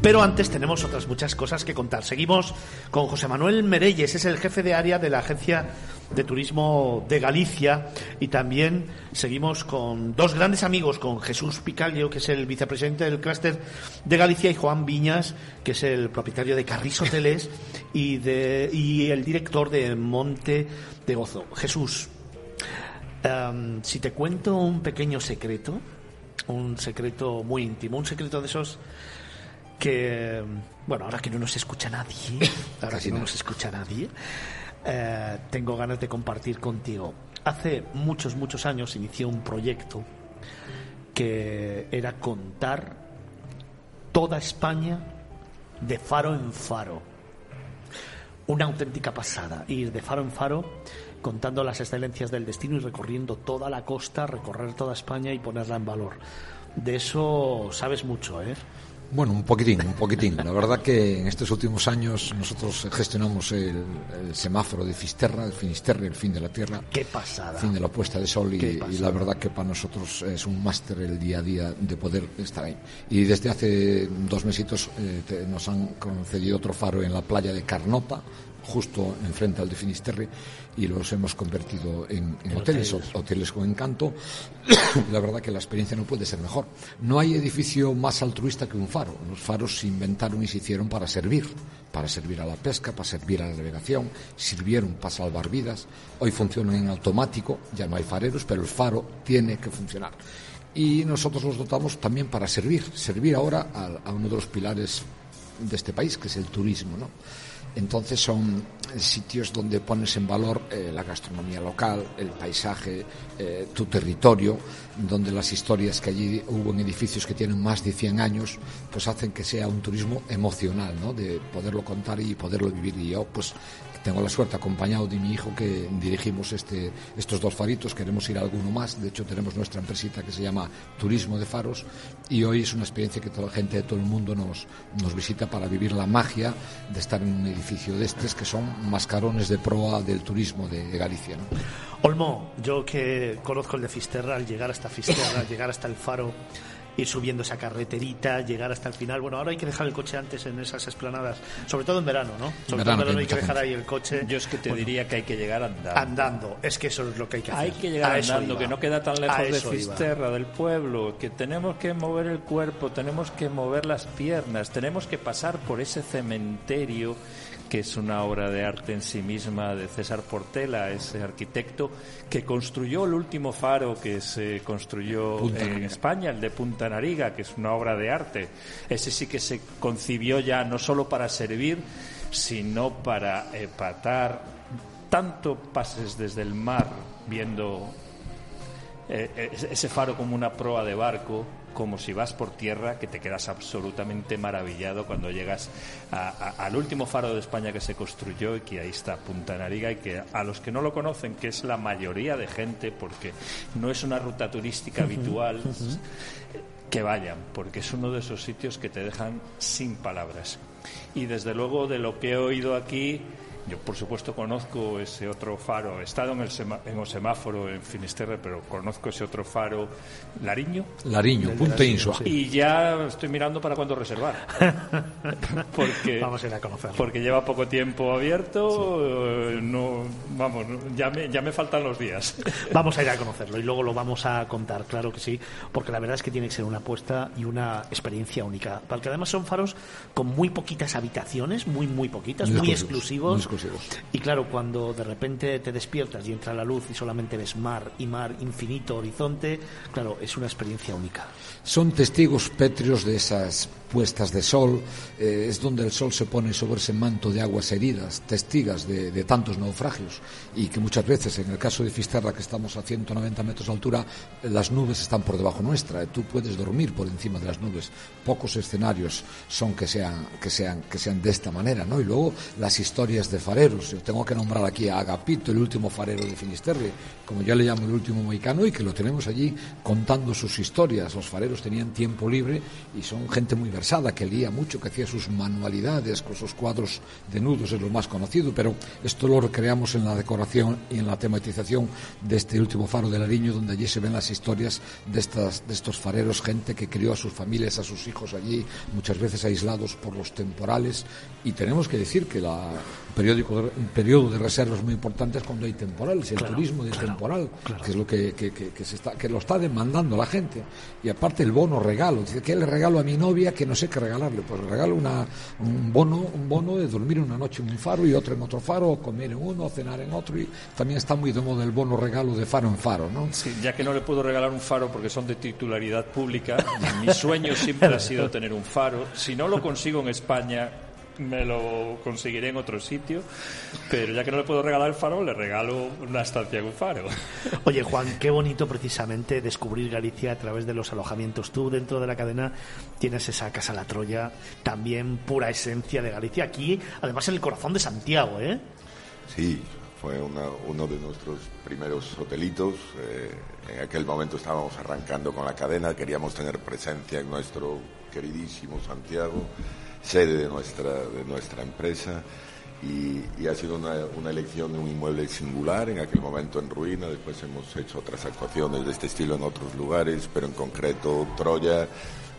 Pero antes tenemos otras muchas cosas que contar. Seguimos con José Manuel Merelles, es el jefe de área de la Agencia de Turismo de Galicia y también seguimos con dos grandes amigos, con Jesús Picalio, que es el vicepresidente del clúster de Galicia, y Juan Viñas, que es el propietario de Carris Hoteles y, de, y el director de Monte de Gozo. Jesús, em, si te cuento un pequeño secreto, un secreto muy íntimo, un secreto de esos que, bueno, ahora que no nos escucha nadie, ahora que no nos escucha nadie, eh, tengo ganas de compartir contigo. Hace muchos, muchos años inicié un proyecto que era contar toda España de faro en faro. Una auténtica pasada, ir de faro en faro contando las excelencias del destino y recorriendo toda la costa, recorrer toda España y ponerla en valor. De eso sabes mucho, ¿eh? Bueno, un poquitín, un poquitín. La verdad que en estos últimos años nosotros gestionamos el, el semáforo de Fisterra, el Finisterre, el fin de la Tierra. ¡Qué pasada! Fin de la puesta de sol y, la verdad que para nosotros es un máster el día a día de poder estar ahí. Y desde hace dos mesitos eh, te- nos han concedido otro faro en la playa de Carnota, justo enfrente al de Finisterre, y los hemos convertido en, en En hoteles, hoteles. hoteles con encanto. la verdad que la experiencia no puede ser mejor. No hay edificio más altruista que un faro. Los faros se inventaron y se hicieron para servir, para servir a la pesca, para servir a la navegación, sirvieron para salvar vidas. Hoy funcionan en automático, ya no hay fareros, pero el faro tiene que funcionar. Y nosotros los dotamos también para servir, servir ahora a, a uno de los pilares de este país, que es el turismo, ¿no? Entonces son sitios donde pones en valor eh, la gastronomía local, el paisaje, eh, tu territorio, donde las historias que allí hubo en edificios que tienen más de 100 años, pues hacen que sea un turismo emocional, ¿no? De poderlo contar y poderlo vivir. Y yo, pues, tengo la suerte, acompañado de mi hijo, que dirigimos este, estos dos faritos, queremos ir a alguno más. De hecho, tenemos nuestra empresita que se llama Turismo de Faros y hoy es una experiencia que toda la gente de todo el mundo nos, nos visita para vivir la magia de estar en un edificio de estos que son mascarones de proa del turismo de, de Galicia. ¿no? Olmo, yo que conozco el de Fisterra, al llegar hasta Fisterra, al llegar hasta el faro, ir subiendo esa carreterita, llegar hasta el final. Bueno, ahora hay que dejar el coche antes en esas esplanadas, sobre todo en verano, ¿no? Sobre verano, todo en verano hay hay que dejar gente. ahí el coche. Yo es que te Bueno, diría que hay que llegar andando. andando. Es que eso es lo que hay que hacer. Hay que llegar A andando, que no queda tan lejos de iba. Fisterra, del pueblo, que tenemos que mover el cuerpo, tenemos que mover las piernas, tenemos que pasar por ese cementerio que es una obra de arte en sí misma de César Portela, ese arquitecto que construyó el último faro que se construyó Punta en Nariga. España, el de Punta Nariga, que es una obra de arte. Ese sí que se concibió ya no solo para servir, sino para empatar tanto pases desde el mar viendo eh, eh, ese faro como una proa de barco, como si vas por tierra, que te quedas absolutamente maravillado cuando llegas a- a- al último faro de España que se construyó y que ahí está Punta Nariga y que a los que no lo conocen, que es la mayoría de gente, porque no es una ruta turística habitual, que vayan, porque es uno de esos sitios que te dejan sin palabras. Y desde luego de lo que he oído aquí, yo por supuesto conozco ese otro faro, he estado en el, sema- en el semáforo en Finisterre, pero conozco ese otro faro, Lariño. Lariño, Punta Insua. Y ya estoy mirando para cuándo reservar. porque, Vamos a ir a conocerlo. Porque lleva poco tiempo abierto, eh, no, vamos, ya, me, ya me faltan los días. Vamos a ir a conocerlo y luego lo vamos a contar, claro que sí, porque la verdad es que tiene que ser una apuesta y una experiencia única. Porque además son faros con muy poquitas habitaciones, muy, muy poquitas, Muy muy, exclusivos, exclusivos. muy Y claro, cuando de repente te despiertas y entra la luz y solamente ves mar y mar, infinito, horizonte, claro, es una experiencia única. Son testigos pétreos de esas puestas de sol, eh, es donde el sol se pone sobre ese manto de aguas heridas, testigas de, tantos naufragios, y que muchas veces, en el caso de Fisterra, que estamos a 190 metros de altura, las nubes están por debajo nuestra, eh, tú puedes dormir por encima de las nubes. Pocos escenarios son que sean, que sean, que sean de esta manera, ¿no? Y luego las historias de fareros. Tengo que nombrar aquí a Agapito, el último farero de Finisterre, como yo le llamo el último moicano, y que lo tenemos allí contando sus historias. Los fareros tenían tiempo libre y son gente muy versada, que leía mucho, que hacía sus manualidades con sus cuadros de nudos, es lo más conocido, pero esto lo recreamos en la decoración y en la tematización de este último faro de Lariño, donde allí se ven las historias de, estas, de estos fareros, gente que crió a sus familias, a sus hijos allí, muchas veces aislados por los temporales. Y tenemos que decir que la, periódico un periodo de reservas muy importante es cuando hay temporales, el turismo de temporal, que es lo que, que, que, se está, que lo está demandando la gente. Y aparte el bono regalo, dice que le regalo a mi novia que no sé qué regalarle, pues le regalo una, un bono, un bono de dormir una noche en un faro y otro en otro faro, o comer en uno, o cenar en otro, y también está muy de moda el bono regalo de faro en faro, ¿no? Sí, ya que no le puedo regalar un faro porque son de titularidad pública, mi sueño siempre ha sido tener un faro. Si no lo consigo en España, me lo conseguiré en otro sitio, pero ya que no le puedo regalar el faro, le regalo una estancia en un faro. Oye, Juan, qué bonito precisamente descubrir Galicia a través de los alojamientos. Tú dentro de la cadena tienes esa Casa La Troya, también pura esencia de Galicia, aquí, además en el corazón de Santiago, ¿eh? Sí, fue uno de nuestros primeros hotelitos. Eh, en aquel momento estábamos arrancando con la cadena, queríamos tener presencia en nuestro queridísimo Santiago sede de nuestra, de nuestra empresa y, ha sido una, una, elección de un inmueble singular, en aquel momento en ruina, después hemos hecho otras actuaciones de este estilo en otros lugares, pero en concreto Troya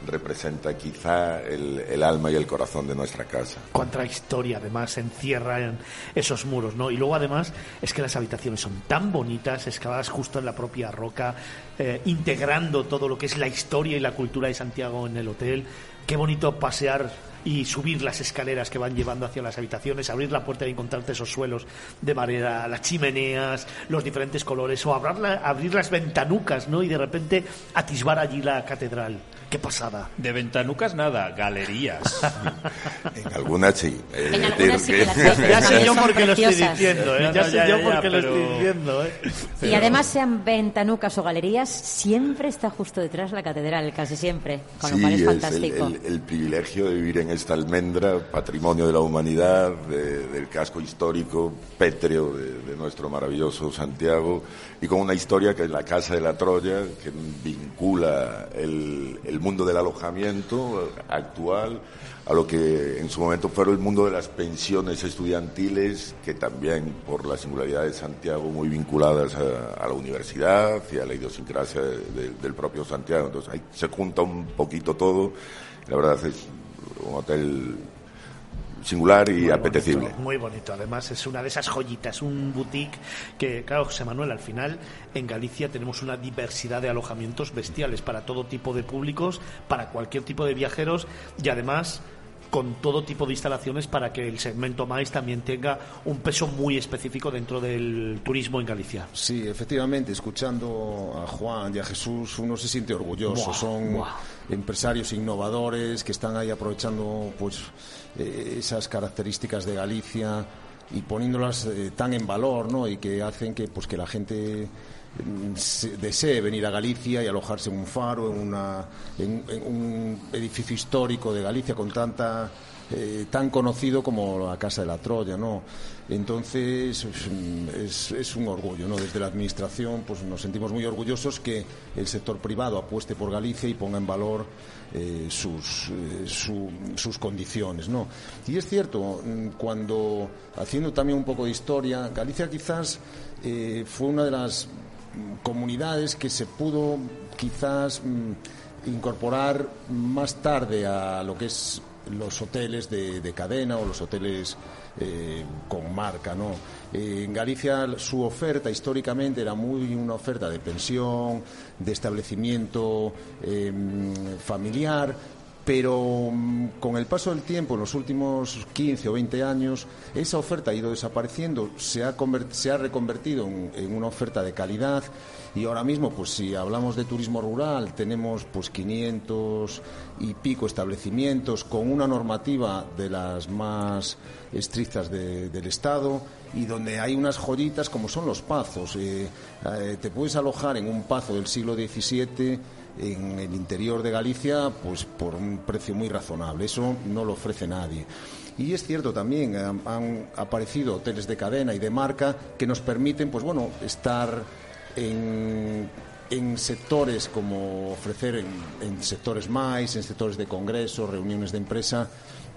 representa quizá el, alma y el corazón de nuestra casa. Cuánta historia además encierra en esos muros, ¿no? Y luego además es que las habitaciones son tan bonitas, excavadas justo en la propia roca, eh, integrando todo lo que es la historia y la cultura de Santiago en el hotel. Qué bonito pasear y subir las escaleras que van llevando hacia las habitaciones, abrir la puerta y encontrarte esos suelos de madera, las chimeneas, los diferentes colores, o abrir las ventanucas, ¿no? Y de repente atisbar allí la catedral. Qué pasada. De ventanucas nada, galerías. en algunas sí. En algunas sí ya sé yo por qué lo estoy diciendo, ¿eh? ya sé yo por qué lo estoy diciendo, ¿eh? Y además sean ventanucas o galerías, siempre está justo detrás la catedral, casi siempre, con lo cual es fantástico. El, el, privilegio de vivir en esta almendra, patrimonio de la humanidad, del casco histórico pétreo de, de nuestro maravilloso Santiago, y con una historia que es la Casa de la Troya, que vincula el, el mundo del alojamiento actual a lo que en su momento fue el mundo de las pensiones estudiantiles, que también por la singularidad de Santiago muy vinculadas a, la universidad y a la idiosincrasia del propio Santiago. Entonces ahí se junta un poquito todo. La verdad es un hotel singular y apetecible. muy bonito, además es una de esas joyitas, un boutique que, claro, José Manuel, al final en Galicia tenemos una diversidad de alojamientos bestiales para todo tipo de públicos, para cualquier tipo de viajeros y además con todo tipo de instalaciones para que el segmento MAIS también tenga un peso muy específico dentro del turismo en Galicia. Sí, efectivamente, escuchando a Juan y a Jesús, uno se siente orgulloso. Son empresarios innovadores que están ahí aprovechando pues eh, esas características de Galicia y poniéndolas eh, tan en valor, ¿no? Y que hacen que pues que la gente mm, desee venir a Galicia y alojarse en un faro, en, una, un edificio histórico de Galicia con tanta eh, tan conocido como la Casa de la Troya, ¿no? Entonces es, es, un orgullo, ¿no? Desde la administración, pues nos sentimos muy orgullosos que el sector privado apueste por Galicia y ponga en valor eh, sus, eh, sus condiciones, ¿no? Y es cierto, mm, cuando haciendo también un poco de historia, Galicia quizás eh, fue una de las comunidades que se pudo quizás mm, incorporar más tarde a lo que es los hoteles de, cadena o los hoteles con marca, ¿no? en Galicia su oferta históricamente era muy una oferta de pensión, de establecimiento em, familiar, pero mm, con el paso del tiempo, en los últimos 15 o 20 años, esa oferta ha ido desapareciendo, se ha, se ha reconvertido en, una oferta de calidad y ahora mismo, pues si hablamos de turismo rural, tenemos pues 500 y pico establecimientos con una normativa de las más estrictas del Estado y donde hay unas joyitas como son los pazos. Eh, eh, te puedes alojar en un pazo del siglo XVII en el interior de Galicia pues por un precio muy razonable. Eso no lo ofrece nadie. Y es cierto también, han, han aparecido hoteles de cadena y de marca que nos permiten, pues bueno, estar en, en sectores como ofrecer en, en sectores más, en sectores de congresos, reuniones de empresa,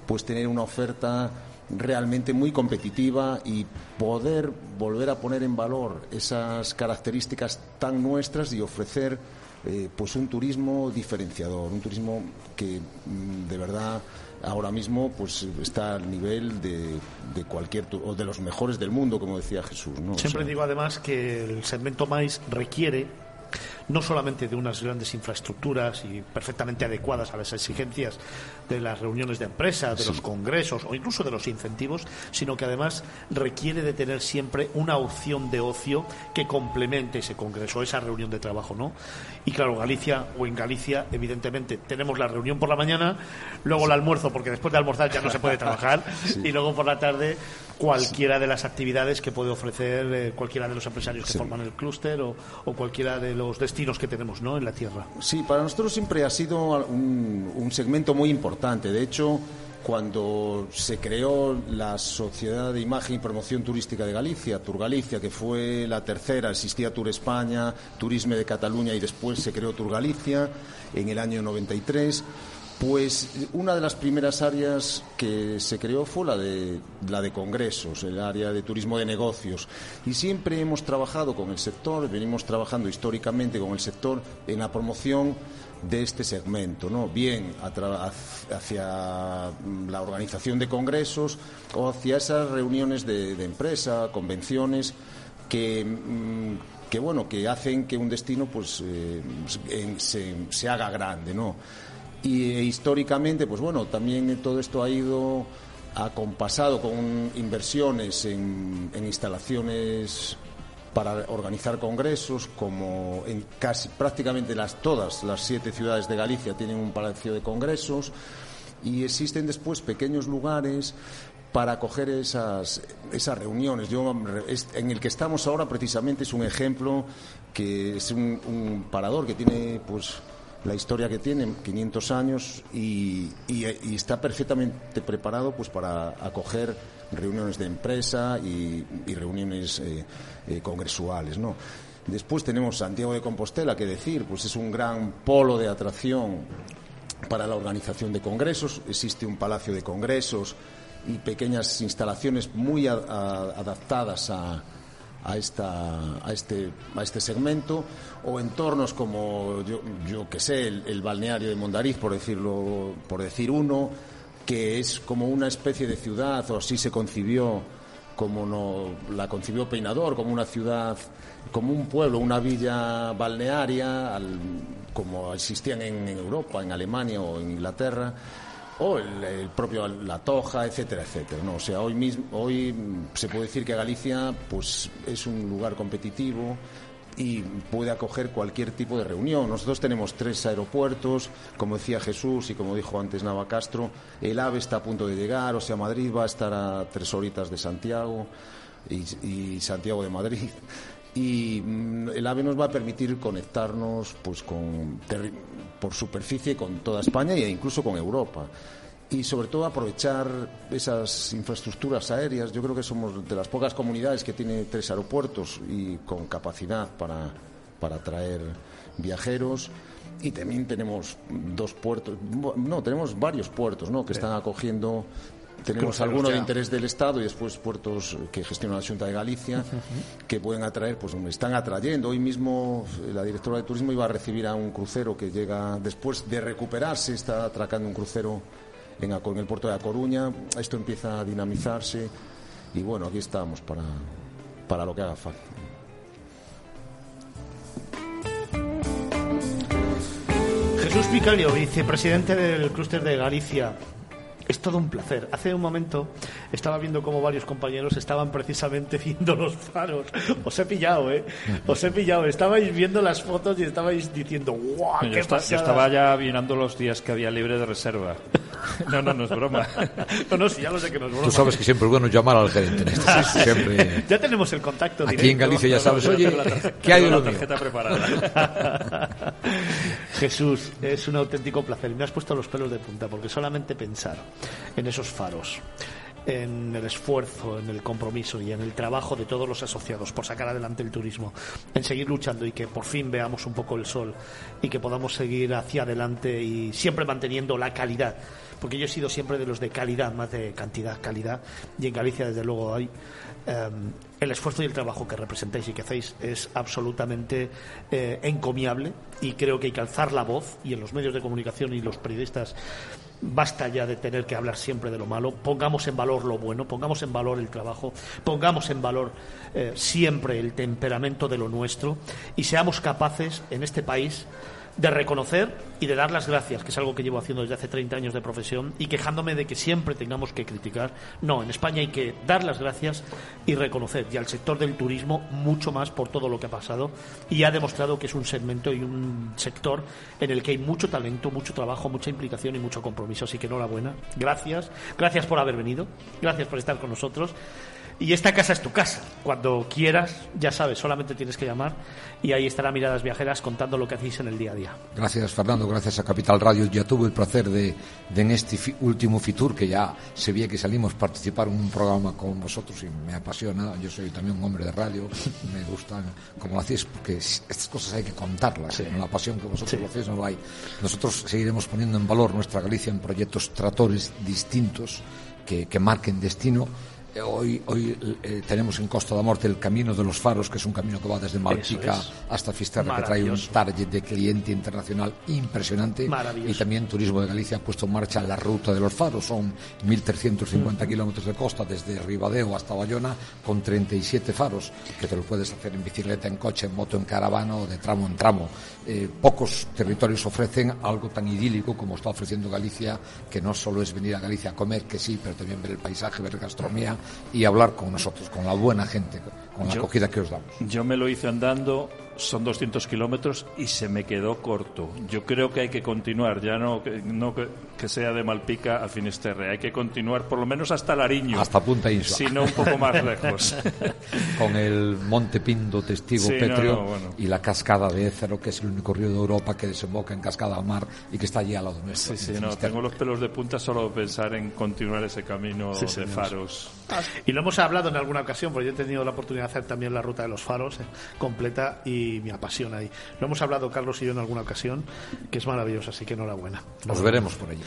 pues tener una oferta realmente muy competitiva y poder volver a poner en valor esas características tan nuestras y ofrecer eh, pues un turismo diferenciador, un turismo que mm, de verdad ahora mismo pues está al nivel de, de cualquier o de los mejores del mundo, como decía Jesús. ¿no? O Siempre sea, digo además que el segmento MAIS requiere no solamente de unas grandes infraestructuras y perfectamente adecuadas a las exigencias de las reuniones de empresa, de los congresos o incluso de los incentivos, sino que además requiere de tener siempre una opción de ocio que complemente ese congreso, esa reunión de trabajo, ¿no? Y claro, Galicia o en Galicia, evidentemente, tenemos la reunión por la mañana, luego el almuerzo, porque después de almorzar ya no se puede trabajar, y luego por la tarde cualquiera de las actividades que puede ofrecer eh, cualquiera de los empresarios que Sí. forman el clúster o, o cualquiera de los destinos que tenemos ¿no? en la tierra. Sí, para nosotros siempre ha sido un, un segmento muy importante. De hecho, cuando se creó la Sociedad de Imagen y Promoción Turística de Galicia, Tour Galicia, que fue la tercera, existía Tour España, Turisme de Cataluña y después se creó Tour Galicia en el año 93. Pues una de las primeras áreas que se creó fue la de, la de congresos, el área de turismo de negocios. Y siempre hemos trabajado con el sector, venimos trabajando históricamente con el sector en la promoción de este segmento, ¿no? bien hacia mm, la organización de congresos o hacia esas reuniones de, empresa, convenciones que, mm, que bueno que hacen que un destino pues eh, se, se haga grande, ¿no? Y eh, históricamente, pues bueno, también todo esto ha ido acompasado con inversiones en, instalaciones para organizar congresos, como en casi prácticamente las todas las siete ciudades de Galicia tienen un palacio de congresos y existen después pequeños lugares para acoger esas, esas reuniones. Yo, en el que estamos ahora precisamente es un ejemplo que es un, un parador que tiene pues la historia que tiene, 500 años, y, está perfectamente preparado pues para acoger reuniones de empresa y, reuniones eh, eh, congresuales, ¿no? Después tenemos Santiago de Compostela, que decir, pues es un gran polo de atracción para la organización de congresos. Existe un palacio de congresos y pequeñas instalaciones muy a- adaptadas a, a, esta, a, este, a este segmento, o entornos como, yo, yo que sé, el, el balneario de Mondariz, por, decirlo, por decir uno, que es como una especie de ciudad, o así se concibió, como no, la concibió Peinador, como una ciudad, como un pueblo, una villa balnearia, al- como existían en, en Europa, en Alemania o en Inglaterra o el, propio La Toja, etcétera, etcétera. ¿no? O sea, hoy mismo, hoy mm, se puede decir que Galicia pues es un lugar competitivo y puede acoger cualquier tipo de reunión. Nosotros tenemos tres aeropuertos, como decía Jesús y como dijo antes Nava Castro, el AVE está a punto de llegar, o sea, Madrid va a estar a tres horitas de Santiago y, y Santiago de Madrid. Y mm, el AVE nos va a permitir conectarnos pues con por superficie con toda España e incluso con Europa. Y sobre todo aprovechar esas infraestructuras aéreas. Yo creo que somos de las pocas comunidades que tiene tres aeropuertos y con capacidad para, para traer viajeros. Y también tenemos dos puertos, no, tenemos varios puertos ¿no? que están acogiendo tenemos algunos de interés del Estado y después puertos que gestiona la Junta de Galicia que pueden atraer, pues están atrayendo. Hoy mismo eh, la directora de turismo iba a recibir a un crucero que llega después de recuperarse, está atracando un crucero en el puerto de A Coruña. Esto empieza a dinamizarse y bueno, aquí estamos para, para lo que haga falta. Jesús Picalio, vicepresidente del clúster de Galicia. Es todo un placer. Hace un momento estaba viendo cómo varios compañeros estaban precisamente viendo los faros. Os he pillado, ¿eh? Os he pillado. Estabais viendo las fotos y estabais diciendo, ¡guau! Yo, ¡Qué yo pasada! estaba ya mirando los días que había libre de reserva. No, no, no es broma. No, no, sí, ya lo sé que no es broma. Tú sabes que siempre es bueno llamar al gerente. en esto. Siempre. Ya tenemos el contacto Aquí directo. en Galicia ya sabes, oye, ¿qué hay de la mío? tarjeta preparada. Jesús, es un auténtico placer. Me has puesto los pelos de punta porque solamente pensar en esos faros, en el esfuerzo, en el compromiso y en el trabajo de todos los asociados por sacar adelante el turismo, en seguir luchando y que por fin veamos un poco el sol y que podamos seguir hacia adelante y siempre manteniendo la calidad, porque yo he sido siempre de los de calidad, más de cantidad, calidad, y en Galicia desde luego hay em, el esfuerzo y el trabajo que representáis y que hacéis es absolutamente eh, encomiable y creo que hay que alzar la voz y en los medios de comunicación y los periodistas basta ya de tener que hablar siempre de lo malo, pongamos en valor lo bueno, pongamos en valor el trabajo, pongamos en valor eh, siempre el temperamento de lo nuestro y seamos capaces en este país de reconocer y de dar las gracias, que es algo que llevo haciendo desde hace 30 años de profesión y quejándome de que siempre tengamos que criticar. No, en España hay que dar las gracias y reconocer, y al sector del turismo mucho más por todo lo que ha pasado y ha demostrado que es un segmento y un sector en el que hay mucho talento, mucho trabajo, mucha implicación y mucho compromiso. Así que enhorabuena, gracias, gracias por haber venido, gracias por estar con nosotros. Y esta casa es tu casa. Cuando quieras, ya sabes, solamente tienes que llamar y ahí estará Miradas Viajeras contando lo que hacéis en el día a día. Gracias, Fernando. Gracias a Capital Radio. Ya tuve el placer de, de en este fi- último Fitur, que ya se veía que salimos, participar en un programa con vosotros y me apasiona. Yo soy también un hombre de radio. Me gustan como lo hacéis, porque estas cosas hay que contarlas. Con la pasión que vosotros lo hacéis no lo hay. Nosotros seguiremos poniendo en valor nuestra Galicia en proyectos tratores distintos que, que marquen destino. Eh, Hoy, hoy eh, tenemos en Costa da Morte el Camino de los Faros, que es un camino que va desde Malpica es. hasta Fisterra, que trae un target de cliente internacional impresionante. Y también Turismo de Galicia ha puesto en marcha la ruta de los faros. Son 1.350 kilómetros de costa desde Ribadeo hasta Bayona, con 37 faros, que te lo puedes hacer en bicicleta, en coche, en moto, en caravana o de tramo en tramo. Eh, pocos territorios ofrecen algo tan idílico como está ofreciendo Galicia, que no solo es venir a Galicia a comer, que sí, pero también ver el paisaje, ver gastronomía y hablar con nosotros, con la buena gente, con la Yo- acogida que os damos. Yo me lo hice andando, son 200 kilómetros y se me quedó corto. Yo creo que hay que continuar, ya no que, no que, que sea de Malpica a Finisterre, hay que continuar por lo menos hasta Lariño. Hasta Punta Insua. Si no, un poco más lejos. con el Monte Pindo testigo Sí, no, pétreo no, bueno. y la cascada de Ézaro, que es el único río de Europa que desemboca en cascada al mar y que está allí al lado nuestro. Sí, sí, no, tengo los pelos de punta solo de pensar en continuar ese camino Sí, de señor. faros. Y lo hemos hablado en alguna ocasión, porque yo he tenido la oportunidad de hacer también la ruta de los faros eh, completa y me apasiona ahí. Lo hemos hablado Carlos y yo en alguna ocasión, que es maravilloso, así que enhorabuena. Nos veremos por allí.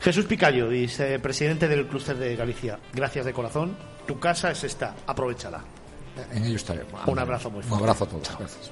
Jesús Picayo, vicepresidente del Clúster de Galicia, gracias de corazón. Tu casa es esta, aprovechala. En ello estaré. Un abrazo muy Un fuerte. abrazo a todos. Gracias.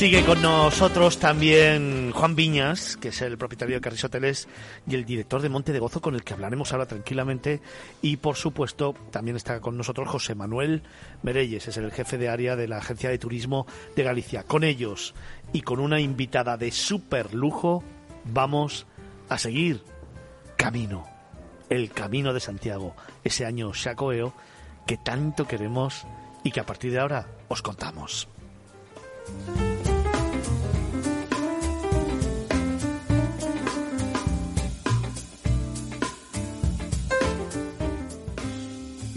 Sigue con nosotros también Juan Viñas, que es el propietario de Carris Hoteles y el director de Monte de Gozo, con el que hablaremos ahora tranquilamente. Y por supuesto, también está con nosotros José Manuel Merelles, es el jefe de área de la Agencia de Turismo de Galicia. Con ellos y con una invitada de super lujo, vamos a seguir camino, el camino de Santiago, ese año Chacoeo que tanto queremos y que a partir de ahora os contamos.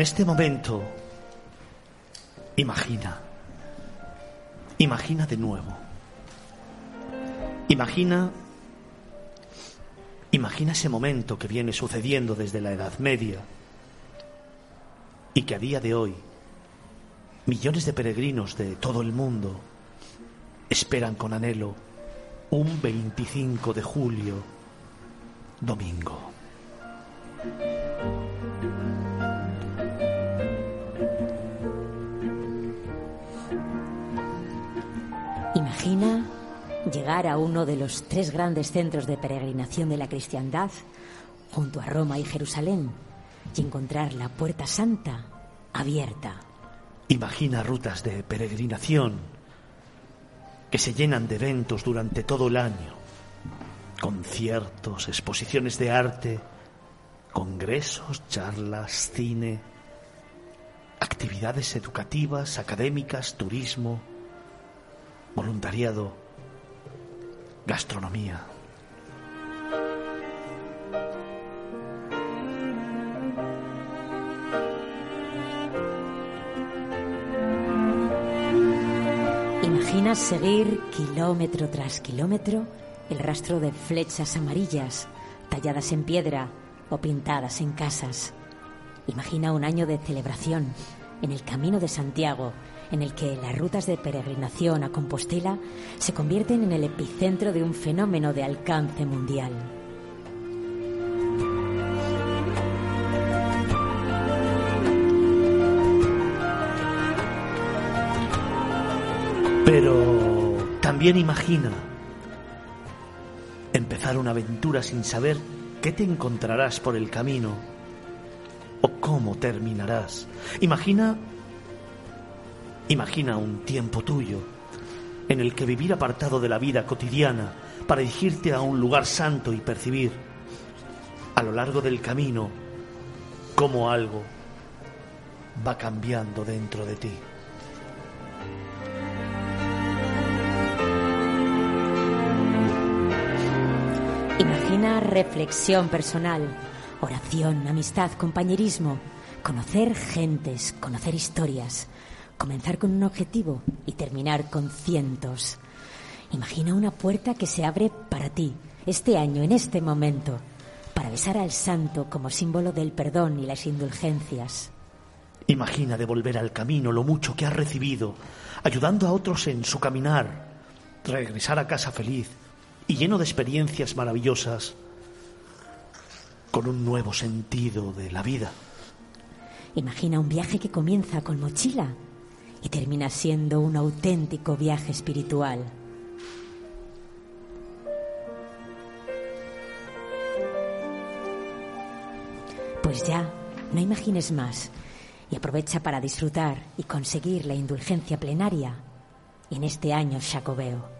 En este momento, imagina, imagina de nuevo Imagina, imagina ese momento que viene sucediendo desde la Edad Media y que a día de hoy millones de peregrinos de todo el mundo esperan con anhelo un 25 de julio, domingo. Uno de los tres grandes centros de peregrinación de la cristiandad, junto a Roma y Jerusalén, y encontrar la Puerta Santa abierta. Imagina rutas de peregrinación que se llenan de eventos durante todo el año, conciertos, exposiciones de arte, congresos, charlas, cine, actividades educativas, académicas, turismo, voluntariado, gastronomía. Imaginas seguir kilómetro tras kilómetro el rastro de flechas amarillas talladas en piedra o pintadas en casas. Imagina un año de celebración en el Camino de Santiago, en el que las rutas de peregrinación a Compostela se convierten en el epicentro de un fenómeno de alcance mundial. Pero también imagina empezar una aventura sin saber qué te encontrarás por el camino o cómo terminarás. Imagina Imagina un tiempo tuyo en el que vivir apartado de la vida cotidiana para dirigirte a un lugar santo y percibir a lo largo del camino cómo algo va cambiando dentro de ti. Imagina reflexión personal, oración, amistad, compañerismo, conocer gentes, conocer historias, comenzar con un objetivo y terminar con cientos. Imagina una puerta que se abre para ti, este año, en este momento, para besar al santo como símbolo del perdón y las indulgencias. Imagina devolver al camino lo mucho que has recibido, ayudando a otros en su caminar, regresar a casa feliz y lleno de experiencias maravillosas, con un nuevo sentido de la vida. Imagina un viaje que comienza con mochila y termina siendo un auténtico viaje espiritual. Pues ya, no imagines más y aprovecha para disfrutar y conseguir la indulgencia plenaria en este año jacobeo.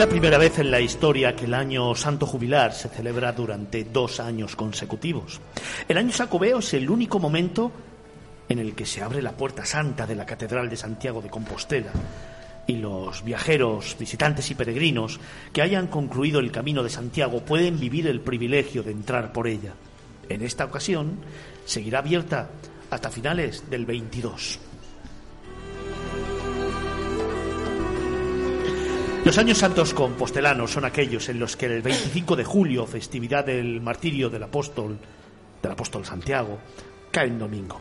La primera vez en la historia que el año santo jubilar se celebra durante dos años consecutivos. El año sacobeo es el único momento en el que se abre la puerta santa de la Catedral de Santiago de Compostela y los viajeros, visitantes y peregrinos que hayan concluido el camino de Santiago pueden vivir el privilegio de entrar por ella. En esta ocasión seguirá abierta hasta finales del 22. Los años santos compostelanos son aquellos en los que el 25 de julio, festividad del martirio del apóstol, del apóstol Santiago, cae en domingo.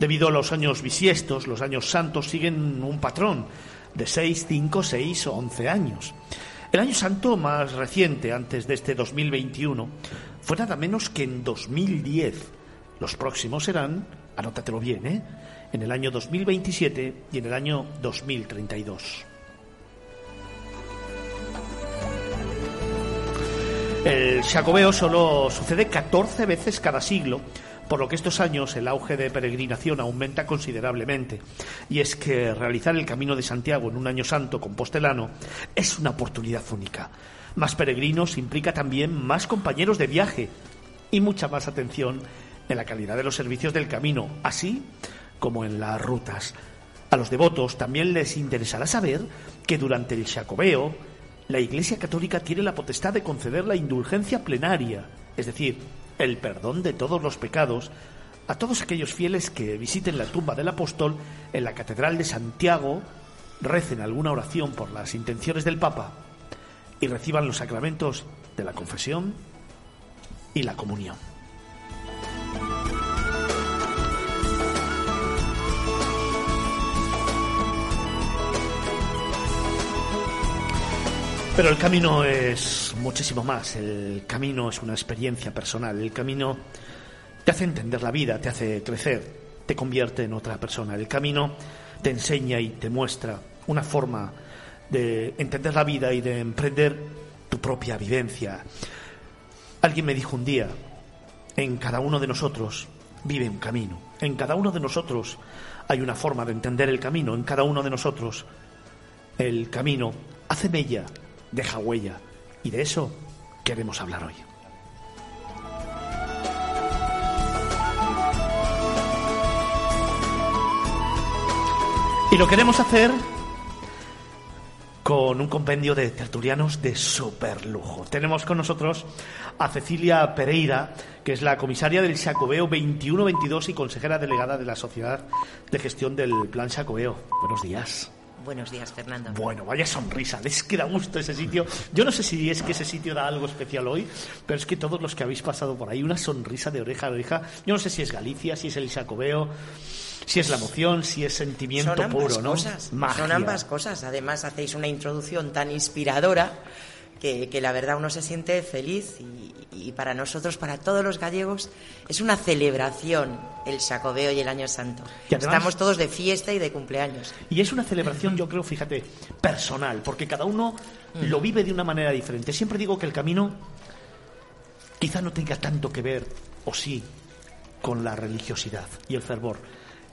Debido a los años bisiestos, los años santos siguen un patrón de 6, 5, 6 o 11 años. El año santo más reciente, antes de este 2021, fue nada menos que en 2010. Los próximos serán, anótatelo bien, ¿eh? en el año 2027 y en el año 2032. El Xacobeo solo sucede 14 veces cada siglo, por lo que estos años el auge de peregrinación aumenta considerablemente. Y es que realizar el Camino de Santiago en un año santo compostelano es una oportunidad única. Más peregrinos implica también más compañeros de viaje y mucha más atención en la calidad de los servicios del camino, así como en las rutas. A los devotos también les interesará saber que durante el Xacobeo la Iglesia Católica tiene la potestad de conceder la indulgencia plenaria, es decir, el perdón de todos los pecados a todos aquellos fieles que visiten la tumba del apóstol en la Catedral de Santiago, recen alguna oración por las intenciones del Papa y reciban los sacramentos de la confesión y la comunión. Pero el camino es muchísimo más. El camino es una experiencia personal. El camino te hace entender la vida, te hace crecer, te convierte en otra persona. El camino te enseña y te muestra una forma de entender la vida y de emprender tu propia vivencia. Alguien me dijo un día, en cada uno de nosotros vive un camino. En cada uno de nosotros hay una forma de entender el camino. En cada uno de nosotros el camino hace mella deja huella. Y de eso queremos hablar hoy. Y lo queremos hacer con un compendio de tertulianos de super lujo. Tenemos con nosotros a Cecilia Pereira, que es la comisaria del Xacobeo 21-22 y consejera delegada de la Sociedad de Gestión del Plan Xacobeo. Buenos días. Buenos días, Fernando. Bueno, vaya sonrisa, es que da gusto ese sitio. Yo no sé si es que ese sitio da algo especial hoy, pero es que todos los que habéis pasado por ahí, una sonrisa de oreja a oreja. Yo no sé si es Galicia, si es el Jacobeo, si es la emoción, si es sentimiento Son ambas puro, ¿no? Cosas. Magia. Son ambas cosas. Además, hacéis una introducción tan inspiradora que, que la verdad uno se siente feliz y, y para nosotros, para todos los gallegos, es una celebración el Xacobeo y el Año Santo. Además- Estamos todos de fiesta y de cumpleaños. Y es una celebración, yo creo, fíjate, personal, porque cada uno Mm. lo vive de una manera diferente. Siempre digo que el camino quizá no tenga tanto que ver, o sí, con la religiosidad y el fervor.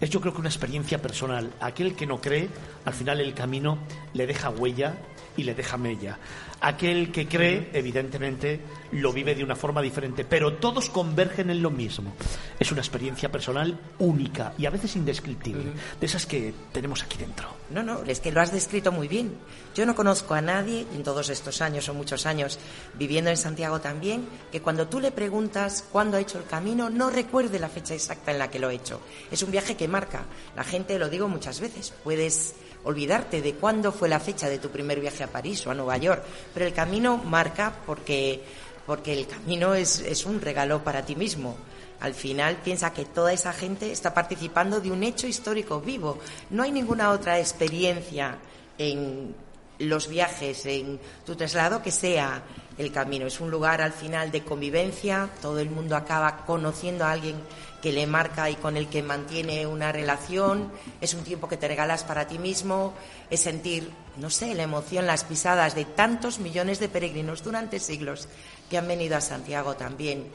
Es yo creo que una experiencia personal. Aquel que no cree, al final el camino le deja huella y le deja mella. Aquel que cree, evidentemente, lo vive de una forma diferente, pero todos convergen en lo mismo. Es una experiencia personal única y a veces indescriptible, de esas que tenemos aquí dentro. No, no, es que lo has descrito muy bien. Yo no conozco a nadie, en todos estos años o muchos años viviendo en Santiago también, que cuando tú le preguntas cuándo ha hecho el camino, no recuerde la fecha exacta en la que lo ha hecho. Es un viaje que marca. La gente, lo digo muchas veces, puedes olvidarte de cuándo fue la fecha de tu primer viaje a París o a Nueva York, pero el camino marca porque, porque el camino es, es un regalo para ti mismo. Al final piensa que toda esa gente está participando de un hecho histórico vivo. No hay ninguna otra experiencia en los viajes, en tu traslado que sea el camino. Es un lugar al final de convivencia, todo el mundo acaba conociendo a alguien que le marca y con el que mantiene una relación, es un tiempo que te regalas para ti mismo, es sentir, no sé, la emoción, las pisadas de tantos millones de peregrinos durante siglos que han venido a Santiago también.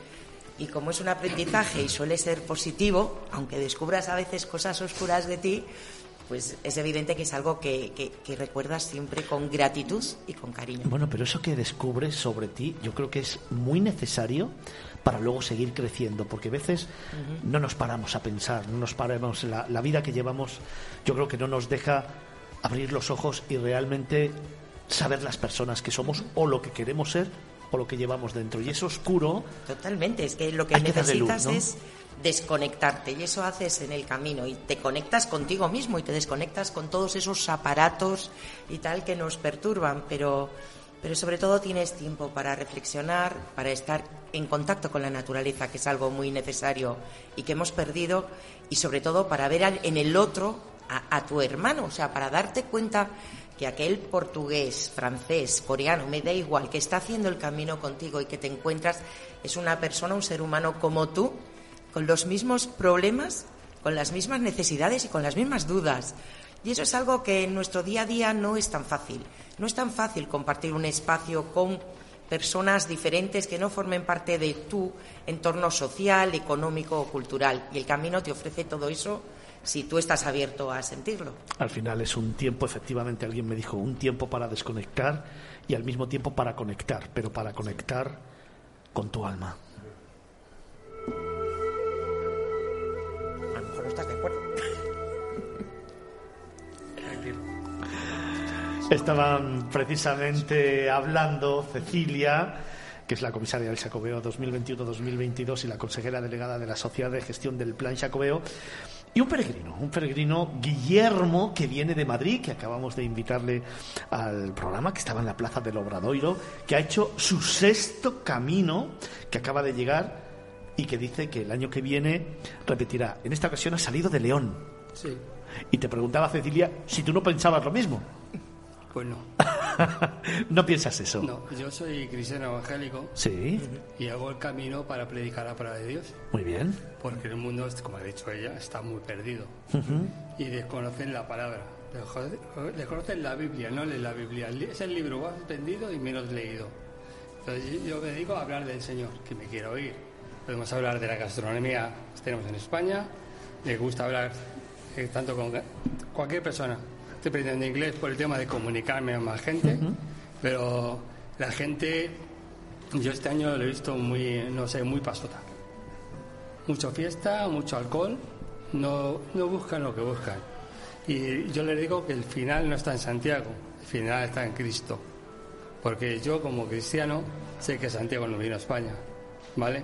Y como es un aprendizaje y suele ser positivo, aunque descubras a veces cosas oscuras de ti, pues es evidente que es algo que, que- que recuerdas siempre con gratitud y con cariño. Bueno, pero eso que descubres sobre ti, yo creo que es muy necesario para luego seguir creciendo, porque a veces no nos paramos a pensar, no nos paramos, la, la vida que llevamos, yo creo que no nos deja abrir los ojos y realmente saber las personas que somos o lo que queremos ser o lo que llevamos dentro. Y eso oscuro, Totalmente, es que lo que luz, necesitas ¿no? es desconectarte y eso haces en el camino y te conectas contigo mismo y te desconectas con todos esos aparatos y tal que nos perturban, pero pero sobre todo tienes tiempo para reflexionar, para estar en contacto con la naturaleza, que es algo muy necesario y que hemos perdido, y sobre todo para ver en el otro a tu hermano, o sea, para darte cuenta que aquel portugués, francés, coreano, me da igual, que está haciendo el camino contigo y que te encuentras, es una persona, un ser humano como tú, con los mismos problemas, con las mismas necesidades y con las mismas dudas. Y eso es algo que en nuestro día a día no es tan fácil. No es tan fácil compartir un espacio con personas diferentes que no formen parte de tu entorno social, económico o cultural. Y el camino te ofrece todo eso si tú estás abierto a sentirlo. Al final es un tiempo, efectivamente, alguien me dijo, un tiempo para desconectar y al mismo tiempo para conectar, pero para conectar con tu alma. A lo mejor no estás de acuerdo. Estaban precisamente hablando Cecilia, que es la comisaria del Xacobeo 2021-2022 y la consejera delegada de la Sociedad de Gestión del Plan Xacobeo, y un peregrino, un peregrino Guillermo que viene de Madrid, que acabamos de invitarle al programa, que estaba en la Plaza del Obradoiro, que ha hecho su sexto camino, que acaba de llegar y que dice que el año que viene repetirá. En esta ocasión ha salido de León. Sí. Y te preguntaba Cecilia si tú no pensabas lo mismo. Pues no. no piensas eso. No, yo soy cristiano evangélico. Sí. Y hago el camino para predicar la palabra de Dios. Muy bien. Porque el mundo, como ha dicho ella, está muy perdido. Y desconocen la palabra. Desconocen la Biblia, no leen la Biblia. Es el libro más vendido y menos leído. Entonces yo me dedico a hablar del Señor, que me quiero oír. Podemos hablar de la gastronomía que tenemos en España. Me gusta hablar eh, tanto con cualquier persona. Estoy aprendiendo inglés por el tema de comunicarme a más gente, pero la gente, yo este año lo he visto muy, no sé, muy pasota. Mucha fiesta, mucho alcohol, no, no buscan lo que buscan. Y yo les digo que el final no está en Santiago, el final está en Cristo. Porque yo como cristiano sé que Santiago no vino a España, ¿vale?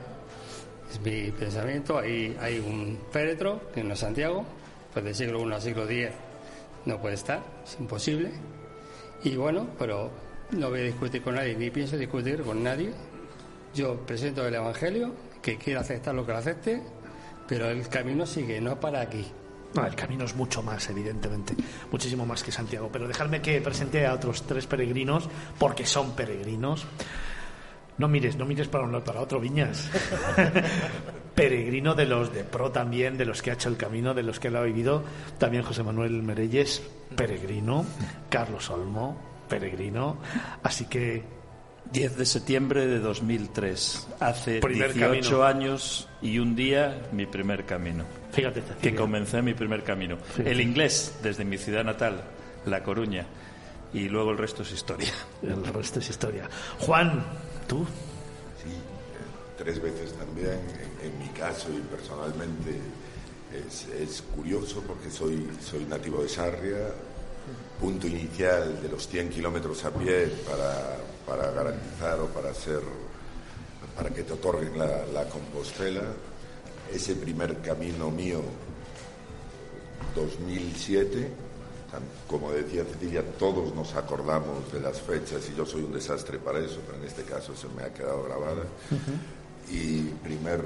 Es mi pensamiento, hay, hay un féretro que no es Santiago, pues del siglo I al siglo X no puede estar, es imposible. Y bueno, pero no voy a discutir con nadie, ni pienso discutir con nadie. Yo presento el Evangelio, que quiera aceptar lo que lo acepte, pero el camino sigue, no para aquí. No, el camino es mucho más, evidentemente, muchísimo más que Santiago. Pero dejadme que presente a otros tres peregrinos, porque son peregrinos. No mires, no mires para un lado, para otro, Viñas. Peregrino de los de pro también, de los que ha hecho el camino, de los que lo ha vivido. También José Manuel Merelles, peregrino. Carlos Olmo, peregrino. Así que 10 de septiembre de 2003. Hace Primer 18 camino. años y un día mi primer camino. Fíjate, Que comencé mi primer camino. Fíjate. El inglés desde mi ciudad natal, La Coruña. Y luego el resto es historia. El resto es historia. Juan, tú. Sí, eh, tres veces también. En, mi caso y personalmente es, curioso porque soy, soy nativo de Sarria, punto inicial de los 100 kilómetros a pie para, para garantizar o para ser para que te otorguen la, la Compostela. Ese primer camino mío, 2007, tam- como decía Cecilia, todos nos acordamos de las fechas y yo soy un desastre para eso, pero en este caso se me ha quedado grabada. Y primer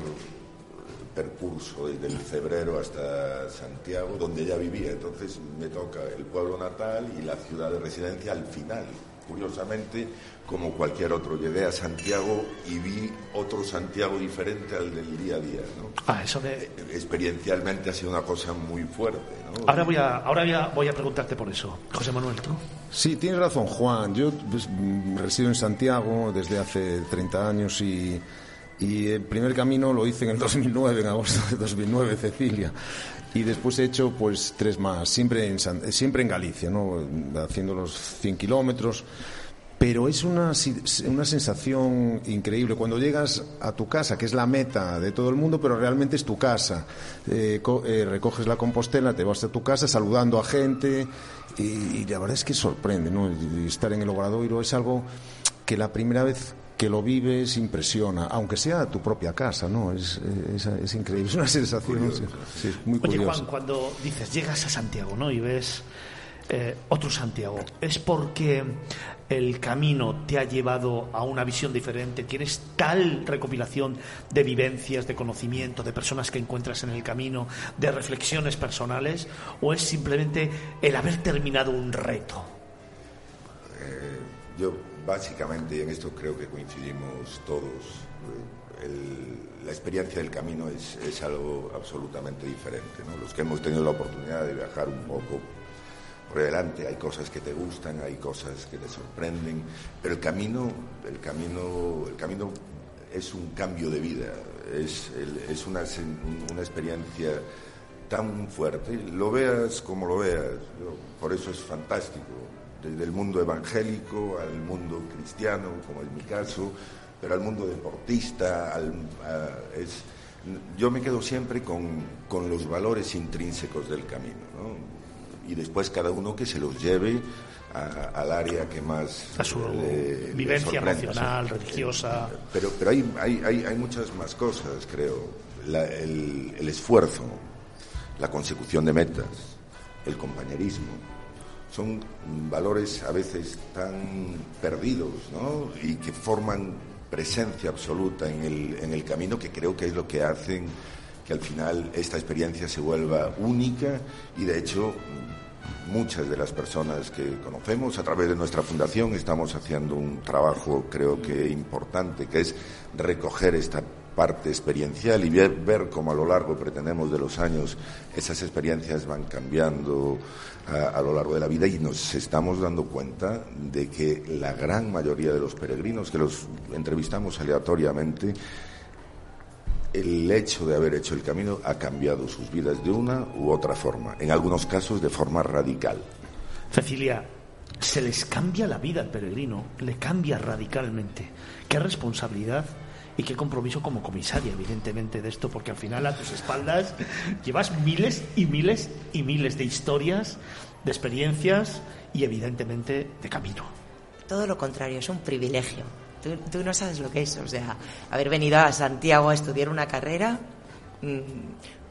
percurso desde el febrero hasta Santiago, donde ya vivía. Entonces me toca el pueblo natal y la ciudad de residencia al final. Curiosamente, como cualquier otro, llegué a Santiago y vi otro Santiago diferente al del día a día. ¿no? Ah, eso de... Experiencialmente ha sido una cosa muy fuerte. ¿no? Ahora voy a, ahora voy a, voy a preguntarte por eso. José Manuel, tú. Sí, tienes razón, Juan. Yo pues, resido en Santiago desde hace 30 años y, y el primer camino lo hice en el 2009, en agosto de 2009, Cecilia. Y después he hecho pues tres más, siempre en, siempre en Galicia, ¿no? haciendo los 100 kilómetros. Pero es una, una sensación increíble cuando llegas a tu casa, que es la meta de todo el mundo, pero realmente es tu casa. Eh, eh, recoges la compostela, te vas a tu casa saludando a gente y, la verdad es que sorprende, ¿no? Estar en el Obradoiro es algo que la primera vez que lo vives impresiona, aunque sea tu propia casa, ¿no? Es, es, es increíble, es una sensación sí, sí, muy Oye, curiosa. Juan, cuando dices, llegas a Santiago, ¿no? Y ves eh, otro Santiago, ¿es porque el camino te ha llevado a una visión diferente? ¿Tienes tal recopilación de vivencias, de conocimiento, de personas que encuentras en el camino, de reflexiones personales? ¿O es simplemente el haber terminado un reto? Eh, yo básicamente, en esto creo que coincidimos todos, eh, la experiencia del camino es, es algo absolutamente diferente. Los que hemos tenido la oportunidad de viajar un poco por delante, hay cosas que te gustan, hay cosas que te sorprenden, pero el camino, el camino, el camino es un cambio de vida, es, es una, una experiencia tan fuerte, lo veas como lo veas, por eso es fantástico, desde el mundo evangélico al mundo cristiano, como es mi caso, pero al mundo deportista, al, a- es, yo me quedo siempre con, con los valores intrínsecos del camino, ¿no? y después cada uno que se los lleve a- al área que más A su le- le vivencia emocional, sí. religiosa. Pero, pero hay, hay, hay, hay muchas más cosas, creo. La- el, el esfuerzo, la consecución de metas, el compañerismo. Son valores a veces tan perdidos, ¿no? Y que forman presencia absoluta en el, en el camino que creo que es lo que hacen que al final esta experiencia se vuelva única y de hecho muchas de las personas que conocemos a través de nuestra fundación estamos haciendo un trabajo creo que importante que es recoger esta parte experiencial y ver, ver cómo a lo largo pretendemos de los años esas experiencias van cambiando a, lo largo de la vida y nos estamos dando cuenta de que la gran mayoría de los peregrinos que los entrevistamos aleatoriamente el hecho de haber hecho el camino ha cambiado sus vidas de una u otra forma, en algunos casos de forma radical. Cecilia, se les cambia la vida al peregrino, le cambia radicalmente. Qué responsabilidad y qué compromiso como comisaria, evidentemente, de esto, porque al final a tus espaldas llevas miles y miles y miles de historias, de experiencias y, evidentemente, de camino. Todo lo contrario, es un privilegio. Tú, no sabes lo que es. O sea, haber venido a Santiago a estudiar una carrera, mm,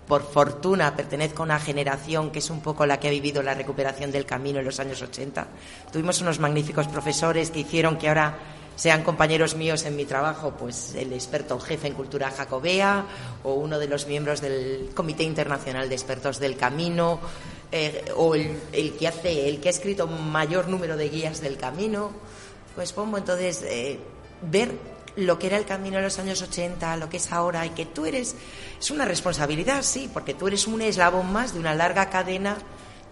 por fortuna pertenezco a una generación que es un poco la que ha vivido la recuperación del camino en los años 80. Tuvimos unos magníficos profesores que hicieron que ahora sean compañeros míos en mi trabajo, pues el experto jefe en cultura jacobea o uno de los miembros del Comité Internacional de Expertos del Camino eh, o el, que hace, el que ha escrito mayor número de guías del camino. Pues Pombo, entonces eh, ver lo que era el camino en los años 80, lo que es ahora y que tú eres, es una responsabilidad, sí, porque tú eres un eslabón más de una larga cadena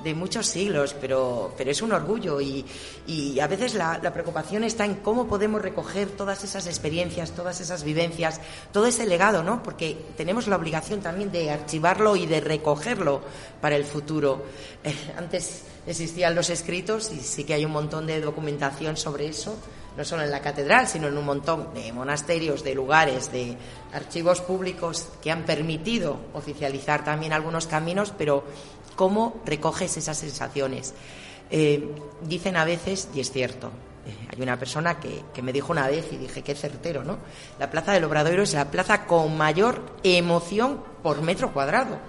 de muchos siglos, pero, pero es un orgullo y, y a veces la, la preocupación está en cómo podemos recoger todas esas experiencias, todas esas vivencias, todo ese legado, ¿no? Porque tenemos la obligación también de archivarlo y de recogerlo para el futuro. Eh, antes existían los escritos y sí que hay un montón de documentación sobre eso, no solo en la catedral, sino en un montón de monasterios, de lugares, de archivos públicos que han permitido oficializar también algunos caminos, pero cómo recoges esas sensaciones. Eh, dicen a veces, y es cierto, eh, hay una persona que, que, me dijo una vez y dije, qué certero, ¿no? La plaza del Obradoiro es la plaza con mayor emoción por metro cuadrado.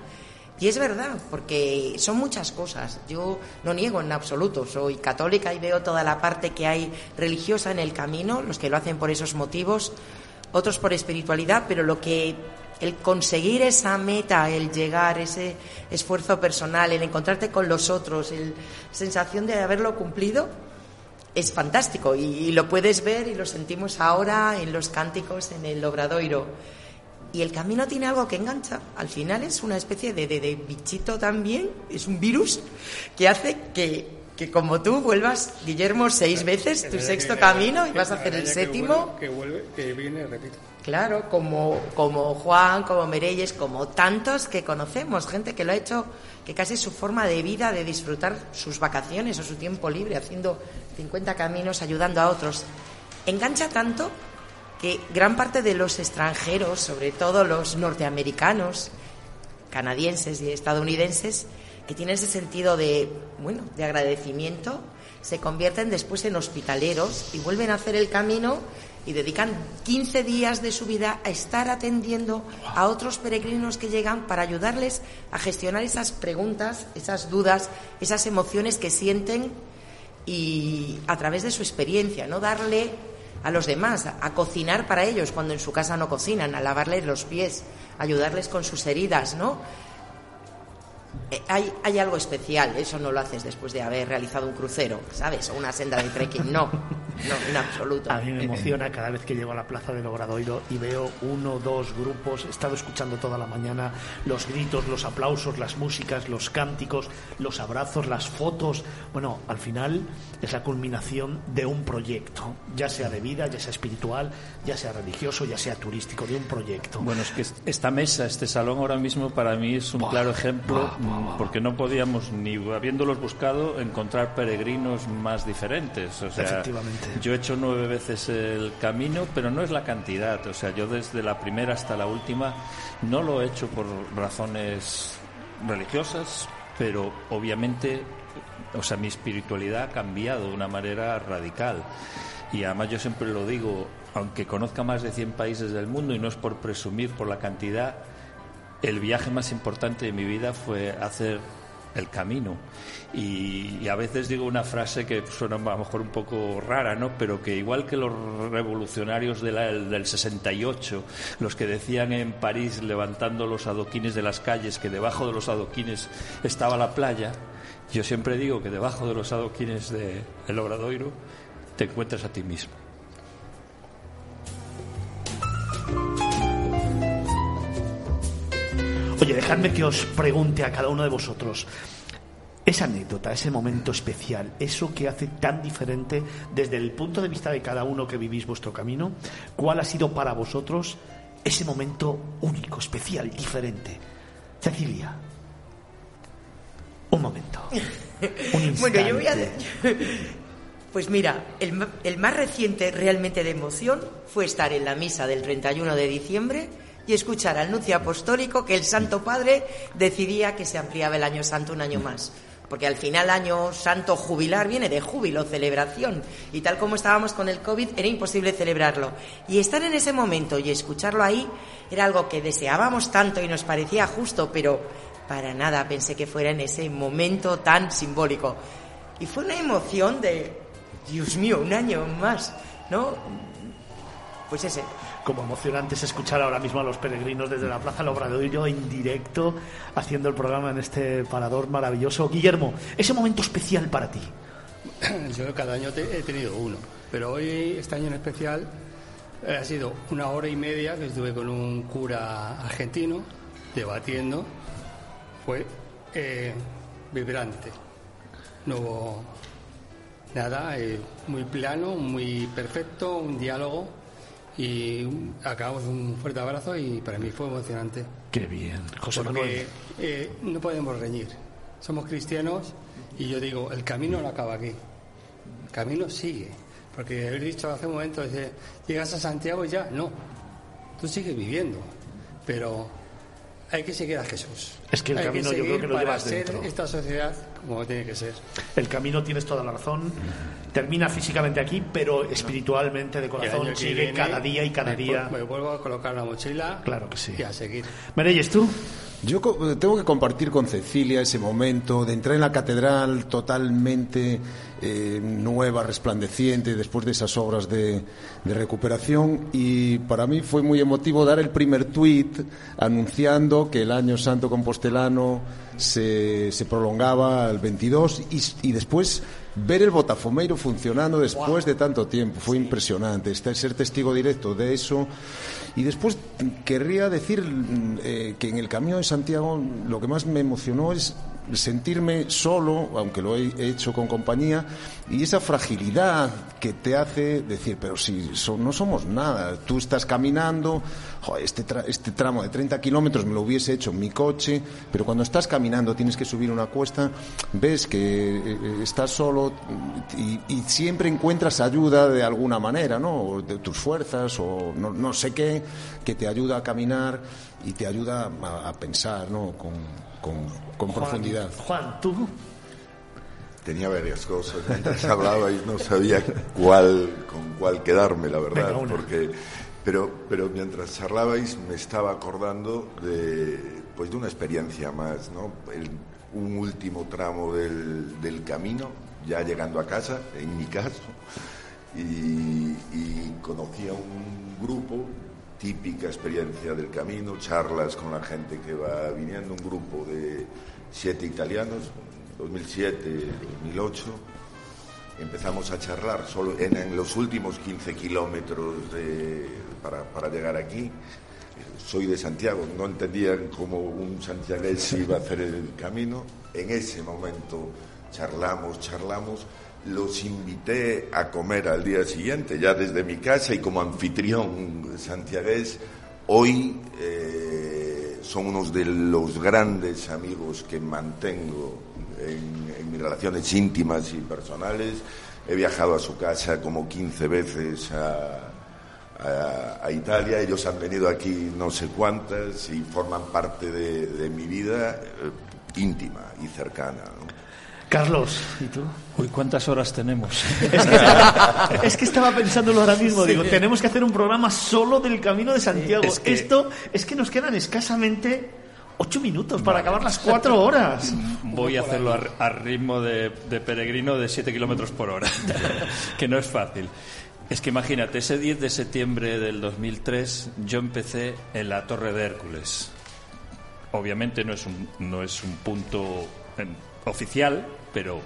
Y es verdad, porque son muchas cosas. Yo no niego en absoluto, soy católica y veo toda la parte que hay religiosa en el camino, los que lo hacen por esos motivos, otros por espiritualidad, pero lo que el conseguir esa meta, el llegar, ese esfuerzo personal, el encontrarte con los otros, la sensación de haberlo cumplido, es fantástico y, y, lo puedes ver y lo sentimos ahora en los cánticos en el Obradoiro. Y el camino tiene algo que engancha. Al final es una especie de, de, de bichito también, es un virus que hace que, que como tú vuelvas, Guillermo, seis veces tu sexto camino y vas a hacer el séptimo. Que vuelve, que viene, repito. Claro, como, como Juan, como Mereyes, como tantos que conocemos, gente que lo ha hecho, que casi es su forma de vida, de disfrutar sus vacaciones o su tiempo libre, haciendo 50 caminos, ayudando a otros. Engancha tanto que gran parte de los extranjeros, sobre todo los norteamericanos, canadienses y estadounidenses, que tienen ese sentido de, bueno, de agradecimiento, se convierten después en hospitaleros y vuelven a hacer el camino y dedican 15 días de su vida a estar atendiendo a otros peregrinos que llegan para ayudarles a gestionar esas preguntas, esas dudas, esas emociones que sienten y a través de su experiencia, no darle a los demás, a, cocinar para ellos cuando en su casa no cocinan, a lavarles los pies, ayudarles con sus heridas, ¿no? Eh, hay, hay algo especial. Eso no lo haces después de haber realizado un crucero, ¿sabes? O una senda de trekking. No, no, en absoluto. A mí me emociona cada vez que llego a la plaza del Obradoiro y veo uno, dos grupos. He estado escuchando toda la mañana los gritos, los aplausos, las músicas, los cánticos, los abrazos, las fotos. Bueno, al final es la culminación de un proyecto, ya sea de vida, ya sea espiritual, ya sea religioso, ya sea turístico, de un proyecto. Bueno, es que esta mesa, este salón ahora mismo para mí es un claro ejemplo porque no podíamos ni habiéndolos buscado encontrar peregrinos más diferentes. O sea, Efectivamente. yo he hecho nueve veces el camino, pero no es la cantidad. O sea, yo desde la primera hasta la última no lo he hecho por razones religiosas, pero obviamente, o sea, mi espiritualidad ha cambiado de una manera radical. Y además yo siempre lo digo, aunque conozca más de 100 países del mundo y no es por presumir por la cantidad, el viaje más importante de mi vida fue hacer el camino. Y, a veces digo una frase que suena a lo mejor un poco rara, ¿no? Pero que igual que los revolucionarios de la- del 68, los que decían en París levantando los adoquines de las calles que debajo de los adoquines estaba la playa, yo siempre digo que debajo de los adoquines de El Obradoiro te encuentras a ti mismo. Oye, dejadme que os pregunte a cada uno de vosotros. Esa anécdota, ese momento especial, eso que hace tan diferente desde el punto de vista de cada uno que vivís vuestro camino, ¿cuál ha sido para vosotros ese momento único, especial, diferente? Cecilia, un momento. Un Bueno, yo voy a... Pues mira, el, el más reciente realmente de emoción fue estar en la misa del 31 de diciembre y escuchar al nuncio apostólico que el Santo Padre decidía que se ampliaba el año santo un año más. Porque al final año santo jubilar viene de júbilo, celebración. Y tal como estábamos con el COVID, era imposible celebrarlo. Y estar en ese momento y escucharlo ahí era algo que deseábamos tanto y nos parecía justo, pero para nada pensé que fuera en ese momento tan simbólico. Y fue una emoción de, Dios mío, un año más, ¿no? Pues ese. Como emocionante es escuchar ahora mismo a los peregrinos desde la Plaza del Obradoiro en directo, haciendo el programa en este parador maravilloso. Guillermo, ese momento especial para ti. Yo cada año he tenido uno, pero hoy, este año en especial, eh, ha sido una hora y media que estuve con un cura argentino debatiendo. Fue eh, vibrante. No hubo nada, eh, muy plano, muy perfecto, un diálogo y acabamos un fuerte abrazo y para mí fue emocionante. Qué bien, José Porque eh, no podemos reñir. Somos cristianos y yo digo, el camino no acaba aquí. El camino sigue. Porque he dicho hace un momento, dice, llegas a Santiago y ya, no. Tú sigues viviendo. Pero hay que seguir a Jesús. Es que el Hay camino yo creo seguir que lo para llevas ser dentro. esta sociedad como tiene que ser. El camino, tienes toda la razón, termina físicamente aquí, pero espiritualmente, de corazón, sigue viene cada día y cada me, día. Me vuelvo a colocar la mochila. Claro que sí. Y a seguir. Mereyes, tú. Yo co- tengo que compartir con Cecilia ese momento de entrar en la catedral totalmente eh, nueva, resplandeciente, después de esas obras de, de recuperación. Y para mí fue muy emotivo dar el primer tuit anunciando que el año santo compostelano se, se prolongaba al 22 y, y después ver el Botafomeiro funcionando después de tanto tiempo. Fue impresionante. Este- ser testigo directo de eso. Y después querría decir mm, eh, que en el Camino de Santiago lo que más me emocionó es sentirme solo, aunque lo he hecho con compañía, y esa fragilidad que te hace decir, pero si no somos nada, tú estás caminando, este, tra- este tramo de 30 kilómetros me lo hubiese hecho en mi coche, pero cuando estás caminando tienes que subir una cuesta, ves que eh, eh, estás solo y, siempre encuentras ayuda de alguna manera, ¿no? De tus fuerzas o no, no sé qué, que te ayuda a caminar y te ayuda a, a pensar, ¿no? Con, con- con Juan, profundidad. Juan, tú. Tenía varias cosas. Mientras hablaba y no sabía cuál, con cuál quedarme, la verdad. Venga, porque, pero, pero mientras charlabais me estaba acordando de, pues de una experiencia más, ¿no? El- un último tramo del, del camino, ya llegando a casa, en mi caso, y, y conocí a un grupo, típica experiencia del camino, charlas con la gente que va viniendo, un grupo de siete italianos, 2007, 2008. Empezamos a charlar solo en, en los últimos 15 kilómetros de- para, para llegar aquí. Soy de Santiago, no entendían cómo un santiagués iba a hacer el camino. En ese momento charlamos, charlamos. Los invité a comer al día siguiente, ya desde mi casa y como anfitrión santiagués. Hoy eh, son unos de los grandes amigos que mantengo en, en mis relaciones íntimas y personales. He viajado a su casa como 15 veces a, Italia. Ellos han venido aquí no sé cuántas y forman parte de, de mi vida eh, íntima y cercana. Carlos, ¿y tú? Uy, ¿cuántas horas tenemos? Es que, estaba, es que estaba pensándolo ahora mismo. Sí. Digo, tenemos que hacer un programa solo del Camino de Santiago. es que- Esto es que nos quedan escasamente ocho minutos para acabar las cuatro horas. Voy a hacerlo a, a ritmo de, de peregrino de 7 kilómetros por hora, que no es fácil. Es que imagínate, ese 10 de septiembre del 2003 yo empecé en la Torre de Hércules. Obviamente no es un, no es un punto em, oficial, pero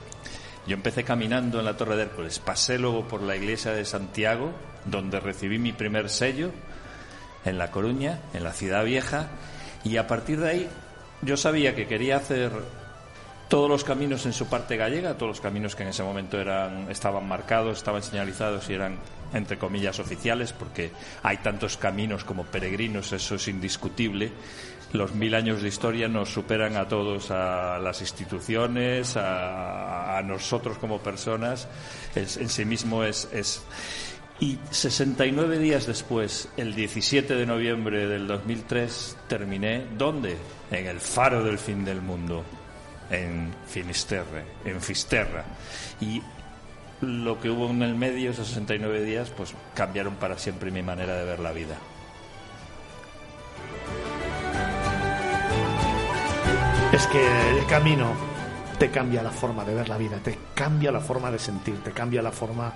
yo empecé caminando en la Torre de Hércules. Pasé luego por la iglesia de Santiago, donde recibí mi primer sello, en La Coruña, en la ciudad vieja, y a partir de ahí yo sabía que quería hacer todos los caminos en su parte gallega, todos los caminos que en ese momento eran estaban marcados, estaban señalizados y eran entre comillas oficiales, porque hay tantos caminos como peregrinos, eso es indiscutible. Los mil años de historia nos superan a todos, a las instituciones, a, nosotros como personas. Es- en sí mismo es, es y 69 días después, el 17 de noviembre del 2003, terminé, ¿dónde? En el faro del fin del mundo, en Finisterre, en Fisterra. Y lo que hubo en el medio, esos 69 días, pues cambiaron para siempre mi manera de ver la vida. El camino te cambia la forma de ver la vida, te cambia la forma de sentir, te cambia la forma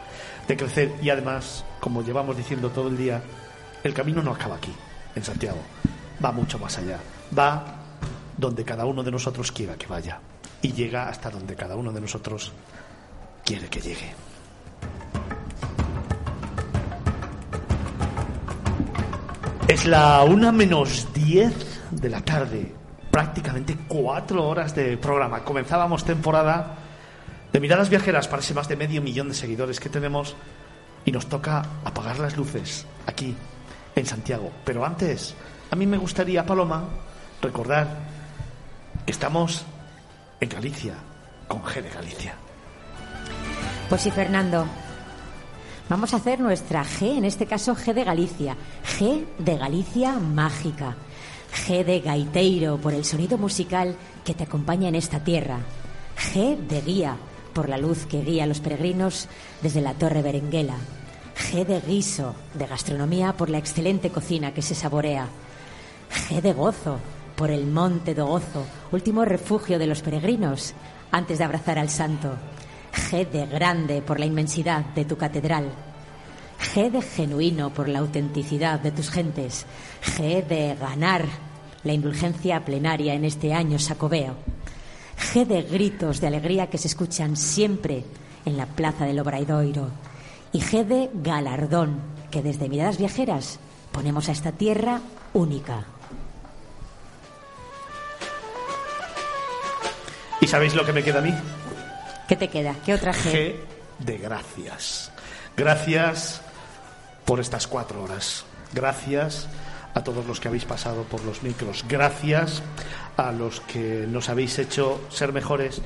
de crecer. Y además, como llevamos diciendo todo el día, el camino no acaba aquí, en Santiago, va mucho más allá, va donde cada uno de nosotros quiera que vaya. Y llega hasta donde cada uno de nosotros quiere que llegue. Es la una menos 10 de la tarde, prácticamente cuatro horas de programa. Comenzábamos temporada de miradas viajeras para ese más de medio millón de seguidores que tenemos y nos toca apagar las luces aquí en Santiago. Pero antes, a mí me gustaría, Paloma, recordar que estamos en Galicia, con G de Galicia. Pues sí, Fernando. Vamos a hacer nuestra G, en este caso G de Galicia. G de Galicia mágica. G de gaiteiro por el sonido musical que te acompaña en esta tierra. G de guía por la luz que guía a los peregrinos desde la Torre Berenguela. G de guiso, de gastronomía por la excelente cocina que se saborea. G de gozo por el Monte do Gozo, último refugio de los peregrinos antes de abrazar al santo. G de grande por la inmensidad de tu catedral. G de genuino por la autenticidad de tus gentes. G de ganar la indulgencia plenaria en este año sacobeo. G de gritos de alegría que se escuchan siempre en la plaza del Obradoiro. Y G de galardón que desde Miradas Viajeras ponemos a esta tierra única. ¿Y sabéis lo que me queda a mí? ¿Qué te queda? ¿Qué otra G? G de gracias. Gracias por estas cuatro horas. Gracias a todos los que habéis pasado por los micros. Gracias a los que nos habéis hecho ser mejores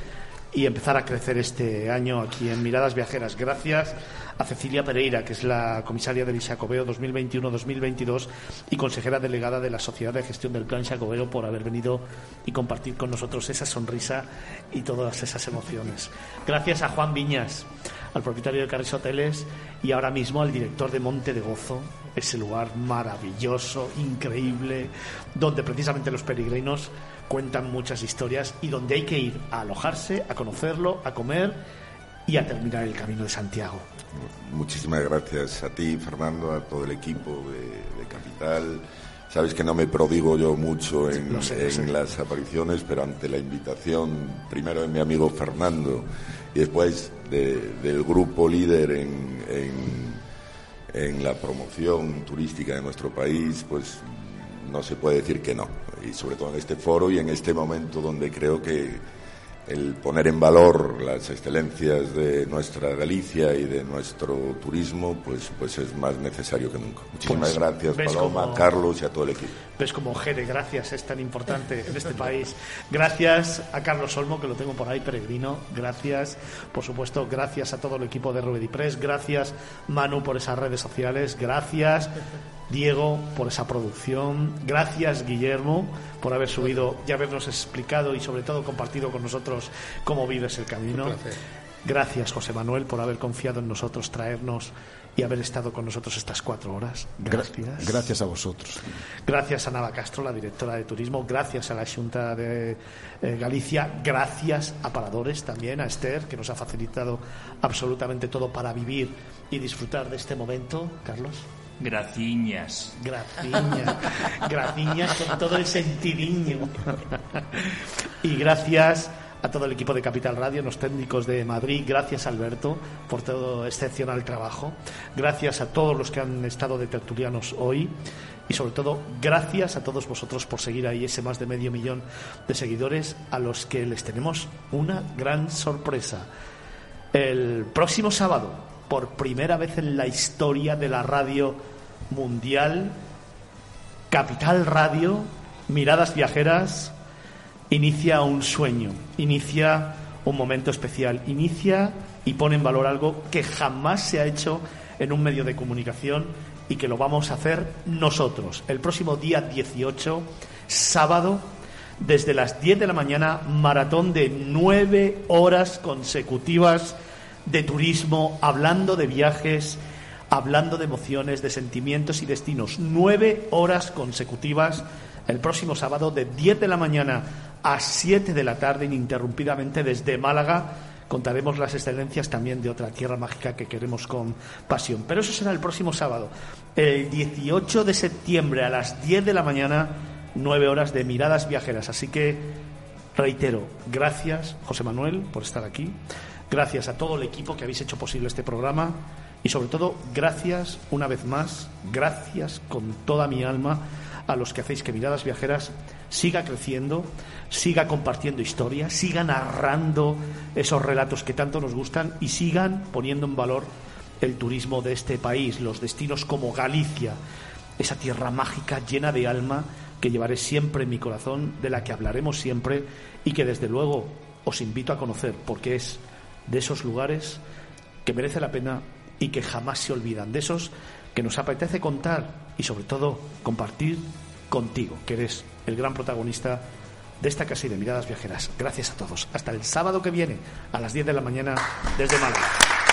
y empezar a crecer este año aquí en Miradas Viajeras. Gracias a Cecilia Pereira, que es la comisaria del Xacobeo 2021-2022 y consejera delegada de la Sociedad de Gestión del Plan Xacobeo, por haber venido y compartir con nosotros esa sonrisa y todas esas emociones. Gracias a Juan Viñas, al propietario de Carris Hoteles y ahora mismo al director de Monte de Gozo, ese lugar maravilloso, increíble, donde precisamente los peregrinos cuentan muchas historias y donde hay que ir a alojarse, a conocerlo, a comer y a terminar el camino de Santiago. Muchísimas gracias a ti, Fernando, a todo el equipo de, de Capital. Sabes que no me prodigo yo mucho en, sé, las apariciones, pero ante la invitación, primero de mi amigo Fernando y después de- del grupo líder en, en, en la promoción turística de nuestro país, pues no se puede decir que no. Y sobre todo en este foro y en este momento donde creo que el poner en valor las excelencias de nuestra Galicia y de nuestro turismo, pues, pues es más necesario que nunca. Muchísimas Pues, gracias, ¿ves Paloma, Carlos y a todo el equipo. Ves como Jere, gracias, es tan importante en este país. Gracias a Carlos Olmo, que lo tengo por ahí, peregrino. Gracias, por supuesto, gracias a todo el equipo de Rubedi Press. Gracias, Manu, por esas redes sociales. Gracias, Diego, por esa producción. Gracias, Guillermo, por haber subido y habernos explicado y, sobre todo, compartido con nosotros cómo vives el camino. Gracias, José Manuel, por haber confiado en nosotros, traernos y haber estado con nosotros estas cuatro horas. Gra- Gracias. gracias a vosotros. Gracias a Nava Castro, la directora de turismo. Gracias a la Junta de eh, Galicia. Gracias a Paradores también, a Esther, que nos ha facilitado absolutamente todo para vivir y disfrutar de este momento. Carlos. Graciñas. Graciñas. Graciñas con todo el sentidiño. y gracias a todo el equipo de Capital Radio, los técnicos de Madrid. Gracias, Alberto, por todo excepcional trabajo. Gracias a todos los que han estado de tertulianos hoy. Y sobre todo, gracias a todos vosotros por seguir ahí ese más de medio millón de seguidores a los que les tenemos una gran sorpresa. El próximo sábado, por primera vez en la historia de la radio mundial, Capital Radio, Miradas Viajeras, inicia un sueño, inicia un momento especial, inicia y pone en valor algo que jamás se ha hecho en un medio de comunicación y que lo vamos a hacer nosotros. El próximo día 18, sábado, desde las 10 de la mañana, maratón de nueve horas consecutivas de turismo, hablando de viajes, hablando de emociones, de sentimientos y destinos. Nueve horas consecutivas el próximo sábado de 10 de la mañana a 7 de la tarde, ininterrumpidamente desde Málaga. Contaremos las excelencias también de otra tierra mágica que queremos con pasión. Pero eso será el próximo sábado, el 18 de septiembre a las 10 de la mañana, 9 horas de miradas viajeras. Así que reitero, gracias José Manuel por estar aquí. Gracias a todo el equipo que habéis hecho posible este programa y sobre todo gracias una vez más, gracias con toda mi alma a los que hacéis que Miradas Viajeras siga creciendo, siga compartiendo historias, siga narrando esos relatos que tanto nos gustan y sigan poniendo en valor el turismo de este país, los destinos como Galicia, esa tierra mágica llena de alma que llevaré siempre en mi corazón, de la que hablaremos siempre y que desde luego os invito a conocer porque es de esos lugares que merece la pena y que jamás se olvidan, de esos que nos apetece contar y sobre todo compartir contigo, que eres el gran protagonista de esta casa y de miradas viajeras. Gracias a todos. Hasta el sábado que viene a las 10 de la mañana desde Málaga.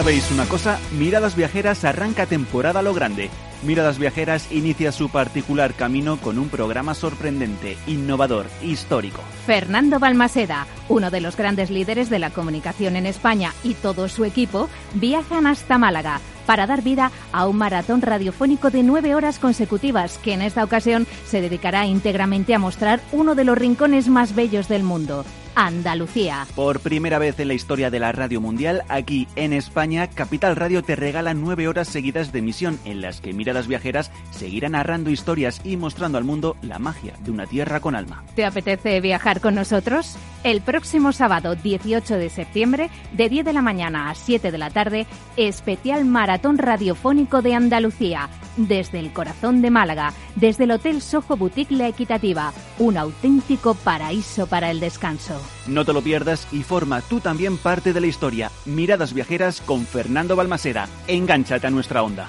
¿Sabéis una cosa? Miradas Viajeras arranca temporada lo grande. Miradas Viajeras inicia su particular camino con un programa sorprendente, innovador, histórico. Fernando Balmaseda, uno de los grandes líderes de la comunicación en España y todo su equipo, viajan hasta Málaga para dar vida a un maratón radiofónico de nueve horas consecutivas que en esta ocasión se dedicará íntegramente a mostrar uno de los rincones más bellos del mundo, Andalucía. Por primera vez en la historia de la radio mundial, aquí en España, Capital Radio te regala nueve horas seguidas de emisión en las que Miradas Viajeras seguirá narrando historias y mostrando al mundo la magia de una tierra con alma. ¿Te apetece viajar con nosotros? El próximo sábado 18 de septiembre, de 10 de la mañana a 7 de la tarde, especial Maratón Radiofónico de Andalucía, desde el corazón de Málaga, desde el Hotel Soho Boutique La Equitativa, un auténtico paraíso para el descanso. No te lo pierdas y forma tú también parte de la historia. Miradas viajeras con Fernando Balmaseda. Engánchate a nuestra onda.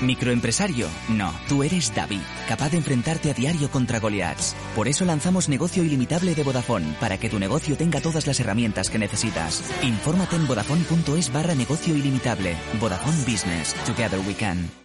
Microempresario, no, tú eres David, capaz de enfrentarte a diario contra Goliaths. Por eso lanzamos Negocio Ilimitable de Vodafone, para que tu negocio tenga todas las herramientas que necesitas. Infórmate en vodafone.es barra negocio ilimitable. Vodafone Business. Together we can.